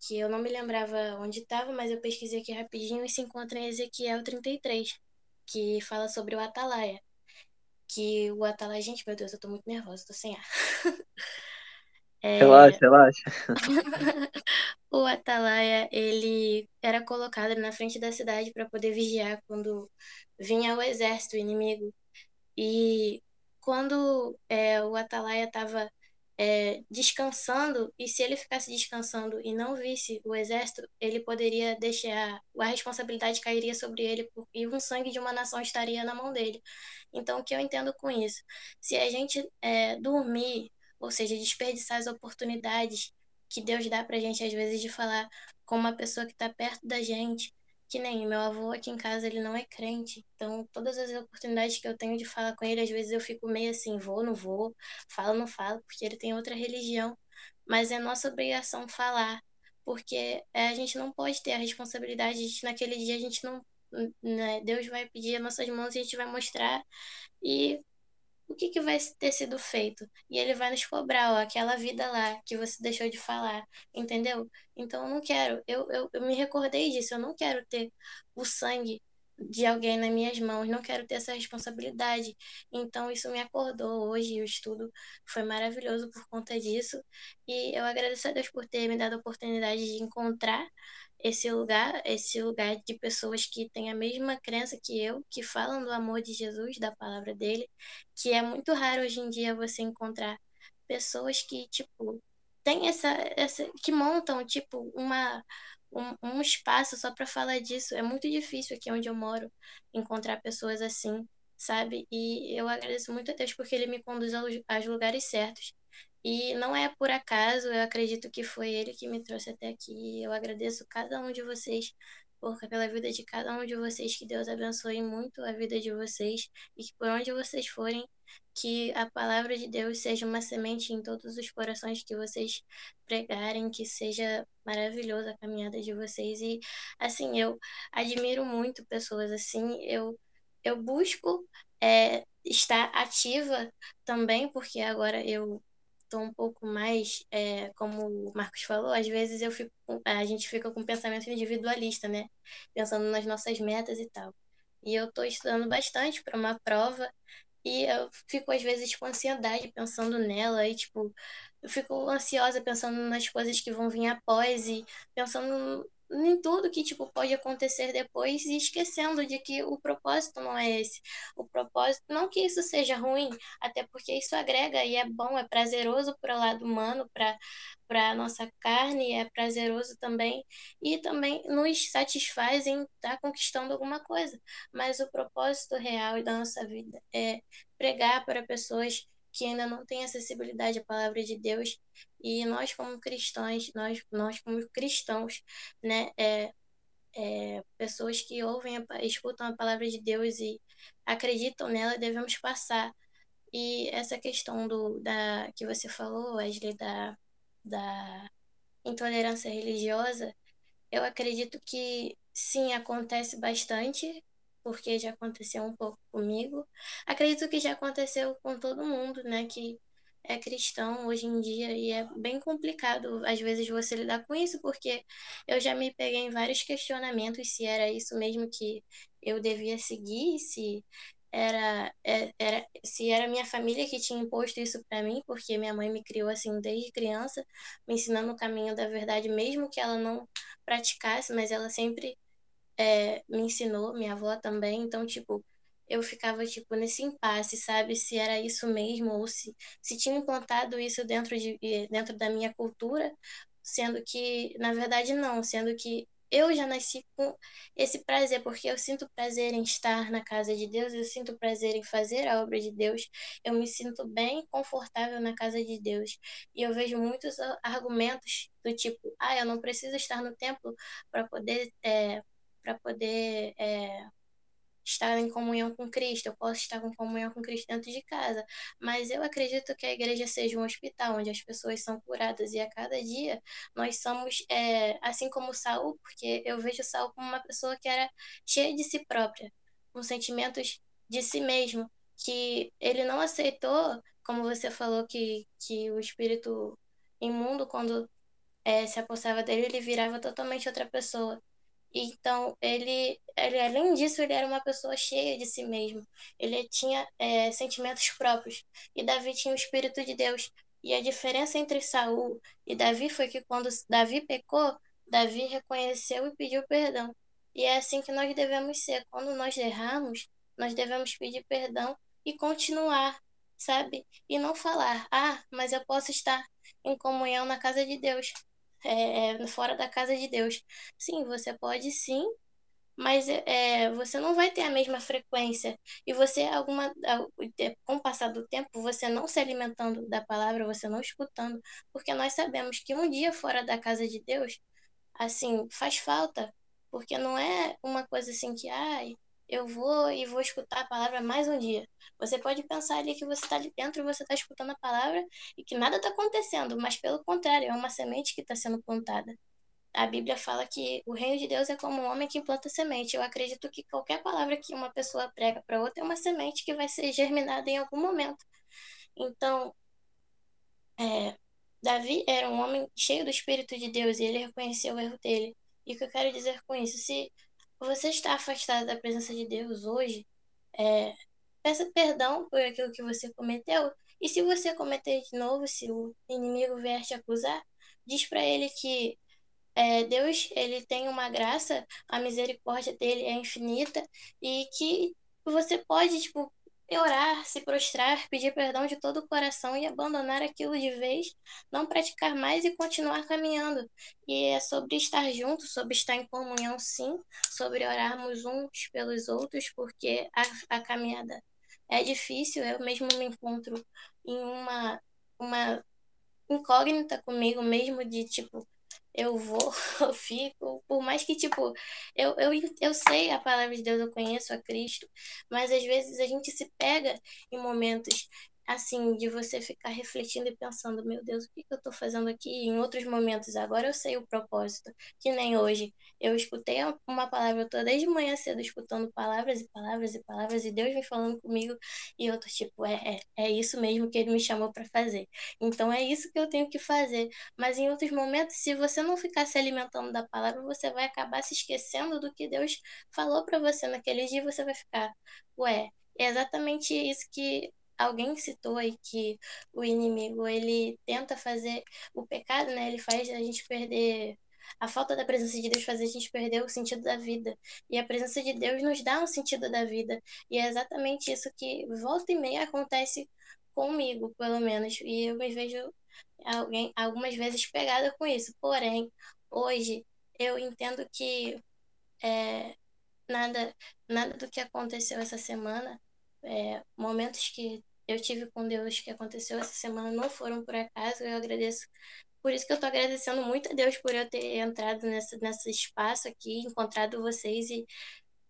que eu não me lembrava onde estava, mas eu pesquisei aqui rapidinho e se encontra em Ezequiel 33. que fala sobre o Atalaia. Que o Atalaia. Gente, meu Deus, eu tô muito nervosa, tô sem ar. É... Relaxa, relaxa. o Atalaia, ele era colocado na frente da cidade para poder vigiar quando vinha o exército inimigo. E quando é, o Atalaia estava é, descansando, e se ele ficasse descansando e não visse o exército, ele poderia deixar, a responsabilidade cairia sobre ele e o sangue de uma nação estaria na mão dele. Então, o que eu entendo com isso? Se a gente é, dormir, ou seja, desperdiçar as oportunidades que Deus dá para a gente, às vezes, de falar com uma pessoa que está perto da gente, que nem meu avô aqui em casa, ele não é crente. Então, todas as oportunidades que eu tenho de falar com ele, às vezes eu fico meio assim, vou, não vou, falo, não falo, porque ele tem outra religião. Mas é nossa obrigação falar, porque é, a gente não pode ter a responsabilidade de naquele dia a gente não. Né, Deus vai pedir as nossas mãos e a gente vai mostrar. E o que, que vai ter sido feito? E ele vai nos cobrar, ó, aquela vida lá que você deixou de falar, entendeu? Então eu não quero, eu, eu, eu me recordei disso, eu não quero ter o sangue de alguém nas minhas mãos, não quero ter essa responsabilidade. Então isso me acordou hoje, o estudo foi maravilhoso por conta disso. E eu agradeço a Deus por ter me dado a oportunidade de encontrar esse lugar, esse lugar de pessoas que têm a mesma crença que eu, que falam do amor de Jesus, da palavra dele, que é muito raro hoje em dia você encontrar pessoas que, tipo, tem essa, essa que montam, tipo, uma um, um espaço só para falar disso. É muito difícil aqui onde eu moro encontrar pessoas assim, sabe? E eu agradeço muito a Deus porque ele me conduz aos, aos lugares certos. E não é por acaso, eu acredito que foi ele que me trouxe até aqui. Eu agradeço cada um de vocês por, pela vida de cada um de vocês, que Deus abençoe muito a vida de vocês e que por onde vocês forem, que a palavra de Deus seja uma semente em todos os corações que vocês pregarem, que seja maravilhosa a caminhada de vocês. E assim, eu admiro muito pessoas assim, eu, eu busco é, estar ativa também, porque agora eu estou um pouco mais, é, como o Marcos falou, às vezes eu fico, a gente fica com um pensamento individualista, né? Pensando nas nossas metas e tal. E eu estou estudando bastante para uma prova e eu fico às vezes com ansiedade pensando nela e tipo, eu fico ansiosa pensando nas coisas que vão vir após e pensando em tudo que tipo pode acontecer depois e esquecendo de que o propósito não é esse. O propósito não que isso seja ruim, até porque isso agrega e é bom, é prazeroso para o lado humano, para para a nossa carne, é prazeroso também e também nos satisfaz em estar tá conquistando alguma coisa. Mas o propósito real da nossa vida é pregar para pessoas que ainda não têm acessibilidade à palavra de Deus e nós como cristãos, nós, nós como cristãos, né, é, é, pessoas que ouvem, escutam a palavra de Deus e acreditam nela, devemos passar. E essa questão do, da, que você falou, Wesley, da, da intolerância religiosa, eu acredito que sim, acontece bastante, porque já aconteceu um pouco comigo. Acredito que já aconteceu com todo mundo, né, que é cristão hoje em dia e é bem complicado às vezes você lidar com isso, porque eu já me peguei em vários questionamentos se era isso mesmo que eu devia seguir, se era, é, era se era minha família que tinha imposto isso para mim, porque minha mãe me criou assim desde criança, me ensinando o caminho da verdade, mesmo que ela não praticasse, mas ela sempre é, me ensinou, minha avó também, então, tipo, eu ficava, tipo, nesse impasse, sabe? Se era isso mesmo, ou se, se tinha implantado isso dentro, de, dentro da minha cultura, sendo que, na verdade, não, sendo que eu já nasci com esse prazer, porque eu sinto prazer em estar na casa de Deus, eu sinto prazer em fazer a obra de Deus, eu me sinto bem confortável na casa de Deus. E eu vejo muitos argumentos do tipo, ah, eu não preciso estar no templo para poder, é, para poder é, estar em comunhão com Cristo, eu posso estar em comunhão com Cristo dentro de casa, mas eu acredito que a igreja seja um hospital onde as pessoas são curadas e a cada dia nós somos, é, assim como Saul, porque eu vejo Saul como uma pessoa que era cheia de si própria, com sentimentos de si mesmo, que ele não aceitou, como você falou, que, que o espírito imundo, quando é, se apossava dele, ele virava totalmente outra pessoa. Então, ele, ele, além disso, ele era uma pessoa cheia de si mesmo. Ele tinha é, sentimentos próprios. E Davi tinha o Espírito de Deus. E a diferença entre Saul e Davi foi que quando Davi pecou, Davi reconheceu e pediu perdão. E é assim que nós devemos ser. Quando nós erramos, nós devemos pedir perdão e continuar, sabe? E não falar, ah, mas eu posso estar em comunhão na casa de Deus é, é, fora da casa de Deus. Sim, você pode sim, mas é, você não vai ter a mesma frequência. E você, alguma, com o passar do tempo, você não se alimentando da palavra, você não escutando, porque nós sabemos que um dia fora da casa de Deus, assim, faz falta, porque não é uma coisa assim que, ai, eu vou e vou escutar a palavra mais um dia. Você pode pensar ali que você está ali dentro e você está escutando a palavra e que nada está acontecendo, mas pelo contrário, é uma semente que está sendo plantada. A Bíblia fala que o reino de Deus é como um homem que planta semente. Eu acredito que qualquer palavra que uma pessoa prega para outra é uma semente que vai ser germinada em algum momento. Então, é, Davi era um homem cheio do Espírito de Deus e ele reconheceu o erro dele. E o que eu quero dizer com isso? Se você está afastado da presença de Deus hoje, é, peça perdão por aquilo que você cometeu. E se você cometer de novo, se o inimigo vier te acusar, diz para ele que é, Deus ele tem uma graça, a misericórdia dele é infinita e que você pode tipo orar, se prostrar, pedir perdão de todo o coração e abandonar aquilo de vez, não praticar mais e continuar caminhando. E é sobre estar juntos, sobre estar em comunhão, sim, sobre orarmos uns pelos outros, porque a, a caminhada é difícil. Eu mesmo me encontro em uma, uma incógnita comigo mesmo de tipo eu vou, eu fico, por mais que, tipo, eu, eu, eu sei a palavra de Deus, eu conheço a Cristo, mas às vezes a gente se pega em momentos assim, de você ficar refletindo e pensando, meu Deus, o que, que eu estou fazendo aqui? em outros momentos, agora eu sei o propósito, que nem hoje. Eu escutei uma palavra, eu tô desde manhã cedo escutando palavras e palavras e palavras, e Deus vem falando comigo, e eu tô tipo, é, é, é isso mesmo que Ele me chamou para fazer. Então é isso que eu tenho que fazer. Mas em outros momentos, se você não ficar se alimentando da palavra, você vai acabar se esquecendo do que Deus falou para você naquele dia, e você vai ficar, ué, é exatamente isso que alguém citou aí que o inimigo ele tenta fazer o pecado, né? Ele faz a gente perder a falta da presença de Deus faz a gente perder o sentido da vida. E a presença de Deus nos dá um sentido da vida. E é exatamente isso que volta e meia acontece comigo, pelo menos. E eu me vejo alguém algumas vezes pegada com isso. Porém, hoje eu entendo que é, nada, nada do que aconteceu essa semana é, momentos que eu tive com Deus que aconteceu essa semana não foram por acaso, eu agradeço. Por isso que eu tô agradecendo muito a Deus por eu ter entrado nessa, nesse espaço aqui, encontrado vocês e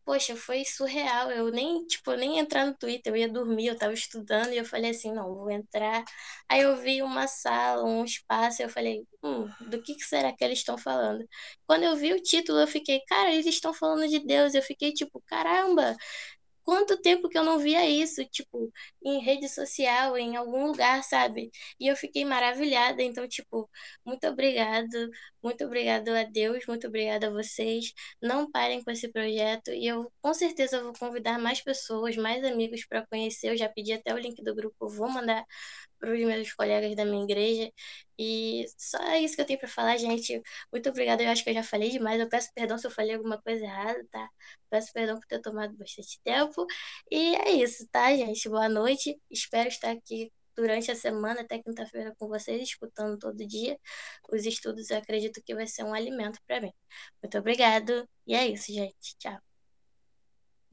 poxa, foi surreal. Eu nem, tipo, nem entrar no Twitter, eu ia dormir, eu tava estudando e eu falei assim, não, vou entrar. Aí eu vi uma sala, um espaço, eu falei, hum, do que, que será que eles estão falando? Quando eu vi o título, eu fiquei, cara, eles estão falando de Deus. Eu fiquei tipo, caramba, quanto tempo que eu não via isso, tipo, em rede social, em algum lugar, sabe? E eu fiquei maravilhada. Então, tipo, muito obrigado, muito obrigado a Deus, muito obrigada a vocês. Não parem com esse projeto e eu com certeza vou convidar mais pessoas, mais amigos para conhecer. Eu já pedi até o link do grupo, vou mandar para os meus colegas da minha igreja. E só isso que eu tenho para falar, gente. Muito obrigada. Eu acho que eu já falei demais. Eu peço perdão se eu falei alguma coisa errada, tá? Peço perdão por ter tomado bastante tempo. E é isso, tá, gente? Boa noite. Espero estar aqui durante a semana, até quinta-feira, com vocês, escutando todo dia. Os estudos eu acredito que vai ser um alimento para mim. Muito obrigado. E é isso, gente. Tchau.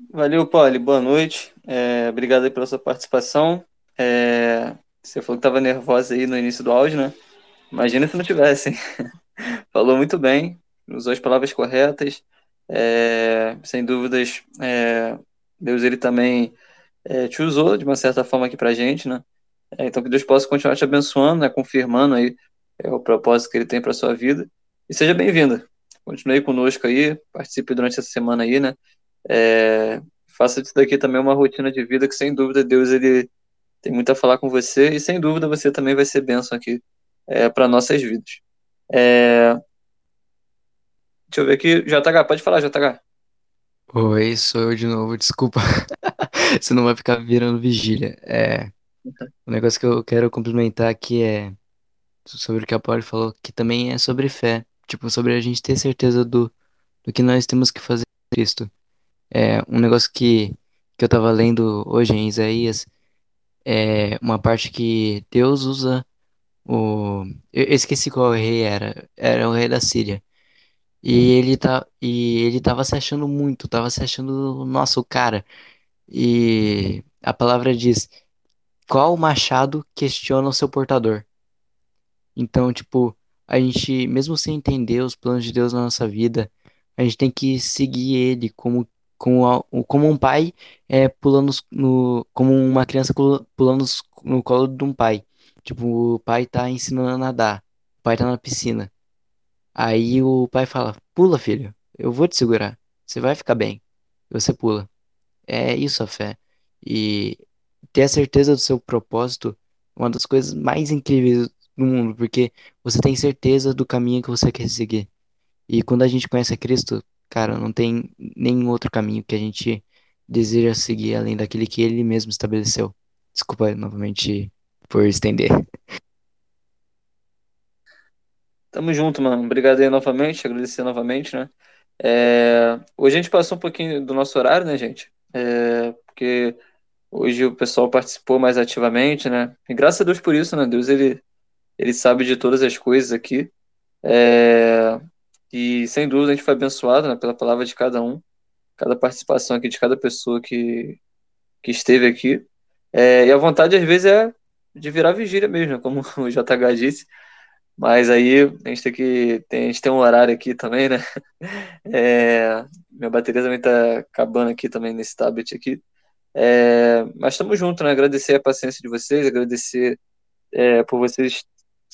Valeu, Polly. Boa noite. É, obrigado aí pela sua participação. É, você falou que estava nervosa aí no início do áudio, né? Imagina se não tivesse. Falou muito bem, usou as palavras corretas. É, sem dúvidas, é, Deus ele também é, te usou de uma certa forma aqui pra gente, né? É, então que Deus possa continuar te abençoando, né? confirmando aí é, o propósito que ele tem para sua vida. E seja bem-vinda. Continue conosco aí, participe durante essa semana aí, né? É, faça disso daqui também uma rotina de vida que sem dúvida Deus ele tem muito a falar com você e sem dúvida você também vai ser bênção aqui é, para nossas vidas. É... Deixa eu ver aqui. JH, pode falar, JH. Oi, sou eu de novo, desculpa. Você não vai ficar virando vigília. É, o negócio que eu quero complementar aqui é sobre o que a Pauli falou, que também é sobre fé. Tipo, sobre a gente ter certeza do, do que nós temos que fazer em Cristo. É, um negócio que, que eu tava lendo hoje em Isaías é uma parte que Deus usa o. Eu esqueci qual rei era. Era o rei da Síria. E ele tá, e ele tava se achando muito, tava se achando, o cara. E a palavra diz: qual machado questiona o seu portador? Então, tipo, a gente, mesmo sem entender os planos de Deus na nossa vida, a gente tem que seguir ele como, como, como um pai é, pulando no, como uma criança pula- pulando no colo de um pai. Tipo, o pai tá ensinando a nadar, o pai tá na piscina. Aí o pai fala: Pula, filho, eu vou te segurar, você vai ficar bem. Você pula. É isso a fé. E ter a certeza do seu propósito é uma das coisas mais incríveis do mundo, porque você tem certeza do caminho que você quer seguir. E quando a gente conhece a Cristo, cara, não tem nenhum outro caminho que a gente deseja seguir além daquele que ele mesmo estabeleceu. Desculpa novamente por estender. Tamo junto, mano. Obrigado aí novamente, agradecer novamente, né? É, Hoje a gente passou um pouquinho do nosso horário, né, gente? É, Porque hoje o pessoal participou mais ativamente, né? E graças a Deus por isso, né? Deus, ele, ele sabe de todas as coisas aqui. É, E sem dúvida a gente foi abençoado, né, pela palavra de cada um, cada participação aqui de cada pessoa que, que esteve aqui. É, E a vontade, às vezes, é de virar vigília mesmo, né? Como o JH disse. Mas aí a gente tem que. Tem, a gente tem um horário aqui também, né? É, minha bateria também tá acabando aqui também nesse tablet aqui. É, mas estamos juntos, né? Agradecer a paciência de vocês, agradecer é, por vocês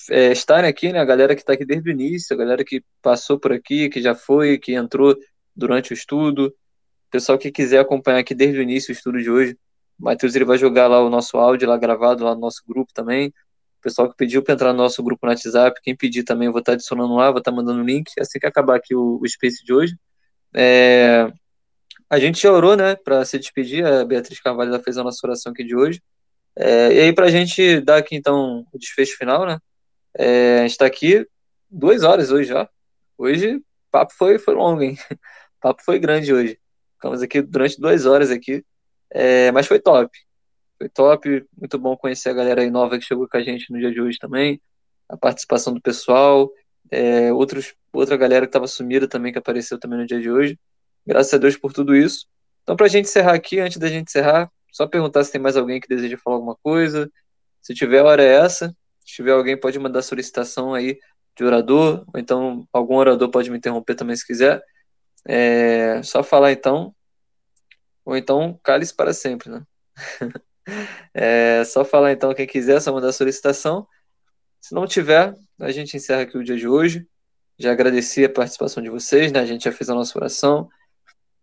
é, estarem aqui, né? A galera que está aqui desde o início, a galera que passou por aqui, que já foi, que entrou durante o estudo, o pessoal que quiser acompanhar aqui desde o início o estudo de hoje. O Matheus ele vai jogar lá o nosso áudio lá gravado lá no nosso grupo também. O pessoal que pediu para entrar no nosso grupo no WhatsApp, quem pedir também, eu vou estar adicionando lá, vou estar mandando o link assim que acabar aqui o, o Space de hoje. É, a gente orou, né, para se despedir. A Beatriz Carvalho já fez a nossa oração aqui de hoje. É, e aí, para a gente dar aqui então o desfecho final, né? É, a gente está aqui duas horas hoje já. Hoje papo foi, foi longo, hein? O papo foi grande hoje. Ficamos aqui durante duas horas aqui. É, mas foi top. Foi top. Muito bom conhecer a galera aí nova que chegou com a gente no dia de hoje também. A participação do pessoal. É, outros, outra galera que estava sumida também, que apareceu também no dia de hoje. Graças a Deus por tudo isso. Então, para a gente encerrar aqui, antes da gente encerrar, só perguntar se tem mais alguém que deseja falar alguma coisa. Se tiver, a hora é essa. Se tiver alguém, pode mandar solicitação aí de orador, ou então algum orador pode me interromper também se quiser. É só falar então, ou então cale-se para sempre, né? É só falar então quem quiser, só mandar solicitação. Se não tiver, a gente encerra aqui o dia de hoje. Já agradeci a participação de vocês, né? A gente já fez a nossa oração.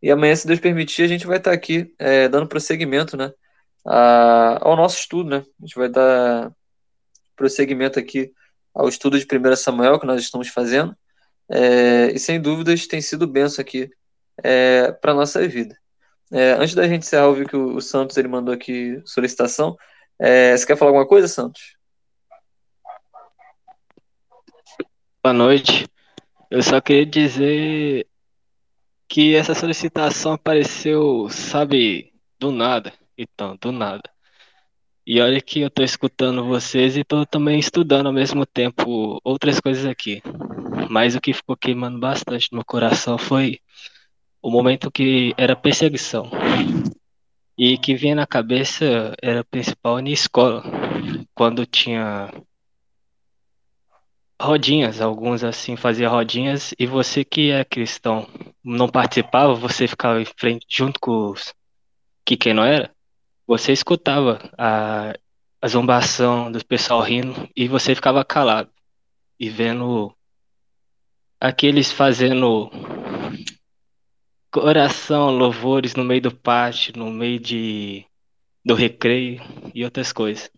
E amanhã, se Deus permitir, a gente vai estar aqui é, dando prosseguimento, né? A, ao nosso estudo, né? A gente vai dar prosseguimento aqui ao estudo de 1 Samuel que nós estamos fazendo. É, e sem dúvidas tem sido benção aqui é, para a nossa vida. É, antes da gente encerrar, eu vi que o, o Santos ele mandou aqui solicitação. É, você quer falar alguma coisa, Santos? Boa noite. Eu só queria dizer que essa solicitação apareceu, sabe, do nada. Então, do nada. E olha que eu tô escutando vocês e tô também estudando ao mesmo tempo outras coisas aqui. Mas o que ficou queimando bastante no meu coração foi o momento que era perseguição. E que vinha na cabeça era principal na escola, quando tinha rodinhas, alguns assim fazia rodinhas e você que é cristão não participava, você ficava em frente junto com os que quem não era, você escutava a, a zombação do pessoal rindo e você ficava calado e vendo aqueles fazendo oração, louvores no meio do pátio, no meio de do recreio e outras coisas.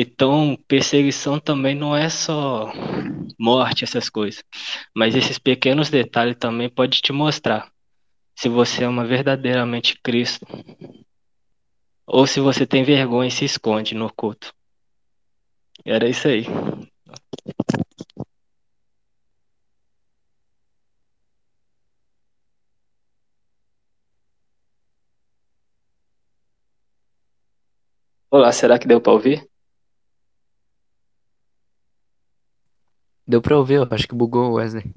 Então, perseguição também não é só morte, essas coisas. Mas esses pequenos detalhes também podem te mostrar se você ama verdadeiramente Cristo ou se você tem vergonha e se esconde no culto. Era isso aí. Olá, será que deu para ouvir? Deu pra ouvir, eu acho que bugou o Wesley.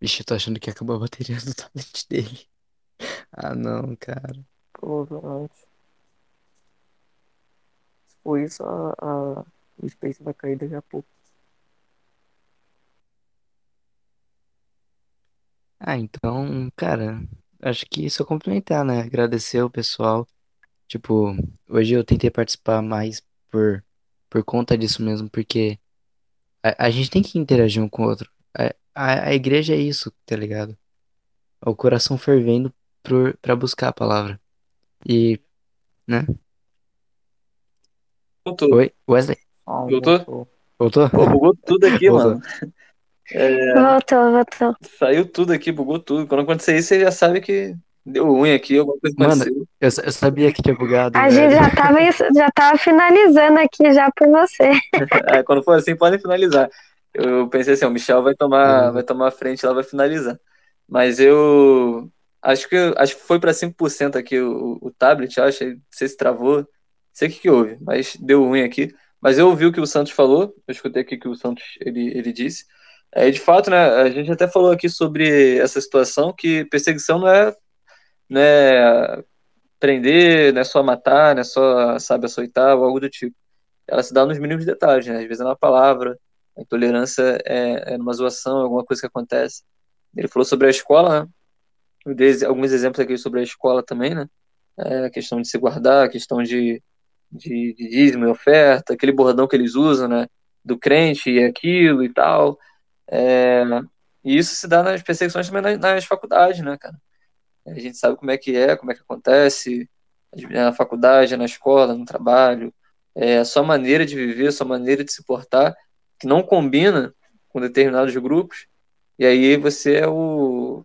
Vixe, eu tô achando que acabou a bateria do tablet dele. Ah, não, cara. Provavelmente. Se for isso, a, a... o Space vai cair daqui a pouco. Ah, então, cara, acho que só complementar, né? Agradecer o pessoal. Tipo, hoje eu tentei participar mais por, por conta disso mesmo, porque a, a gente tem que interagir um com o outro. A, a, a igreja é isso, tá ligado? É o coração fervendo por, pra buscar a palavra. E, né? Voltou. Oi, Wesley? Voltou? Voltou? Pô, bugou tudo aqui, Voltou. mano. É, Voltou, voltou. saiu tudo aqui, bugou tudo. Quando acontecer isso, você já sabe que deu ruim aqui, alguma coisa Mano, aconteceu. eu, eu sabia que tinha bugado, A velho. gente já tava, já tava finalizando aqui já por você. É, quando for assim, podem finalizar. Eu pensei assim, o Michel vai tomar, Beleza. vai tomar a frente lá, vai finalizar. Mas eu acho que acho que foi para 5% aqui o, o tablet, eu acho, não sei se travou, não sei o que que houve, mas deu ruim aqui. Mas eu ouvi o que o Santos falou, eu escutei aqui o que o Santos ele, ele disse. É, de fato, né, a gente até falou aqui sobre essa situação que perseguição não é, não é prender, não é só matar, não é só, sabe, açoitar ou algo do tipo. Ela se dá nos mínimos detalhes, né? Às vezes é na palavra, a intolerância é, é numa zoação, alguma coisa que acontece. Ele falou sobre a escola, né? Alguns exemplos aqui sobre a escola também, né? É, a questão de se guardar, a questão de, de, de dízimo e oferta, aquele bordão que eles usam, né? Do crente e aquilo e tal. É, e isso se dá nas perseguições também nas, nas faculdades, né, cara? A gente sabe como é que é, como é que acontece na faculdade, na escola, no trabalho. É, a sua maneira de viver, a sua maneira de se portar, que não combina com determinados grupos, e aí você é o.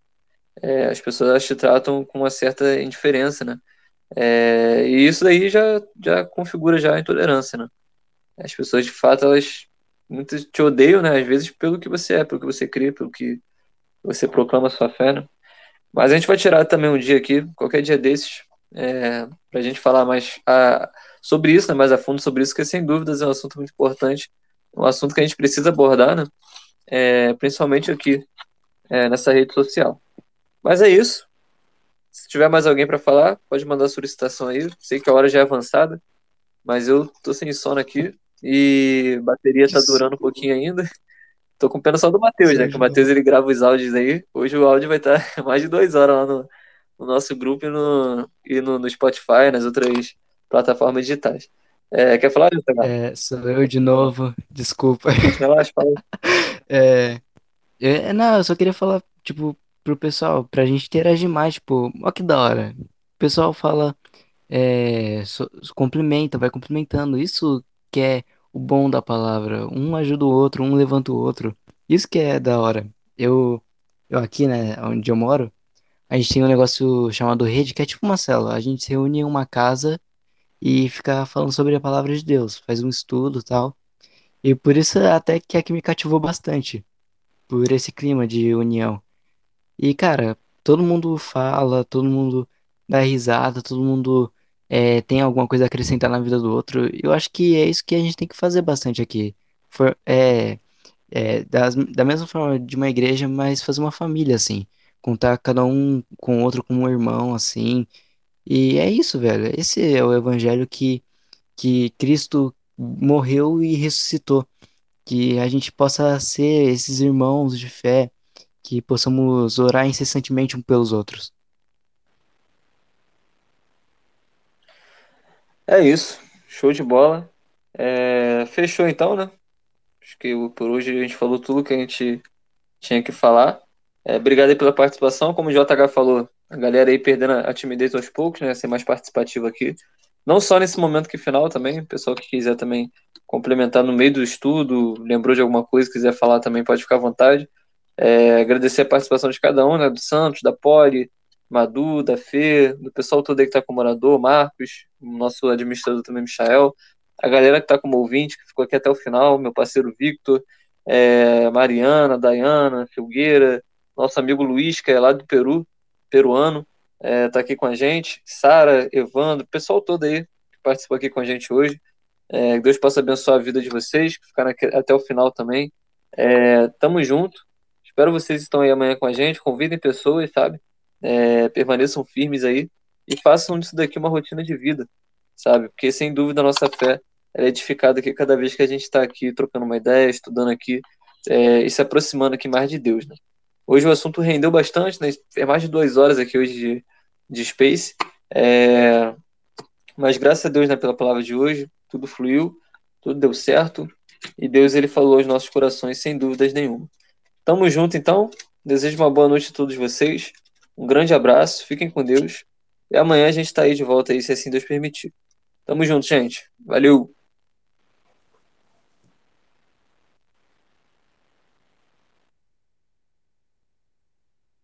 é, as pessoas te tratam com uma certa indiferença, né? É, e isso daí já, já configura já a intolerância, né? As pessoas, de fato, elas muitas te odeiam, né? Às vezes pelo que você é, pelo que você crê, pelo que você proclama a sua fé, né? Mas a gente vai tirar também um dia aqui, qualquer dia desses, é, para a gente falar mais a, sobre isso, né, mais a fundo sobre isso, que sem dúvidas é um assunto muito importante, um assunto que a gente precisa abordar, né, é, principalmente aqui é, nessa rede social. Mas é isso. Se tiver mais alguém para falar, pode mandar a solicitação aí. Sei que a hora já é avançada, mas eu tô sem sono aqui e bateria tá durando um pouquinho ainda. Tô com pena só do Matheus, né? Que o Matheus ele grava os áudios aí. Hoje o áudio vai estar mais de duas horas lá no, no nosso grupo e no, e no, no Spotify, nas outras plataformas digitais. É, quer falar, Jota? É, sou eu de novo, desculpa. Relaxa, fala. É, é, não, eu só queria falar, tipo, pro pessoal, pra gente interagir mais, tipo, ó que da hora. O pessoal fala, é, so- cumprimenta, vai cumprimentando. Isso que é o bom da palavra. Um ajuda o outro, um levanta o outro. Isso que é da hora. Eu, eu aqui, né, onde eu moro, a gente tem um negócio chamado rede, que é tipo uma célula. A gente se reúne em uma casa e fica falando sobre a palavra de Deus, faz um estudo tal. E por isso até que é que me cativou bastante, por esse clima de união. E, cara, todo mundo fala, todo mundo dá risada, todo mundo é, tem alguma coisa a acrescentar na vida do outro. Eu acho que é isso que a gente tem que fazer bastante aqui. For, é, é, das- da mesma forma de uma igreja, mas fazer uma família, assim. Contar cada um com o outro como um irmão, assim. E é isso, velho. Esse é o evangelho que, que Cristo morreu e ressuscitou. Que a gente possa ser esses irmãos de fé que possamos orar incessantemente um pelos outros. É isso. Show de bola. É, fechou então, né? Acho que por hoje a gente falou tudo que a gente tinha que falar. É, obrigado aí pela participação. Como o JH falou, a galera aí perdendo a timidez aos poucos, né? Ser mais participativo aqui. Não só nesse momento que final também, o pessoal que quiser também complementar no meio do estudo, lembrou de alguma coisa, quiser falar também, pode ficar à vontade. É, agradecer a participação de cada um, né? Do Santos, da Poli, Madu, da Fê, do pessoal todo aí que com o morador, Marcos, nosso administrador também, Michael, a galera que está como ouvinte, que ficou aqui até o final, meu parceiro Victor, é, Mariana, Dayana, Filgueira, nosso amigo Luiz, que é lá do Peru, peruano, é, tá aqui com a gente, Sara, Evandro, pessoal todo aí que participou aqui com a gente hoje. É, Deus possa abençoar a vida de vocês, que ficaram aqui até o final também. É, tamo junto. Espero vocês estão aí amanhã com a gente. Convidem pessoas, sabe? É, permaneçam firmes aí e façam disso daqui uma rotina de vida, sabe? Porque sem dúvida a nossa fé é edificada aqui cada vez que a gente está aqui trocando uma ideia, estudando aqui é, e se aproximando aqui mais de Deus, né? Hoje o assunto rendeu bastante, né? É mais de duas horas aqui hoje de, de Space. É... Mas graças a Deus, né, pela palavra de hoje, tudo fluiu, tudo deu certo. E Deus, ele falou aos nossos corações, sem dúvidas nenhuma. Tamo junto, então. Desejo uma boa noite a todos vocês. Um grande abraço, fiquem com Deus. E amanhã a gente está aí de volta aí, se assim Deus permitir. Tamo junto, gente. Valeu!